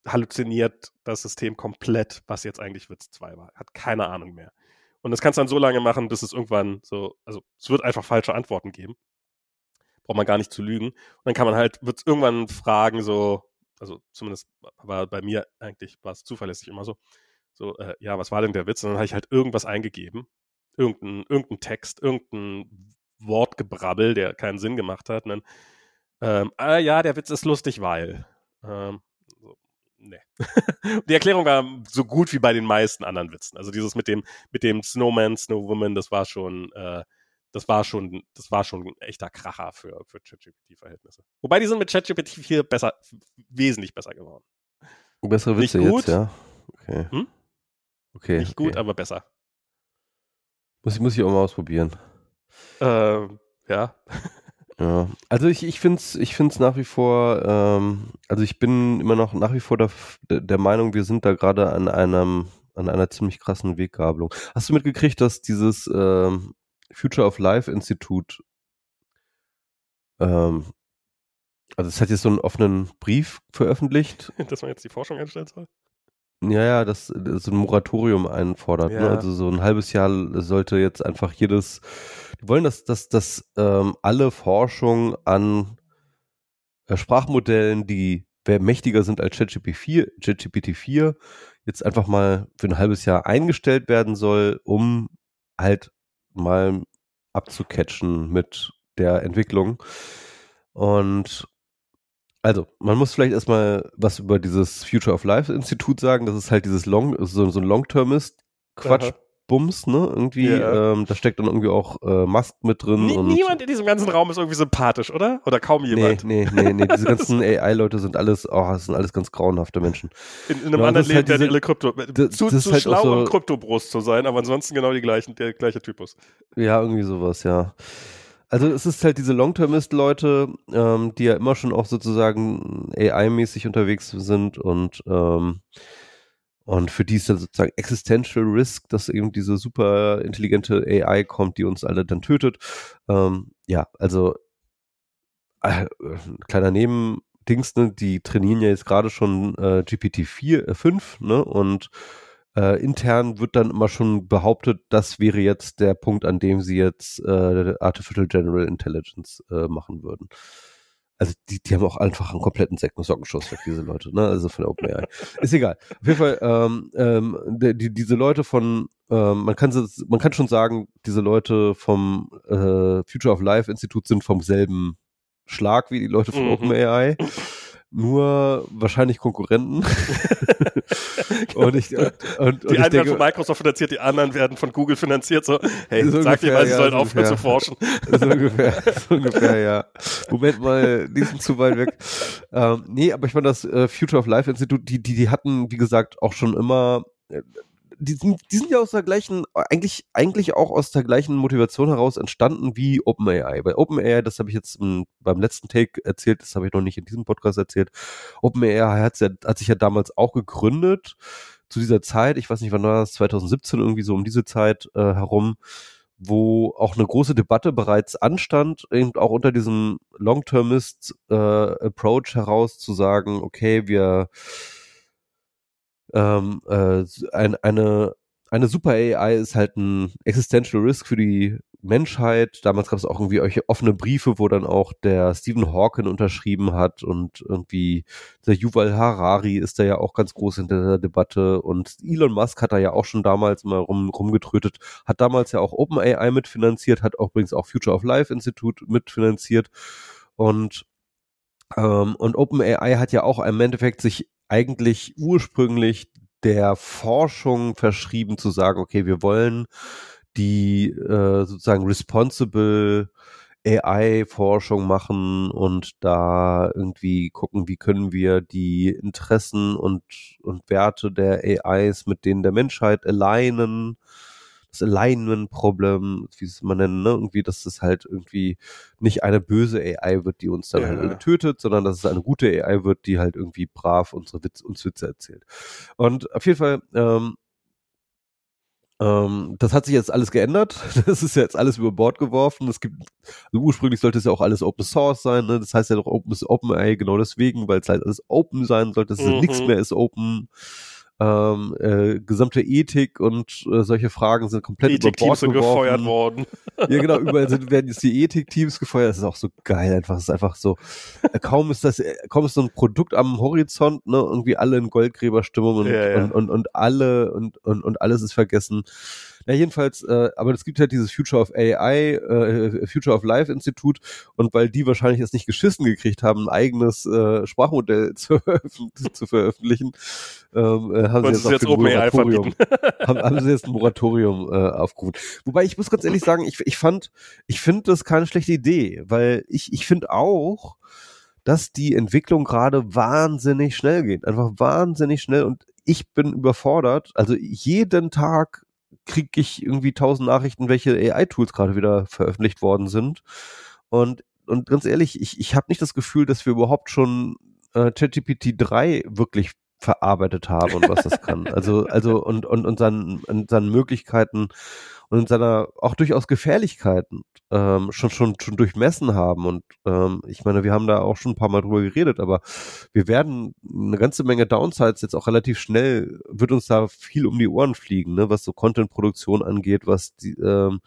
S2: halluziniert das System komplett, was jetzt eigentlich Witz 2 war. Hat keine Ahnung mehr. Und das kannst du dann so lange machen, bis es irgendwann so, also es wird einfach falsche Antworten geben. Braucht man gar nicht zu lügen. Und dann kann man halt, wird irgendwann fragen, so, also zumindest war bei mir eigentlich, war es zuverlässig immer so, so, äh, ja, was war denn der Witz? Und dann habe ich halt irgendwas eingegeben. Irgendein, irgendein Text, irgendein Wortgebrabbel, der keinen Sinn gemacht hat. Und dann, ähm, ah, ja, der Witz ist lustig, weil. Ähm, so, nee. Die Erklärung war so gut wie bei den meisten anderen Witzen. Also dieses mit dem, mit dem Snowman, Snowwoman, das war schon, äh, das war schon, das war schon ein echter Kracher für, für ChatGPT-Verhältnisse. Wobei die sind mit ChatGPT 4 besser, wesentlich besser geworden.
S1: Bessere
S2: Nicht
S1: Witze
S2: gut.
S1: jetzt, ja. Okay.
S2: Hm?
S1: Okay.
S2: Nicht
S1: okay.
S2: gut, aber besser.
S1: Muss, ich- muss ich auch mal ausprobieren.
S2: Ähm, ja. [LAUGHS]
S1: Ja, also ich, ich finde es ich find's nach wie vor, ähm, also ich bin immer noch nach wie vor der, der Meinung, wir sind da gerade an einem, an einer ziemlich krassen Weggabelung. Hast du mitgekriegt, dass dieses ähm, Future of Life Institut, ähm, also es hat jetzt so einen offenen Brief veröffentlicht, [LAUGHS]
S2: Dass man jetzt die Forschung einstellen soll?
S1: Ja, ja, das, das so ein Moratorium einfordert. Ne?
S2: Ja.
S1: Also so ein halbes Jahr sollte jetzt einfach jedes, die wollen, dass, dass, dass ähm, alle Forschung an äh, Sprachmodellen, die mächtiger sind als ChatGPT-4, ChatGPT-4, jetzt einfach mal für ein halbes Jahr eingestellt werden soll, um halt mal abzucatchen mit der Entwicklung. Und also, man muss vielleicht erstmal was über dieses Future of Life Institut sagen. Das ist halt dieses Long, so, so ein Long-Termist Quatsch.
S2: Aha.
S1: Bums, ne? Irgendwie,
S2: Ja.
S1: ähm, da steckt dann irgendwie auch äh, Musk mit drin. Und
S2: niemand in diesem ganzen Raum ist irgendwie sympathisch, oder? Oder kaum
S1: Nee,
S2: jemand.
S1: nee, nee, nee, diese [LAUGHS] ganzen AI-Leute sind alles, oh, das sind alles ganz grauenhafte Menschen.
S2: In, in einem
S1: Ja,
S2: anderen
S1: ist
S2: Leben
S1: halt
S2: werden die
S1: diese-
S2: alle Krypto. zu zu
S1: halt
S2: schlau,
S1: so-
S2: um Kryptobrust zu sein, aber ansonsten genau die gleichen, der gleiche Typus.
S1: Ja, irgendwie sowas, ja. Also es ist halt diese Long-Termist-Leute, ähm, die ja immer schon auch sozusagen AI-mäßig unterwegs sind und ähm, und für die ist dann sozusagen Existential Risk, dass eben diese super intelligente AI kommt, die uns alle dann tötet. Ähm, ja, also äh, kleiner Nebendings, ne, die trainieren ja jetzt gerade schon äh, GPT-4, äh, 5, ne, und äh, intern wird dann immer schon behauptet, das wäre jetzt der Punkt, an dem sie jetzt äh, Artificial General Intelligence äh, machen würden. Also die, die haben auch einfach einen kompletten Säcken Sockenschuss weg, diese Leute, ne? Also von der OpenAI. [LAUGHS] Ist egal. Auf jeden Fall, ähm, ähm, die, die, diese Leute von, ähm, man kann sie- man kann schon sagen, diese Leute vom äh, Future of Life Institut sind vom selben Schlag wie die Leute von
S2: Mhm.
S1: OpenAI. [LAUGHS] Nur wahrscheinlich Konkurrenten. [LAUGHS] und ich, und, und, und
S2: Die
S1: ich
S2: einen werden
S1: denke,
S2: von Microsoft finanziert, die anderen werden von Google finanziert. So, hey,
S1: So
S2: sag dir mal, sie
S1: ja,
S2: sollen
S1: so
S2: aufhören zu forschen.
S1: so ungefähr, so ungefähr, ja. Moment mal, die sind zu weit weg. Ähm, nee, aber ich meine, das äh, Future of Life Institut, die, die, die hatten, wie gesagt, auch schon immer, äh, die sind, die sind ja aus der gleichen, eigentlich, eigentlich auch aus der gleichen Motivation heraus entstanden wie OpenAI. Bei OpenAI, das habe ich jetzt m, beim letzten Take erzählt, das habe ich noch nicht in diesem Podcast erzählt. OpenAI hat, hat sich ja damals auch gegründet zu dieser Zeit, ich weiß nicht, wann war das, 2017 irgendwie so um diese Zeit äh, herum, wo auch eine große Debatte bereits anstand, eben auch unter diesem Long-Termist äh, heraus zu sagen, okay, wir ähm, äh, ein, eine eine Super AI ist halt ein Existential Risk für die Menschheit. Damals gab es auch irgendwie offene Briefe, wo dann auch der Stephen Hawking unterschrieben hat und irgendwie der Yuval Harari ist da ja auch ganz groß in der Debatte und Elon Musk hat da ja auch schon damals mal rum, rumgetrötet, hat damals ja auch OpenAI mitfinanziert, hat auch übrigens auch Future of Life Institute mitfinanziert und ähm, und OpenAI hat ja auch im Endeffekt sich eigentlich ursprünglich der Forschung verschrieben zu sagen, okay, wir wollen die äh, sozusagen responsible AI-Forschung machen und da irgendwie gucken, wie können wir die Interessen und, und Werte der AIs mit denen der Menschheit alignen das Alignment-Problem, wie es man nennen, ne? irgendwie, dass es halt irgendwie nicht eine böse AI wird, die uns dann ja. halt tötet, sondern dass es eine gute AI wird, die halt irgendwie brav unsere Witz, uns Witze erzählt. Und auf jeden Fall, ähm, ähm, das hat sich jetzt alles geändert. [LAUGHS] Das ist jetzt alles über Bord geworfen. Es gibt, also ursprünglich sollte es ja auch alles Open Source sein. Ne? Das heißt ja doch Open, Open AI genau deswegen, weil es halt alles Open sein sollte. Es mhm. nichts mehr ist Open ähm, äh, gesamte Ethik und äh, solche Fragen sind komplett
S2: Ethik über Bord sind geworfen. gefeuert worden. [LAUGHS]
S1: Ja, genau, überall sind, werden jetzt die Ethik-Teams gefeuert. Das ist auch so geil, einfach. Es ist einfach so, äh, kaum ist das, äh, kaum ist so ein Produkt am Horizont, ne, irgendwie alle in Goldgräberstimmung und, ja, ja. und, und, und alle und, und, und alles ist vergessen. Ja, jedenfalls, äh, aber es gibt halt dieses Future of AI, äh, Future of Life Institut und weil die wahrscheinlich es nicht geschissen gekriegt haben, ein eigenes äh, Sprachmodell [LAUGHS] zu, zu veröffentlichen, ähm, äh, haben, sie jetzt, jetzt ein Moratorium, haben, haben, sie jetzt ein Moratorium äh, aufgerufen. Wobei ich muss ganz ehrlich sagen, ich, ich fand, ich finde das keine schlechte Idee, weil ich, ich finde auch, dass die Entwicklung gerade wahnsinnig schnell geht. Einfach wahnsinnig schnell und ich bin überfordert. Also jeden Tag kriege ich irgendwie tausend Nachrichten, welche AI-Tools gerade wieder veröffentlicht worden sind. Und, und ganz ehrlich, ich, ich habe nicht das Gefühl, dass wir überhaupt schon äh, ChatGPT 3 wirklich verarbeitet haben und was das kann. Also, also und, und, und, seinen, und seinen Möglichkeiten und in seiner auch durchaus Gefährlichkeiten ähm, schon, schon, schon durchmessen haben. Und ähm, ich meine, wir haben da auch schon ein paar Mal drüber geredet, aber wir werden eine ganze Menge Downsides jetzt auch relativ schnell, wird uns da viel um die Ohren fliegen, ne, was so Content-Produktion angeht, was die, ähm,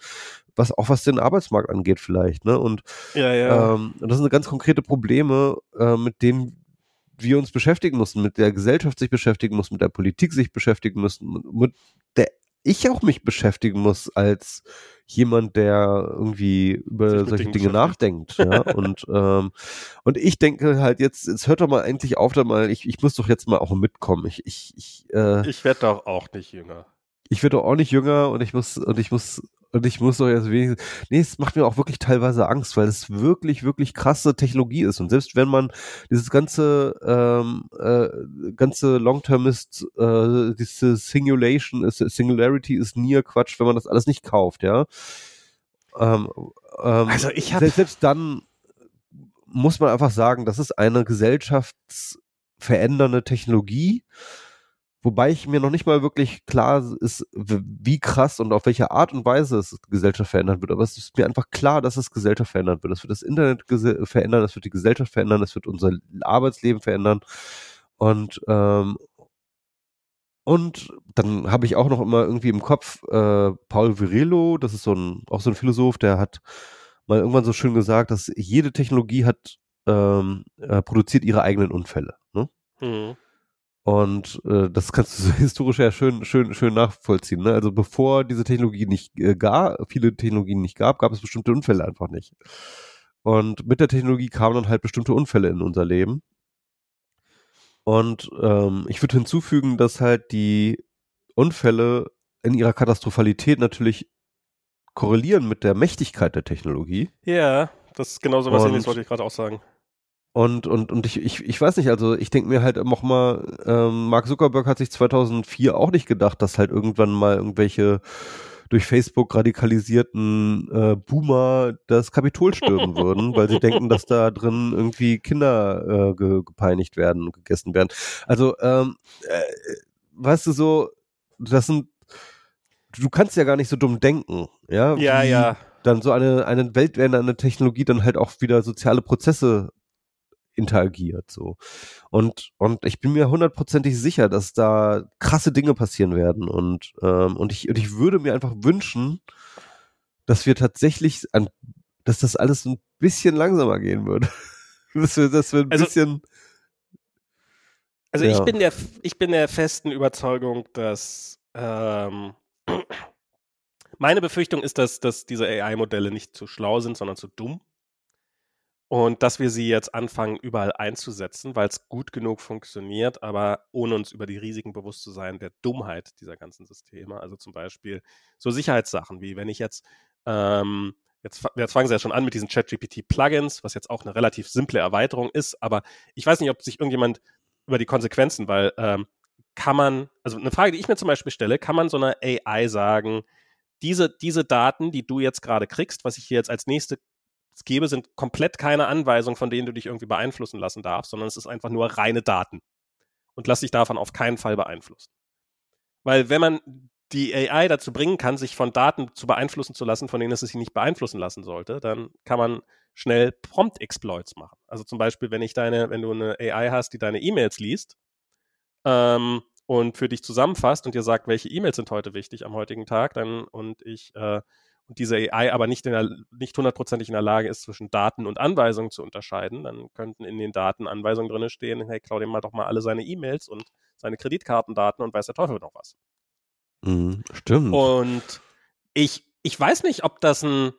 S1: was auch was den Arbeitsmarkt angeht vielleicht, ne? Und
S2: ja, ja.
S1: Ähm, das sind ganz konkrete Probleme, äh, mit denen wir uns beschäftigen mussten, mit der Gesellschaft sich beschäftigen muss, mit der Politik sich beschäftigen müssen, mit der ich auch mich beschäftigen muss als jemand, der irgendwie über solche Dinge nachdenkt. Ja? [LAUGHS] und, ähm, und ich denke halt jetzt, jetzt hört doch mal endlich auf, da mal, ich, ich muss doch jetzt mal auch mitkommen. Ich, ich, ich,
S2: äh, ich werde doch auch nicht jünger.
S1: Ich werde doch auch nicht jünger und ich muss, und ich muss und ich muss doch jetzt wenigstens, nee, es macht mir auch wirklich teilweise Angst, weil es wirklich, wirklich krasse Technologie ist. Und selbst wenn man dieses ganze, ähm, äh, ganze Long-Termist, äh, diese Singulation, ist, Singularity ist Near Quatsch, wenn man das alles nicht kauft, ja. Ähm, ähm, also ich habe selbst, selbst dann muss man einfach sagen, das ist eine gesellschaftsverändernde Technologie Wobei ich mir noch nicht mal wirklich klar ist, wie krass und auf welche Art und Weise es Gesellschaft verändern wird. Aber es ist mir einfach klar, dass es Gesellschaft verändern wird. Es wird das Internet verändern, es wird die Gesellschaft verändern, es wird unser Arbeitsleben verändern. Und, ähm, und dann habe ich auch noch immer irgendwie im Kopf äh, Paul Virillo, das ist so ein, auch so ein Philosoph, der hat mal irgendwann so schön gesagt, dass jede Technologie hat, ähm, äh, produziert ihre eigenen Unfälle. Ne? Mhm. Und äh, das kannst du so [LAUGHS] historisch ja schön, schön, schön nachvollziehen. Ne? Also bevor diese Technologie nicht äh, gab, viele Technologien nicht gab, gab es bestimmte Unfälle einfach nicht. Und mit der Technologie kamen dann halt bestimmte Unfälle in unser Leben. Und ähm, ich würde hinzufügen, dass halt die Unfälle in ihrer Katastrophalität natürlich korrelieren mit der Mächtigkeit der Technologie.
S2: Ja, das ist genauso was ähnliches wollte ich gerade auch sagen.
S1: Und, und, und ich, ich, ich weiß nicht, also ich denke mir halt auch mal, ähm, Mark Zuckerberg hat sich 2004 auch nicht gedacht, dass halt irgendwann mal irgendwelche durch Facebook radikalisierten äh, Boomer das Kapitol stürmen würden, weil sie denken, dass da drin irgendwie Kinder äh, ge gepeinigt werden und gegessen werden. Also, ähm, äh, weißt du so, das sind du kannst ja gar nicht so dumm denken, ja?
S2: Ja, ja.
S1: Dann so eine, eine weltwerdende Technologie dann halt auch wieder soziale Prozesse interagiert, so. Und, und ich bin mir hundertprozentig sicher, dass da krasse Dinge passieren werden und, ähm, und ich, und ich würde mir einfach wünschen, dass wir tatsächlich an, dass das alles ein bisschen langsamer gehen würde. [LAUGHS] dass wir, dass wir ein
S2: Also-
S1: bisschen,
S2: Also ich
S1: Ja.
S2: bin der ich bin der festen Überzeugung, dass ähm, [CLEARS THROAT] meine Befürchtung ist, dass, dass diese AI-Modelle nicht zu schlau sind, sondern zu dumm. Und dass wir sie jetzt anfangen, überall einzusetzen, weil es gut genug funktioniert, aber ohne uns über die Risiken bewusst zu sein, der Dummheit dieser ganzen Systeme. Also zum Beispiel so Sicherheitssachen, wie wenn ich jetzt, ähm, jetzt, jetzt fangen sie ja schon an mit diesen ChatGPT-Plugins, was jetzt auch eine relativ simple Erweiterung ist, aber ich weiß nicht, ob sich irgendjemand über die Konsequenzen, weil ähm, kann man, also eine Frage, die ich mir zum Beispiel stelle, kann man so einer AI sagen, diese, diese Daten, die du jetzt gerade kriegst, was ich hier jetzt als nächste gebe, sind komplett keine Anweisungen, von denen du dich irgendwie beeinflussen lassen darfst, sondern es ist einfach nur reine Daten. Und lass dich davon auf keinen Fall beeinflussen. Weil wenn man die AI dazu bringen kann, sich von Daten zu beeinflussen zu lassen, von denen es sich nicht beeinflussen lassen sollte, dann kann man schnell Prompt-Exploits machen. Also zum Beispiel, wenn ich deine, wenn du eine AI hast, die deine E-Mails liest ähm, und für dich zusammenfasst und dir sagt, welche E-Mails sind heute wichtig am heutigen Tag, dann und ich äh, und diese AI aber nicht, in der, nicht hundertprozentig in der Lage ist, zwischen Daten und Anweisungen zu unterscheiden, dann könnten in den Daten Anweisungen drin stehen, hey, klau dem mal doch mal alle seine E-Mails und seine Kreditkartendaten und weiß der Teufel noch was.
S1: Mhm, stimmt.
S2: Und ich, ich weiß nicht, ob das ein.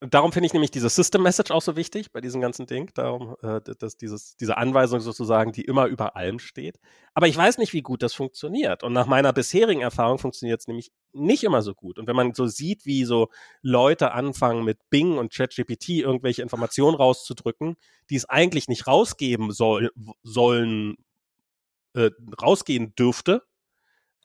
S2: Darum finde ich nämlich diese System Message auch so wichtig bei diesem ganzen Ding. Darum, äh, dass dieses, diese Anweisung sozusagen, die immer über allem steht. Aber ich weiß nicht, wie gut das funktioniert. Und nach meiner bisherigen Erfahrung funktioniert es nämlich nicht immer so gut. Und wenn man so sieht, wie so Leute anfangen mit Bing und ChatGPT irgendwelche Informationen rauszudrücken, die es eigentlich nicht rausgeben soll, sollen, äh, rausgehen dürfte,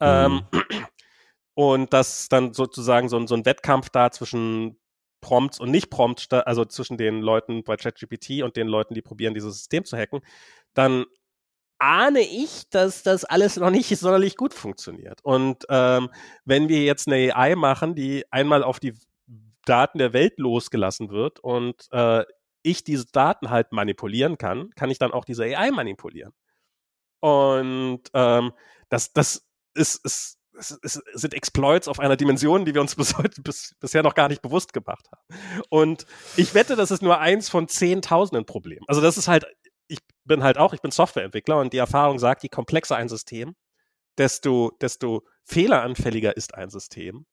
S2: ähm, [CLEARS THROAT] und dass dann sozusagen so, so ein Wettkampf da zwischen Prompts und Nicht-Prompts, sta- also zwischen den Leuten bei ChatGPT und den Leuten, die probieren, dieses System zu hacken, dann ahne ich, dass das alles noch nicht sonderlich gut funktioniert. Und ähm, wenn wir jetzt eine AI machen, die einmal auf die Daten der Welt losgelassen wird und äh, ich diese Daten halt manipulieren kann, kann ich dann auch diese AI manipulieren. Und ähm, das, das ist, ist, ist, ist, sind Exploits auf einer Dimension, die wir uns [LAUGHS] bis heute, bis, bisher noch gar nicht bewusst gemacht haben. Und ich wette, das ist nur eins von zehntausenden Problemen. Also das ist halt, ich bin halt auch, ich bin Softwareentwickler und die Erfahrung sagt, je komplexer ein System, desto, desto fehleranfälliger ist ein System.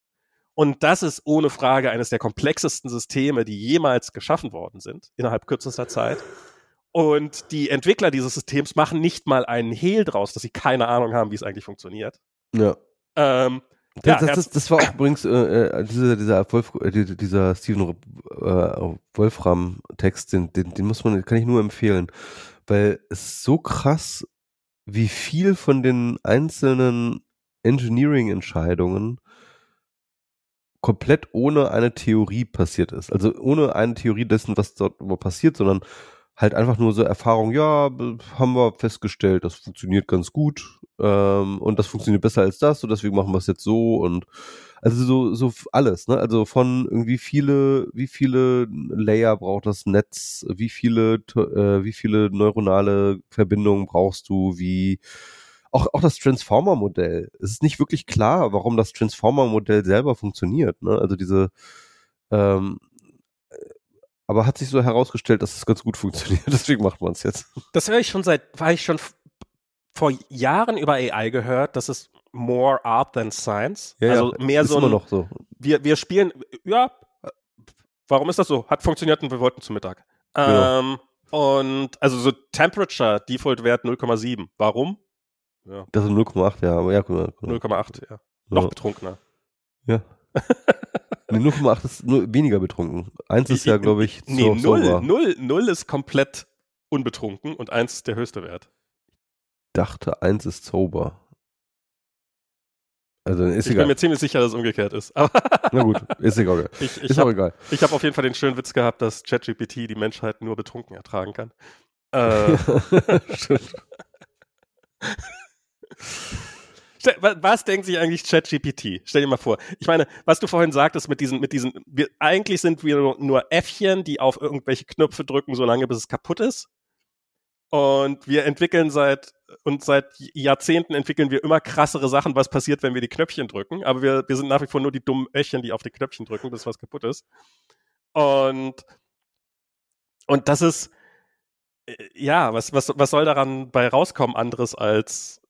S2: Und das ist ohne Frage eines der komplexesten Systeme, die jemals geschaffen worden sind, innerhalb kürzester Zeit. Und die Entwickler dieses Systems machen nicht mal einen Hehl draus, dass sie keine Ahnung haben, wie es eigentlich funktioniert.
S1: ja.
S2: Ähm,
S1: Das,
S2: Ja,
S1: das, das, das war auch übrigens äh, äh, dieser, dieser, Wolf, äh, dieser- Steven äh, Wolfram-Text, den, den, den muss man, kann ich nur empfehlen, weil es ist so krass, wie viel von den einzelnen Engineering-Entscheidungen komplett ohne eine Theorie passiert ist. Also ohne eine Theorie dessen, was dort passiert, sondern halt einfach nur so Erfahrung, ja, haben wir festgestellt, das funktioniert ganz gut ähm, und das funktioniert besser als das und deswegen machen wir es jetzt so und also so, so alles, ne? Also von irgendwie viele, wie viele Layer braucht das Netz, wie viele, äh, wie viele neuronale Verbindungen brauchst du, wie auch, auch das Transformer-Modell. Es ist nicht wirklich klar, warum das Transformer-Modell selber funktioniert, ne? Also diese, ähm, aber hat sich so herausgestellt, dass es ganz gut funktioniert. [LAUGHS] Deswegen macht man es jetzt.
S2: das höre ich schon seit, war ich schon vor Jahren über AI gehört, das ist more art than science. also mehr
S1: ist
S2: so
S1: immer
S2: ein,
S1: noch so.
S2: wir, wir spielen, ja, warum ist das so? Hat funktioniert und wir wollten zum Mittag.
S1: Genau.
S2: Ähm, und also so Temperature, Default-Wert 0,7. Warum? Ja,
S1: Das ist 0,8, ja, aber ja, guck mal, guck mal.
S2: 0,8, ja. Noch
S1: ja.
S2: betrunkener.
S1: Ja. [LAUGHS] Nee, 0,8 ist nur weniger betrunken. Eins ist ja, glaube ich,
S2: Nee,
S1: so,
S2: null,
S1: sober.
S2: null, null ist komplett unbetrunken und eins ist der höchste Wert.
S1: dachte, eins ist sober. Also ist
S2: ich bin
S1: egal.
S2: mir ziemlich sicher, dass es umgekehrt ist. Aber [LAUGHS]
S1: Na gut, ist egal. [LAUGHS]
S2: ich, ich
S1: ist auch
S2: habe
S1: egal.
S2: hab auf jeden Fall den schönen Witz gehabt, dass ChatGPT die Menschheit nur betrunken ertragen kann. Äh, [LAUGHS]
S1: Stimmt.
S2: Was denkt sich eigentlich ChatGPT? Stell dir mal vor. Ich meine, was du vorhin sagtest mit diesen, mit diesen, wir, eigentlich sind wir nur, Äffchen, die auf irgendwelche Knöpfe drücken, solange bis es kaputt ist. Und wir entwickeln seit, und seit Jahrzehnten entwickeln wir immer krassere Sachen, was passiert, wenn wir die Knöpfchen drücken. Aber wir, wir sind nach wie vor nur die dummen Äffchen, die auf die Knöpfchen drücken, bis was kaputt ist. Und, und das ist, äh, ja, was, was, was soll daran bei rauskommen anderes als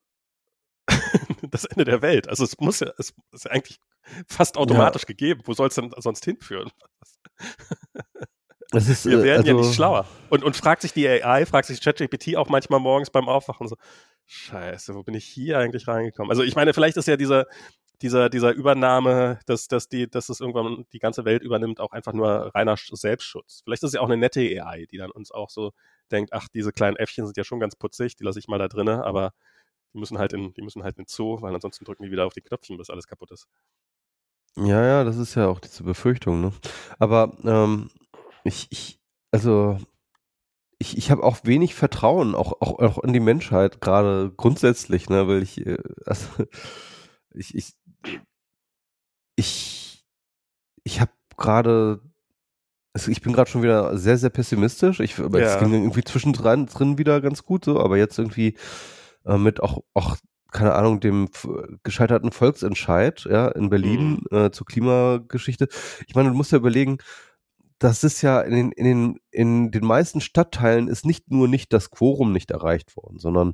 S2: das Ende der Welt? Also es muss ja, es ist ja eigentlich fast automatisch ja. gegeben. Wo soll es denn sonst hinführen?
S1: Ist,
S2: Wir werden also, ja nicht schlauer. Und, und fragt sich die AI, fragt sich ChatGPT auch manchmal morgens beim Aufwachen so, scheiße, wo bin ich hier eigentlich reingekommen? Also ich meine, vielleicht ist ja dieser, dieser, dieser Übernahme, dass, dass, die, dass es irgendwann die ganze Welt übernimmt, auch einfach nur reiner Selbstschutz. Vielleicht ist es ja auch eine nette AI, die dann uns auch so denkt, ach, diese kleinen Äffchen sind ja schon ganz putzig, die lasse ich mal da drinnen, aber die müssen halt in, die müssen halt in den Zoo, weil ansonsten drücken die wieder auf die Knöpfchen, bis alles kaputt ist.
S1: Ja, ja, das ist ja auch diese Befürchtung, ne? Aber ähm, ich, ich, also ich, ich habe auch wenig Vertrauen, auch, auch, auch in die Menschheit, gerade grundsätzlich, ne, weil ich, äh, [LAUGHS] also, ich, ich, ich, ich habe gerade also ich bin gerade schon wieder sehr, sehr pessimistisch. Ich, aber ja. es ging irgendwie zwischendrin drin wieder ganz gut so, aber jetzt irgendwie äh, mit auch, auch, keine Ahnung, dem gescheiterten Volksentscheid, ja, in Berlin mhm. äh, zur Klimageschichte. Ich meine, du musst ja überlegen, das ist ja in den, in den, in den meisten Stadtteilen ist nicht nur nicht das Quorum nicht erreicht worden, sondern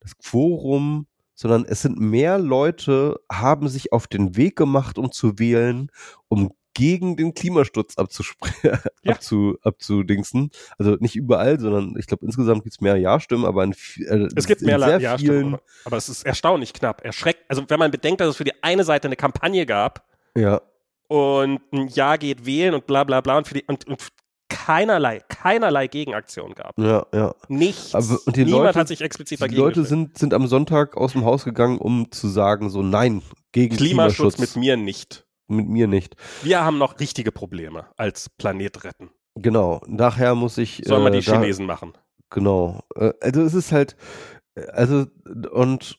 S1: das Quorum sondern es sind mehr Leute, haben sich auf den Weg gemacht, um zu wählen, um gegen den Klimasturz abzusprechen, [LAUGHS] ja. abzu, abzudingsen. Also nicht überall, sondern ich glaube insgesamt gibt es mehr Ja-Stimmen, aber in,
S2: äh, es gibt mehr sehr ja vielen. Aber, aber es ist erstaunlich knapp. Erschreckt. Also wenn man bedenkt, dass es für die eine Seite eine Kampagne gab.
S1: Ja.
S2: Und ein Ja geht wählen und bla bla bla und, für die, und, und keinerlei, keinerlei Gegenaktion gab.
S1: Ja, ja.
S2: Nichts.
S1: Aber, und die
S2: Niemand
S1: Leute,
S2: hat sich explizit dagegen
S1: Die Leute sind, sind am Sonntag aus dem Haus gegangen, um zu sagen, so nein, gegen
S2: Klimaschutz.
S1: Klimaschutz.
S2: mit mir nicht
S1: mit mir nicht.
S2: Wir haben noch richtige Probleme als Planet retten.
S1: Genau, nachher muss ich.
S2: Sollen wir die da, Chinesen machen?
S1: Genau. Äh, also es ist halt, äh, also und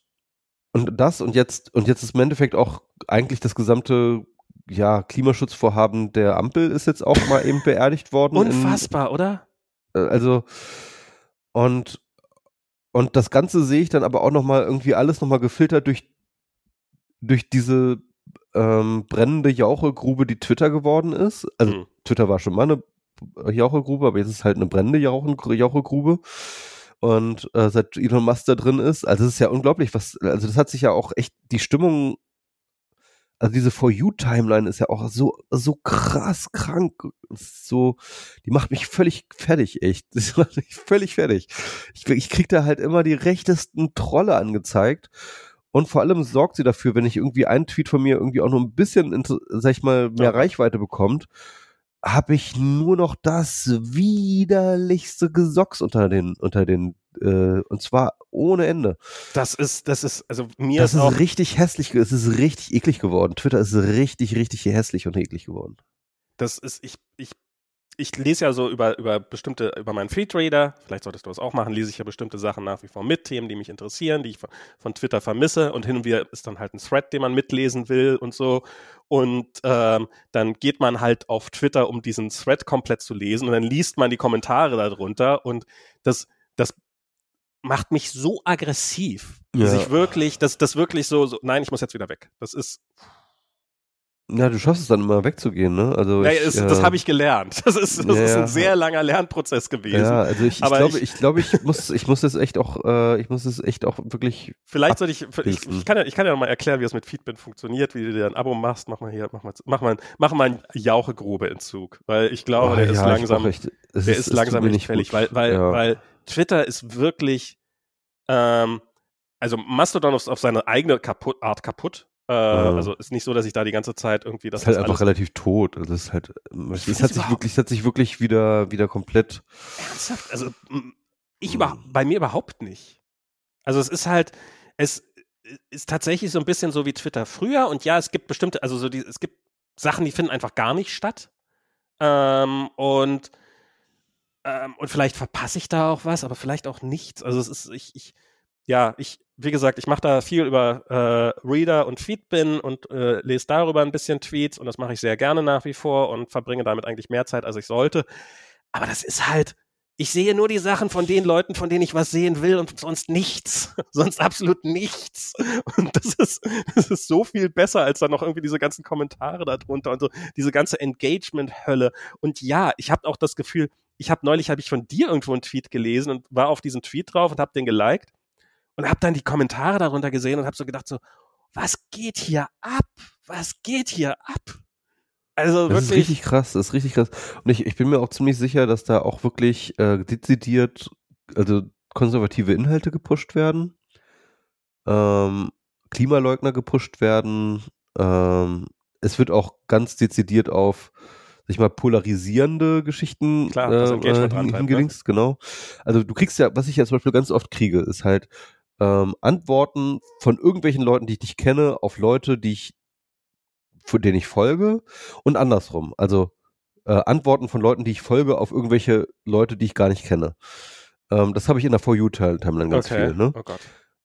S1: und das und jetzt und jetzt ist im Endeffekt auch eigentlich das gesamte ja Klimaschutzvorhaben der Ampel ist jetzt auch mal eben beerdigt worden.
S2: Unfassbar,
S1: in,
S2: oder?
S1: Äh, also und und das Ganze sehe ich dann aber auch noch mal irgendwie alles noch mal gefiltert durch durch diese ähm, brennende Jauchegrube, die Twitter geworden ist. Also mhm. Twitter war schon mal eine Jauchegrube, aber jetzt ist halt eine brennende Jauchegrube. Und äh, seit Elon Musk da drin ist, also es ist ja unglaublich, was, also das hat sich ja auch echt die Stimmung, also diese For You-Timeline ist ja auch so, so krass krank. So, die macht mich völlig fertig, echt. [LAUGHS] Das macht mich völlig fertig. Ich, ich krieg da halt immer die rechtesten Trolle angezeigt. Und vor allem sorgt sie dafür, wenn ich irgendwie einen Tweet von mir irgendwie auch nur ein bisschen, sag ich mal, mehr ja. Reichweite bekommt, habe ich nur noch das widerlichste Gesocks unter den, unter den, äh, und zwar ohne Ende.
S2: Das ist, das ist, also mir
S1: das
S2: ist,
S1: ist richtig hässlich, es ist richtig eklig geworden. Twitter ist richtig, richtig hässlich und eklig geworden.
S2: Das ist, ich, ich ich lese ja so über, über bestimmte, über meinen Feedreader, vielleicht solltest du das auch machen, lese ich ja bestimmte Sachen nach wie vor mit, Themen, die mich interessieren, die ich von, von Twitter vermisse und hin und wieder ist dann halt ein Thread, den man mitlesen will und so. Und ähm, dann geht man halt auf Twitter, um diesen Thread komplett zu lesen und dann liest man die Kommentare darunter und das, das macht mich so aggressiv, dass ja. ich wirklich, dass das wirklich so, so, nein, ich muss jetzt wieder weg. Das ist,
S1: ja, du schaffst es dann immer wegzugehen, ne? Also
S2: ja,
S1: ich,
S2: ist, äh, das habe ich gelernt. Das ist, das
S1: ja,
S2: ist ein sehr langer Lernprozess gewesen.
S1: Ja, also ich, ich glaube, ich, glaube, ich muss, ich muss das echt auch, äh, ich muss es echt auch wirklich.
S2: Vielleicht sollte ich, ich, ich kann ja, ich kann ja noch mal erklären, wie es mit Feedback funktioniert, wie du dir ein Abo machst. Mach mal hier, mach mal, mach mal, mach mal einen Jauchegrube-Entzug, weil ich glaube, oh, der, ja, ist langsam, echt, der ist, ist langsam nicht fällig, weil, weil, ja. weil Twitter ist wirklich, ähm, also Mastodon ist auf seine eigene kaputt, Art kaputt äh, ja. Also ist nicht so, dass ich da die ganze Zeit irgendwie
S1: das. Ist halt einfach relativ tot. Also es ist halt, es hat sich wirklich, es hat sich wirklich wieder, wieder komplett.
S2: Ernsthaft? Also ich über, bei mir überhaupt nicht. Also es ist halt, es ist tatsächlich so ein bisschen so wie Twitter früher und ja, es gibt bestimmte, also so die, es gibt Sachen, die finden einfach gar nicht statt. Ähm, und ähm, und vielleicht verpasse ich da auch was, aber vielleicht auch nichts. Also es ist, ich, ich ja, ich, wie gesagt, ich mache da viel über äh, Reader und Feedbin und äh, lese darüber ein bisschen Tweets und das mache ich sehr gerne nach wie vor und verbringe damit eigentlich mehr Zeit, als ich sollte. Aber das ist halt, ich sehe nur die Sachen von den Leuten, von denen ich was sehen will und sonst nichts. [LAUGHS] sonst absolut nichts. Und das ist, [LAUGHS] das ist so viel besser, als dann noch irgendwie diese ganzen Kommentare darunter und so, diese ganze Engagement-Hölle. Und ja, ich habe auch das Gefühl, ich habe neulich, habe ich von dir irgendwo einen Tweet gelesen und war auf diesen Tweet drauf und habe den geliked und habe dann die Kommentare darunter gesehen und habe so gedacht so, was geht hier ab? Was geht hier ab?
S1: Also das ist richtig krass, das ist richtig krass. Und ich, ich bin mir auch ziemlich sicher, dass da auch wirklich äh, dezidiert, also konservative Inhalte gepusht werden, ähm, Klimaleugner gepusht werden. Ähm, es wird auch ganz dezidiert auf sich mal polarisierende Geschichten
S2: Klar,
S1: äh, äh hingelinkt, ne? genau. Also du kriegst ja, was ich ja zum Beispiel ganz oft kriege, ist halt ähm, Antworten von irgendwelchen Leuten, die ich nicht kenne, auf Leute, die ich für denen ich folge und andersrum. Also äh, Antworten von Leuten, die ich folge, auf irgendwelche Leute, die ich gar nicht kenne. Ähm, das habe ich in der For You Timeline ganz okay. viel. Ne? Oh Gott.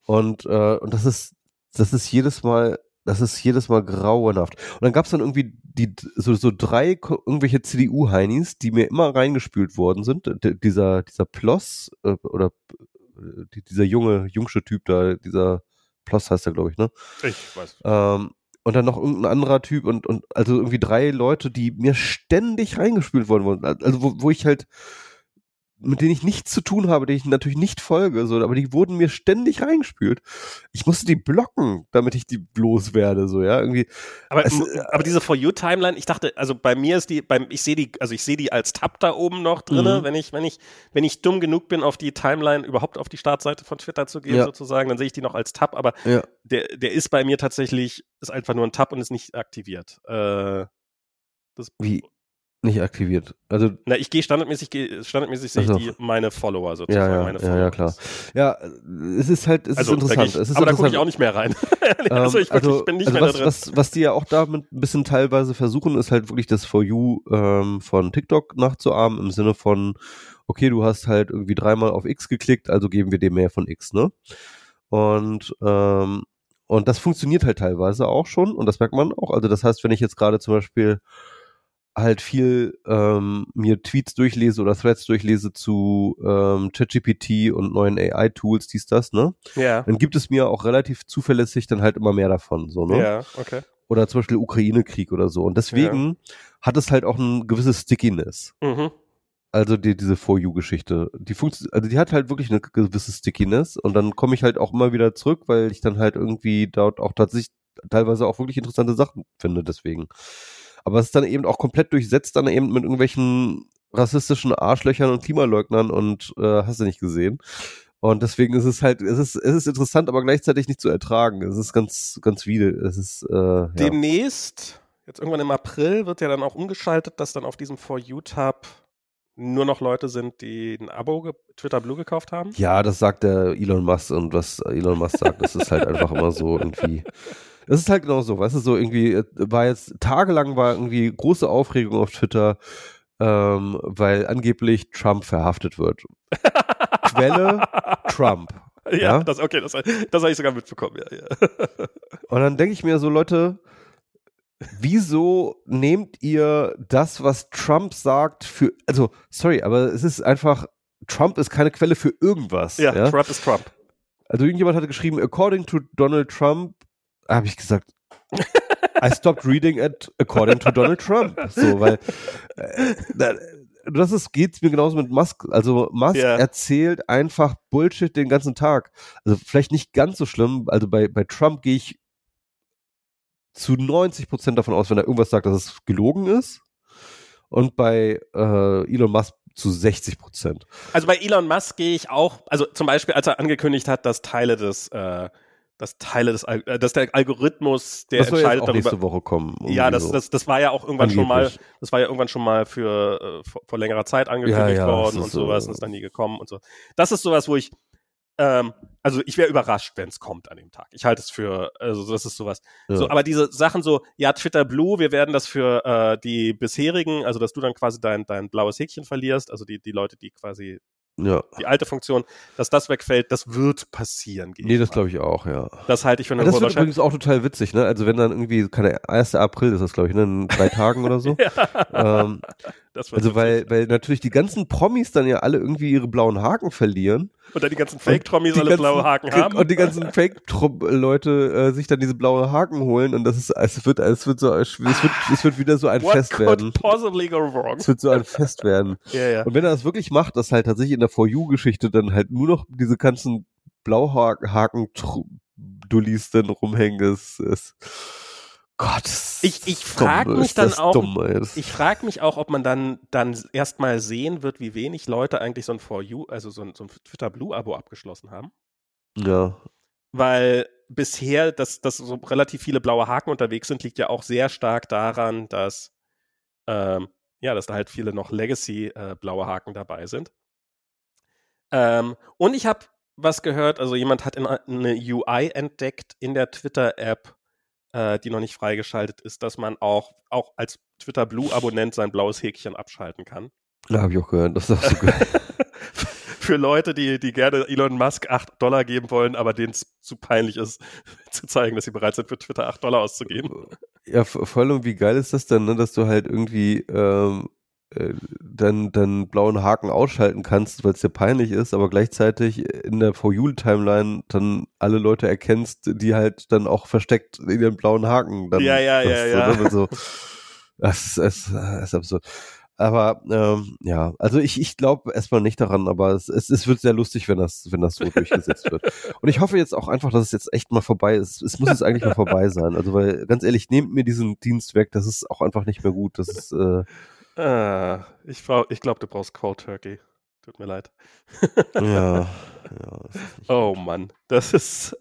S1: Und, äh, und das ist, das ist jedes Mal, das ist jedes Mal grauenhaft. Und dann gab es dann irgendwie die so, so drei irgendwelche CDU-Heinis, die mir immer reingespült worden sind. D dieser, dieser Ploss äh, oder äh, dieser junge, jungsche Typ da, dieser Ploss heißt er, glaube ich, ne?
S2: Ich weiß.
S1: Ähm, und dann noch irgendein anderer Typ und, und also irgendwie drei Leute, die mir ständig reingespült worden waren. Also wo, wo ich halt mit denen ich nichts zu tun habe, denen ich natürlich nicht folge, so, aber die wurden mir ständig reingespült. Ich musste die blocken, damit ich die loswerde, so, ja, irgendwie.
S2: Aber, es, aber diese For You Timeline, ich dachte, also bei mir ist die, beim, ich sehe die, also ich sehe die als Tab da oben noch drinne, mhm. wenn ich, wenn ich, wenn ich dumm genug bin, auf die Timeline überhaupt auf die Startseite von Twitter zu gehen, ja. sozusagen, dann sehe ich die noch als Tab, aber ja. der, der ist bei mir tatsächlich, ist einfach nur ein Tab und ist nicht aktiviert. Äh,
S1: das, Wie? Nicht aktiviert. Also
S2: Na, ich gehe standardmäßig, standardmäßig sehe ich die meine Follower sozusagen.
S1: Ja,
S2: ja, meine
S1: Follower. ja, ja, klar. Ja, es ist halt, es also, ist interessant. Ich, es ist
S2: aber da gucke ich auch nicht mehr rein. [LAUGHS]
S1: also ich, wirklich, also, bin nicht also mehr was, da drin. Was, was die ja auch damit ein bisschen teilweise versuchen, ist halt wirklich das For You ähm, von TikTok nachzuahmen im Sinne von, okay, du hast halt irgendwie dreimal auf X geklickt, also geben wir dir mehr von X, ne? Und ähm, und das funktioniert halt teilweise auch schon und das merkt man auch. Also das heißt, wenn ich jetzt gerade zum Beispiel halt viel ähm, mir Tweets durchlese oder Threads durchlese zu ähm, ChatGPT und neuen AI-Tools, dies, das, ne?
S2: Ja.
S1: Dann gibt es mir auch relativ zuverlässig dann halt immer mehr davon, so, ne?
S2: Ja, okay.
S1: Oder zum Beispiel Ukraine-Krieg oder so. Und deswegen ja. hat es halt auch ein gewisses Stickiness. Mhm. Also die, diese For You-Geschichte. Die funktioniert, also die hat halt wirklich eine gewisse Stickiness und dann komme ich halt auch immer wieder zurück, weil ich dann halt irgendwie dort auch tatsächlich teilweise auch wirklich interessante Sachen finde, deswegen. Aber es ist dann eben auch komplett durchsetzt dann eben mit irgendwelchen rassistischen Arschlöchern und Klimaleugnern und äh, hast du nicht gesehen. Und deswegen ist es halt, es ist, es ist interessant, aber gleichzeitig nicht zu ertragen. Es ist ganz, ganz wieder. Es ist äh, ja.
S2: demnächst, jetzt irgendwann im April, wird ja dann auch umgeschaltet, dass dann auf diesem For You-Tab nur noch Leute sind, die ein Abo Twitter Blue gekauft haben?
S1: Ja, das sagt der Elon Musk und was Elon Musk sagt, das ist halt einfach immer so irgendwie. [LAUGHS] Das ist halt genau so, weißt du, so irgendwie, äh, war jetzt tagelang war irgendwie große Aufregung auf Twitter, ähm, weil angeblich Trump verhaftet wird. Quelle [LAUGHS] Trump.
S2: Ja, ja, das, okay, das, das habe ich sogar mitbekommen, ja, ja. [LAUGHS]
S1: Und dann denke ich mir so, Leute, wieso nehmt ihr das, was Trump sagt, für, also, sorry, aber es ist einfach, Trump ist keine Quelle für irgendwas.
S2: Ja, ja? Trump ist Trump.
S1: Also irgendjemand hatte geschrieben, according to Donald Trump, habe ich gesagt, I stopped reading it according to Donald Trump. So, weil äh, das ist, geht's mir genauso mit Musk. Also Musk yeah. erzählt einfach Bullshit den ganzen Tag. Also vielleicht nicht ganz so schlimm. Also bei, bei Trump gehe ich zu 90 Prozent davon aus, wenn er irgendwas sagt, dass es gelogen ist. Und bei äh, Elon Musk zu 60 Prozent.
S2: Also bei Elon Musk gehe ich auch, also zum Beispiel, als er angekündigt hat, dass Teile des äh, dass Teile des, äh, dass der Algorithmus, der das entscheidet darüber.
S1: nächste Woche kommen.
S2: Ja, das, das, das war ja auch irgendwann Angeblich. schon mal, das war ja irgendwann schon mal für äh, vor, vor, längerer Zeit angekündigt ja, ja, worden und sowas so. und ist dann nie gekommen und so. Das ist sowas, wo ich, ähm, also ich wäre überrascht, wenn es kommt an dem Tag. Ich halte es für, also das ist sowas. Ja. So, aber diese Sachen so, ja, Twitter Blue, wir werden das für äh, die bisherigen, also dass du dann quasi dein, dein blaues Häkchen verlierst, also die, die Leute, die quasi
S1: Ja.
S2: die alte Funktion, dass das wegfällt, das wird passieren.
S1: Nee, das glaube ich auch, ja.
S2: Das halte ich für eine
S1: Ja, das wird
S2: Wahrscheinlichkeit.
S1: übrigens auch total witzig, ne? Also wenn dann irgendwie, keine 1. April ist das, glaube ich, ne? In drei Tagen oder so. [LAUGHS] ähm,
S2: Das wird
S1: also weil, weil natürlich die ganzen Promis dann ja alle irgendwie ihre blauen Haken verlieren.
S2: Und dann die ganzen Fake-Trommis
S1: die
S2: alle
S1: ganzen-
S2: blaue Haken haben.
S1: Und die ganzen Fake-Leute äh, sich dann diese blaue Haken holen und das ist, es wird, es wird so, es wird, es wird wieder so ein
S2: What
S1: Fest werden.
S2: possibly go wrong?
S1: Es wird so ein Fest werden. [LAUGHS]
S2: Ja, ja.
S1: Und wenn er das wirklich macht, dass halt tatsächlich in der For You-Geschichte dann halt nur noch diese ganzen Blauhaken-Dullis dann rumhängen, ist, ist Gott.
S2: Ich- ich
S1: dumm,
S2: frag mich
S1: ist
S2: dann auch-
S1: Dumm,
S2: Ich frage mich auch, ob man dann, dann erstmal sehen wird, wie wenig Leute eigentlich so ein For You, also so ein, so ein Twitter Blue-Abo abgeschlossen haben.
S1: ja.
S2: Weil bisher, dass, dass so relativ viele blaue Haken unterwegs sind, liegt ja auch sehr stark daran, dass, ähm, ja, dass da halt viele noch Legacy-blaue Haken dabei sind. Ähm, und ich habe was gehört, also jemand hat in, eine UI entdeckt in der Twitter-App, äh, die noch nicht freigeschaltet ist, dass man auch, auch als Twitter Blue-Abonnent sein blaues Häkchen abschalten kann.
S1: Ja, habe ich auch gehört. Das ist auch so geil. [LAUGHS]
S2: Für Leute, die, die gerne Elon Musk 8 Dollar geben wollen, aber denen es zu peinlich ist, [LAUGHS] zu zeigen, dass sie bereit sind, für Twitter 8 Dollar auszugeben.
S1: Ja, vor allem, wie geil ist das denn, ne, dass du halt irgendwie ähm, äh, dann, dann blauen Haken ausschalten kannst, weil es dir peinlich ist, aber gleichzeitig in der For You-Timeline dann alle Leute erkennst, die halt dann auch versteckt in ihren blauen Haken dann.
S2: Ja, ja, ja, ja.
S1: So, ne, so. Das ist, das ist absurd. Aber ähm, ja, also ich, ich glaube erstmal nicht daran, aber es, es, es wird sehr lustig, wenn das, wenn das so durchgesetzt wird. [LAUGHS] Und ich hoffe jetzt auch einfach, dass es jetzt echt mal vorbei ist. Es muss jetzt eigentlich mal vorbei sein. Also, weil, ganz ehrlich, nehmt mir diesen Dienst weg, das ist auch einfach nicht mehr gut. Das ist, äh,
S2: Ah, ich brauch- ich glaube, du brauchst Cold Turkey. Tut mir leid.
S1: ja, ja. [LAUGHS]
S2: Oh Mann, das ist.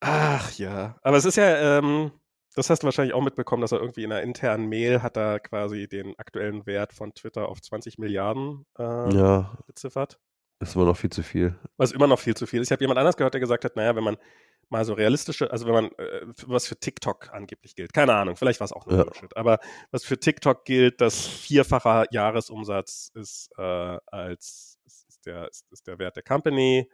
S2: Ach ja. Aber es ist ja, ähm, das hast du wahrscheinlich auch mitbekommen, dass er irgendwie in einer internen Mail hat er quasi den aktuellen Wert von Twitter auf 20 Milliarden äh,
S1: Ja,
S2: beziffert.
S1: Ist immer noch viel zu viel.
S2: Was immer noch viel zu viel ist. Ich habe jemand anders gehört, der gesagt hat, naja, wenn man mal so realistische, also wenn man, äh, was für TikTok angeblich gilt, keine Ahnung, vielleicht war es auch nur
S1: Ja.
S2: Bullshit, aber was für TikTok gilt, das vierfacher Jahresumsatz ist äh, als ist, der, ist, ist der Wert der Company,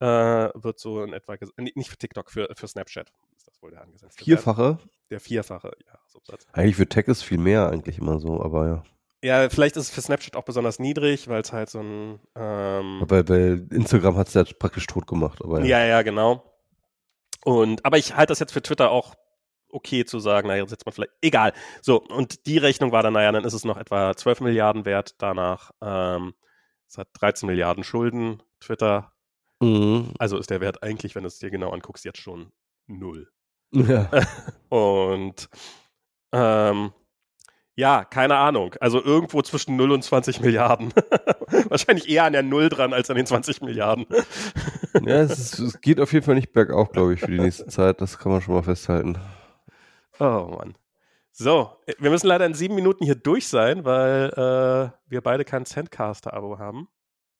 S2: äh, wird so in etwa, nicht für TikTok, für, für Snapchat ist das wohl der angesetzte Wert.
S1: Vierfache?
S2: Der vierfache Jahresumsatz.
S1: Eigentlich für Tech ist viel mehr eigentlich immer so, aber ja.
S2: Ja, vielleicht ist es für Snapchat auch besonders niedrig, weil es halt so ein ähm,
S1: Weil, weil Instagram hat es ja praktisch tot gemacht, aber ja.
S2: Ja, ja, genau. Und, aber ich halte das jetzt für Twitter auch okay zu sagen, naja, setzt man vielleicht, egal. So, und die Rechnung war dann, naja, dann ist es noch etwa 12 Milliarden wert danach. Ähm, es hat 13 Milliarden Schulden, Twitter.
S1: Mhm.
S2: Also ist der Wert eigentlich, wenn du es dir genau anguckst, jetzt schon null. [LAUGHS]
S1: Ja. [LAUGHS]
S2: Und ähm, ja, keine Ahnung. Also irgendwo zwischen 0 und 20 Milliarden. [LAUGHS] Wahrscheinlich eher an der Null dran als an den 20 Milliarden. [LAUGHS]
S1: ja es, ist, es geht auf jeden Fall nicht bergauf, glaube ich, für die nächste Zeit. Das kann man schon mal festhalten.
S2: Oh Mann. So, wir müssen leider in sieben Minuten hier durch sein, weil äh, wir beide kein Sendcaster-Abo haben.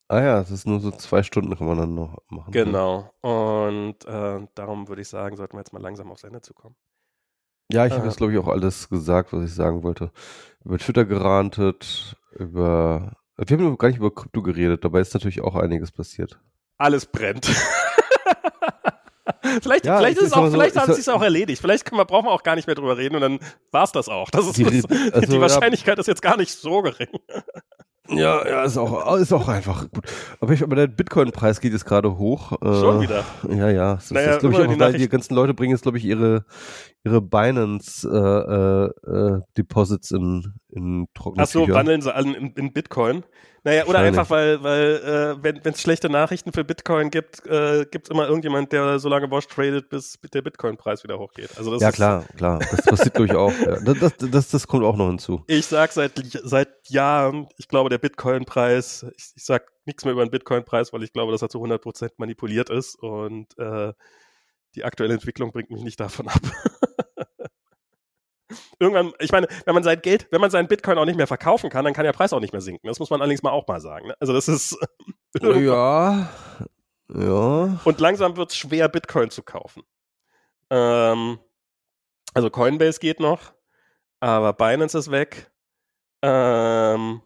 S1: Ah ja, es ist nur so zwei Stunden kann man dann noch machen.
S2: Genau. Und äh, darum würde ich sagen, sollten wir jetzt mal langsam aufs Ende zu kommen.
S1: Ja, ich habe
S2: Äh.
S1: jetzt, glaube ich, auch alles gesagt, was ich sagen wollte. Über Twitter gerantet, über. Wir haben gar nicht über Krypto geredet, dabei ist natürlich auch einiges passiert.
S2: Alles brennt. [LAUGHS] vielleicht
S1: Ja,
S2: vielleicht,
S1: ich-
S2: ist es auch,
S1: so,
S2: vielleicht
S1: ich
S2: hat es sich auch erledigt. Vielleicht können wir, brauchen wir auch gar nicht mehr drüber reden und dann war es das auch. Das ist
S1: Die
S2: das, [LAUGHS]
S1: also,
S2: die
S1: ja.
S2: Wahrscheinlichkeit ist jetzt gar nicht so gering.
S1: Ja, ja, ist auch, ist auch einfach gut. Aber, ich, aber der Bitcoin-Preis geht jetzt gerade hoch. Äh,
S2: Schon wieder.
S1: Ja, ja. Das
S2: Naja,
S1: ist, glaube ich, auch,
S2: die
S1: weil die ganzen Leute bringen jetzt, glaube ich, ihre, ihre Binance-Deposits in, in trockene
S2: Ach so, wandeln sie alle in, in Bitcoin. Naja, oder einfach, weil, weil äh, wenn es schlechte Nachrichten für Bitcoin gibt, äh, gibt es immer irgendjemand, der so lange Wash tradet, bis der Bitcoin-Preis wieder hochgeht. Also das
S1: Ja,
S2: ist,
S1: klar, klar. Das passiert, ich, auch. Ja. Das, das, das, das kommt auch noch hinzu.
S2: Ich sag seit, seit Jahren, ich glaube, der Bitcoin-Preis, ich, ich sag nichts mehr über den Bitcoin-Preis, weil ich glaube, dass er zu 100% manipuliert ist und äh, die aktuelle Entwicklung bringt mich nicht davon ab. [LAUGHS] Irgendwann, ich meine, wenn man sein Geld, wenn man seinen Bitcoin auch nicht mehr verkaufen kann, dann kann der Preis auch nicht mehr sinken. Das muss man allerdings mal auch mal sagen. Ne? Also das ist [LAUGHS]
S1: Ja. Ja.
S2: und langsam wird es schwer, Bitcoin zu kaufen. Ähm, also Coinbase geht noch, aber Binance ist weg. Ähm,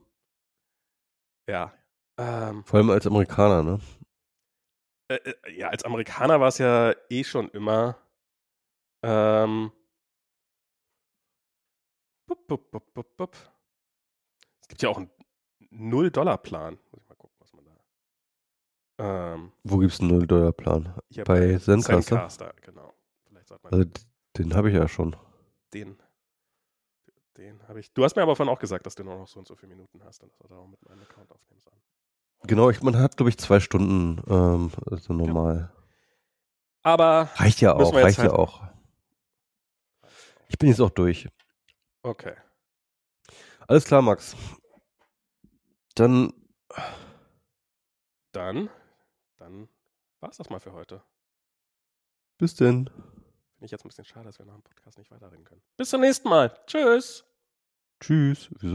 S2: ja, Ähm,
S1: Vor allem als Amerikaner, ne?
S2: äh, äh, ja, als Amerikaner war es ja eh schon immer. Ähm, bup, bup, bup, bup. Es gibt ja auch einen Null-Dollar-Plan. Muss ich mal gucken, was man da. Ähm,
S1: Wo gibt's einen 0-Dollar-Plan?
S2: hier
S1: Bei Zencaster?
S2: Zencaster, genau. Vielleicht sollte man
S1: Also den habe ich ja schon.
S2: den. Den habe ich. Du hast mir aber vorhin auch gesagt, dass du nur noch so und so viele Minuten hast und dass da auch mit meinem Account aufnehmen sollen.
S1: Genau, ich, man hat, glaube ich, zwei Stunden ähm, also normal.
S2: Aber.
S1: Reicht ja auch, reicht ja
S2: halt-
S1: auch. Ich bin jetzt auch durch.
S2: Okay.
S1: Alles klar, Max. Dann
S2: Dann. Dann war's das mal für heute.
S1: bis denn.
S2: Finde ich jetzt ein bisschen schade, dass wir nach dem Podcast nicht weiterreden können. Bis zum nächsten Mal. Tschüss.
S1: Tschüss. Wieso